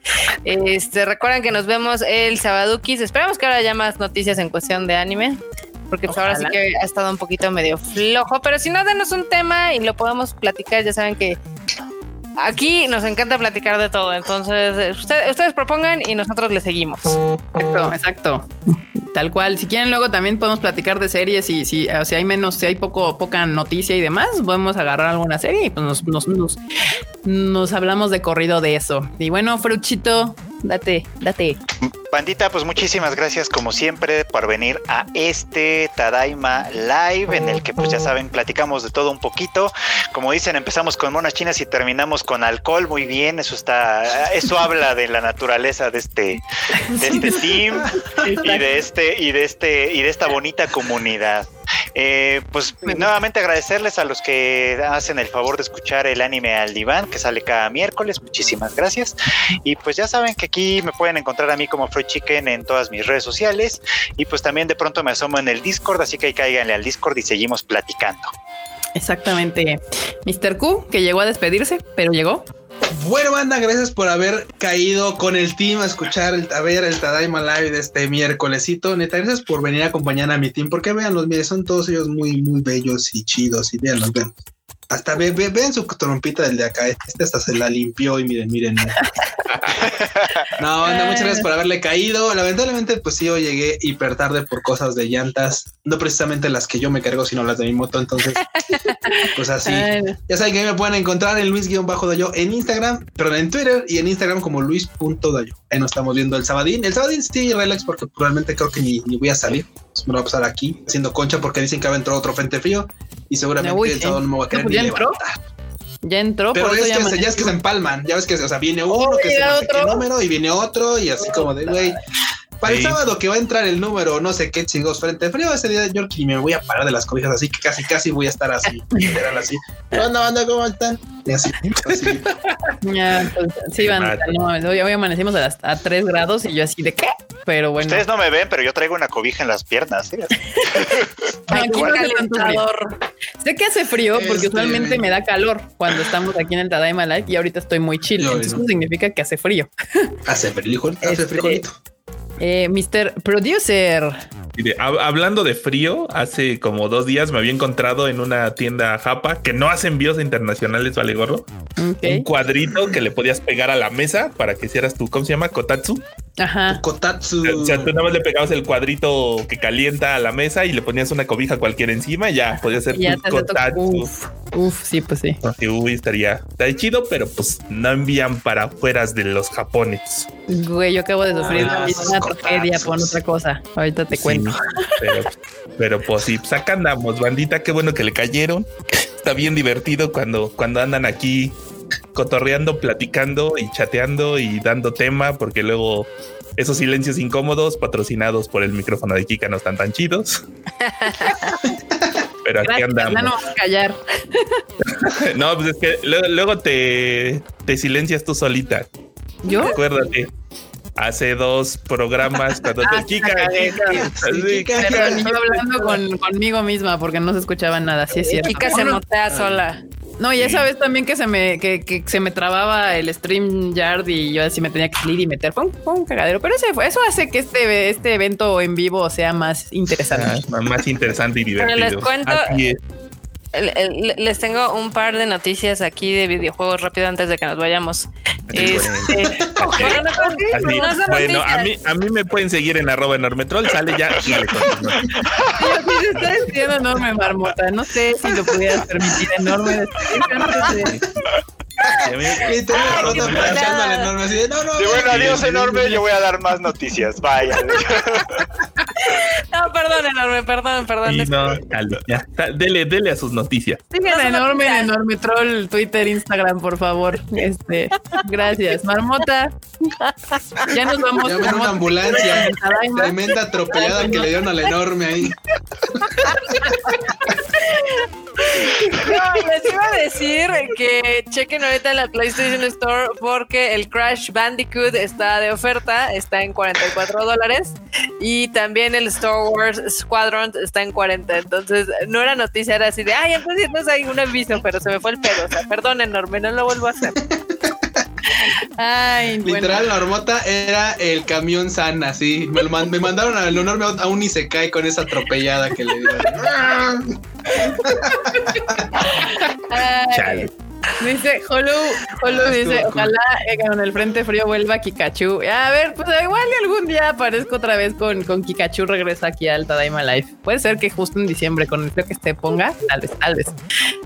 Este, recuerden que nos vemos el Sabadukis. Esperamos que ahora haya más noticias en cuestión de anime. Porque pues ahora sí que ha estado un poquito medio flojo. Pero si no, denos un tema y lo podemos platicar. Ya saben que aquí nos encanta platicar de todo. Entonces, usted- ustedes propongan y nosotros le seguimos. Exacto, exacto. Tal cual. Si quieren, luego también podemos platicar de series y si, sea, hay menos, si hay poco, poca noticia y demás, podemos agarrar alguna serie y pues nos, nos, nos, nos hablamos de corrido de eso. Y bueno, Fruchito, date, date. Bandita, pues muchísimas gracias como siempre por venir a este Tadaima Live en el que pues ya saben platicamos de todo un poquito. Como dicen, empezamos con monas chinas y terminamos con alcohol. Muy bien, eso está, eso habla de la naturaleza de este, de este team y de este y de este y de esta bonita comunidad. Eh, pues nuevamente agradecerles a los que hacen el favor de escuchar el anime al diván que sale cada miércoles. Muchísimas gracias. Y pues ya saben que aquí me pueden encontrar a mí como Freud Chicken en todas mis redes sociales. Y pues también de pronto me asomo en el Discord, así que ahí cáiganle al Discord y seguimos platicando. Exactamente. Mr. Q, que llegó a despedirse, pero llegó. Bueno, banda, gracias por haber caído con el team a escuchar, el, a ver el Tadaima Live de este miércolesito. Neta, gracias por venir a acompañar a mi team, porque vean los míos, son todos ellos muy, muy bellos y chidos. Y vean, los ven. Hasta ve, ve- vean su trompita del de acá. Este hasta se la limpió y miren, miren. No, banda, muchas gracias por haberle caído. Lamentablemente, pues sí, yo llegué hiper tarde por cosas de llantas. No precisamente las que yo me cargo, sino las de mi moto. Entonces, pues así. Ya saben que me pueden encontrar en Luis-Dayo en Instagram, perdón, en Twitter y en Instagram como Luis.dayo. Ahí nos estamos viendo el sabadín. El sabadín sí, relax, porque probablemente creo que ni, ni voy a salir. Pues me lo voy a pasar aquí haciendo concha porque dicen que va a entrar otro frente frío y seguramente el sábado no me voy a querer pues ni ya entró, levantar. ya entró, Pero es que, ya se- ya es que se empalman, ya ves que, o sea, viene uno Oh, que se no sé qué número y viene otro y así como de, güey, para el sábado que va a entrar el número, no sé qué chingos frente frío, ese día yo y me voy a parar de las cobijas, así que casi, casi voy a estar así, literal así. ¿Qué onda, banda? ¿Cómo están? Y así, así. Ya, pues, sí, van, Mate. no, mames, hoy, hoy amanecimos a, las, a 3 grados y yo así de qué, pero bueno. Ustedes no me ven, pero yo traigo una cobija en las piernas. ¿sí? Aquí no frío. calentador. Sé que hace frío porque Este- usualmente me da calor cuando estamos aquí en el Tadaima Live y ahorita estoy muy chill. Yo, Entonces no. eso significa que hace frío. Hace frijol, hace Este- frijolito. Eh, Mr. Producer. Hablando de frío, hace como dos días me había encontrado en una tienda japa que no hace envíos internacionales, vale gorro. Un cuadrito que le podías pegar a la mesa para que hicieras tu, ¿cómo se llama? Kotatsu. Ajá. Kotatsu. O sea, tú nada más le pegabas el cuadrito que calienta a la mesa y le ponías una cobija cualquiera encima y ya podía ser ya Kotatsu. Uf, uf, sí, pues sí. Así, uy, estaría, estaría chido, pero pues no envían para afuera de los japones. Güey, yo acabo de sufrir Ah, una tragedia por otra cosa. Ahorita te Sí, cuento. pero, pero pues sí, pues acá andamos, bandita, qué bueno que le cayeron. Está bien divertido cuando, cuando andan aquí cotorreando, platicando y chateando y dando tema, porque luego esos silencios incómodos patrocinados por el micrófono de Kika no están tan chidos. Pero aquí Gracias, ya andamos. no vas a callar. No, pues es que luego, luego te, te silencias tú solita. ¿Yo? Acuérdate. Hace dos programas cuando Ah, te sí, Kika. Pero estoy hablando con, conmigo misma porque no se escuchaba nada. Sí, es cierto. Chica se notea sola. No, y esa vez también que se me, que, que se me trababa el stream yard y yo así me tenía que salir y meter. Fue un, fue un cagadero, pero ese fue, eso hace que este, este evento en vivo sea más interesante. Ah, más interesante y Pero divertido. les cuento- Les tengo un par de noticias aquí de videojuegos rápido antes de que nos vayamos. Este, bueno, Así, no bueno, a mí, a mí me pueden seguir en arroba enormetrol, sale ya. dale se está diciendo enorme marmota. No sé si lo pudieras permitir enorme. Y a mí- Ay, qué planchando pelada. al enorme así de, no, no. Y bueno, no, adiós no, enorme, no, yo voy a dar más noticias. Vaya. No, perdón, enorme, perdón, perdón. y no, dale, ya, dele, dele a sus noticias. Sigan a enorme en enorme troll, Twitter, Instagram, por favor. Este, gracias. Marmota. Ya nos vamos. Llamen a una ambulancia. Tremenda atropellada que le dieron al enorme ahí. No, les iba a decir que chequen ahorita la PlayStation Store porque el Crash Bandicoot está de oferta, está en 44 dólares y también el Star Wars Squadron está en 40. Entonces, no era noticia, era así de, ay, entonces no hay un aviso, pero se me fue el pedo. O sea, perdón, enorme, no lo vuelvo a hacer. Ay, bueno. Literal, la hormota era el camión sana, sí. Me, lo man- me mandaron al enorme aún y se cae con esa atropellada que le dieron. Chale. Dice Holu, Holu dice, ojalá eh, con el frente frío vuelva Kikachu. A ver, pues igual algún día aparezco otra vez con, con Kikachu, regresa aquí al Tadaima Life. Puede ser que justo en diciembre, con el frío que se ponga, tal vez, tal vez.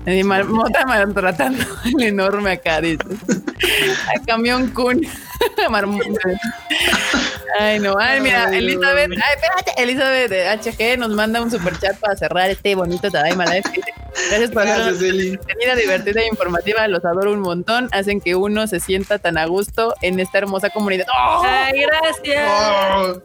Y Mota maltratando el enorme acá, dice. Al camión Kun. Ay, no, ay, mira, Elizabeth, ay, espérate, Elizabeth de HG nos manda un super chat para cerrar este bonito Tadaima Life. Gracias por Gracias, hacer Eli. entretenida, divertida e informativa. Los adoro un montón. Hacen que uno se sienta tan a gusto en esta hermosa comunidad. ¡Oh! Ay, gracias. Oh.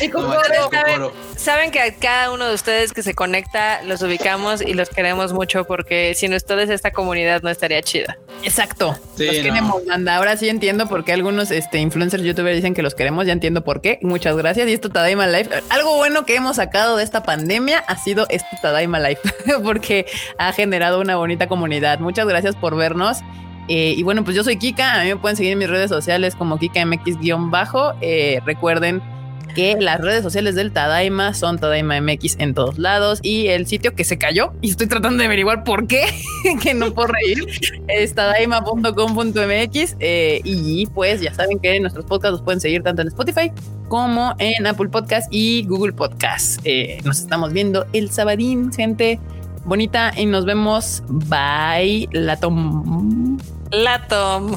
Y con No, ¿saben? Saben que a cada uno de ustedes que se conecta los ubicamos y los queremos mucho porque sin ustedes esta comunidad no estaría chida. Exacto. Sí, los no. queremos, banda. Ahora sí entiendo por qué algunos este, influencers, youtubers dicen que los queremos. Ya entiendo por qué. Muchas gracias. Y esto Tadaima Life. Algo bueno que hemos sacado de esta pandemia ha sido este Tadaima Life, porque ha generado una bonita comunidad. Muchas gracias por Eh, y bueno, pues yo soy Kika. A mí me pueden seguir en mis redes sociales como KikaMX-bajo. Eh, recuerden que las redes sociales del Tadaima son Tadaima MX en todos lados y el sitio que se cayó y estoy tratando de averiguar por qué, que no puedo reír, es tadaima.com.mx eh, y pues ya saben que nuestros podcasts los pueden seguir tanto en Spotify como en Apple Podcast y Google Podcast. Eh, nos estamos viendo el sabadín, gente bonita y nos vemos. Bye, la tom. La Tom.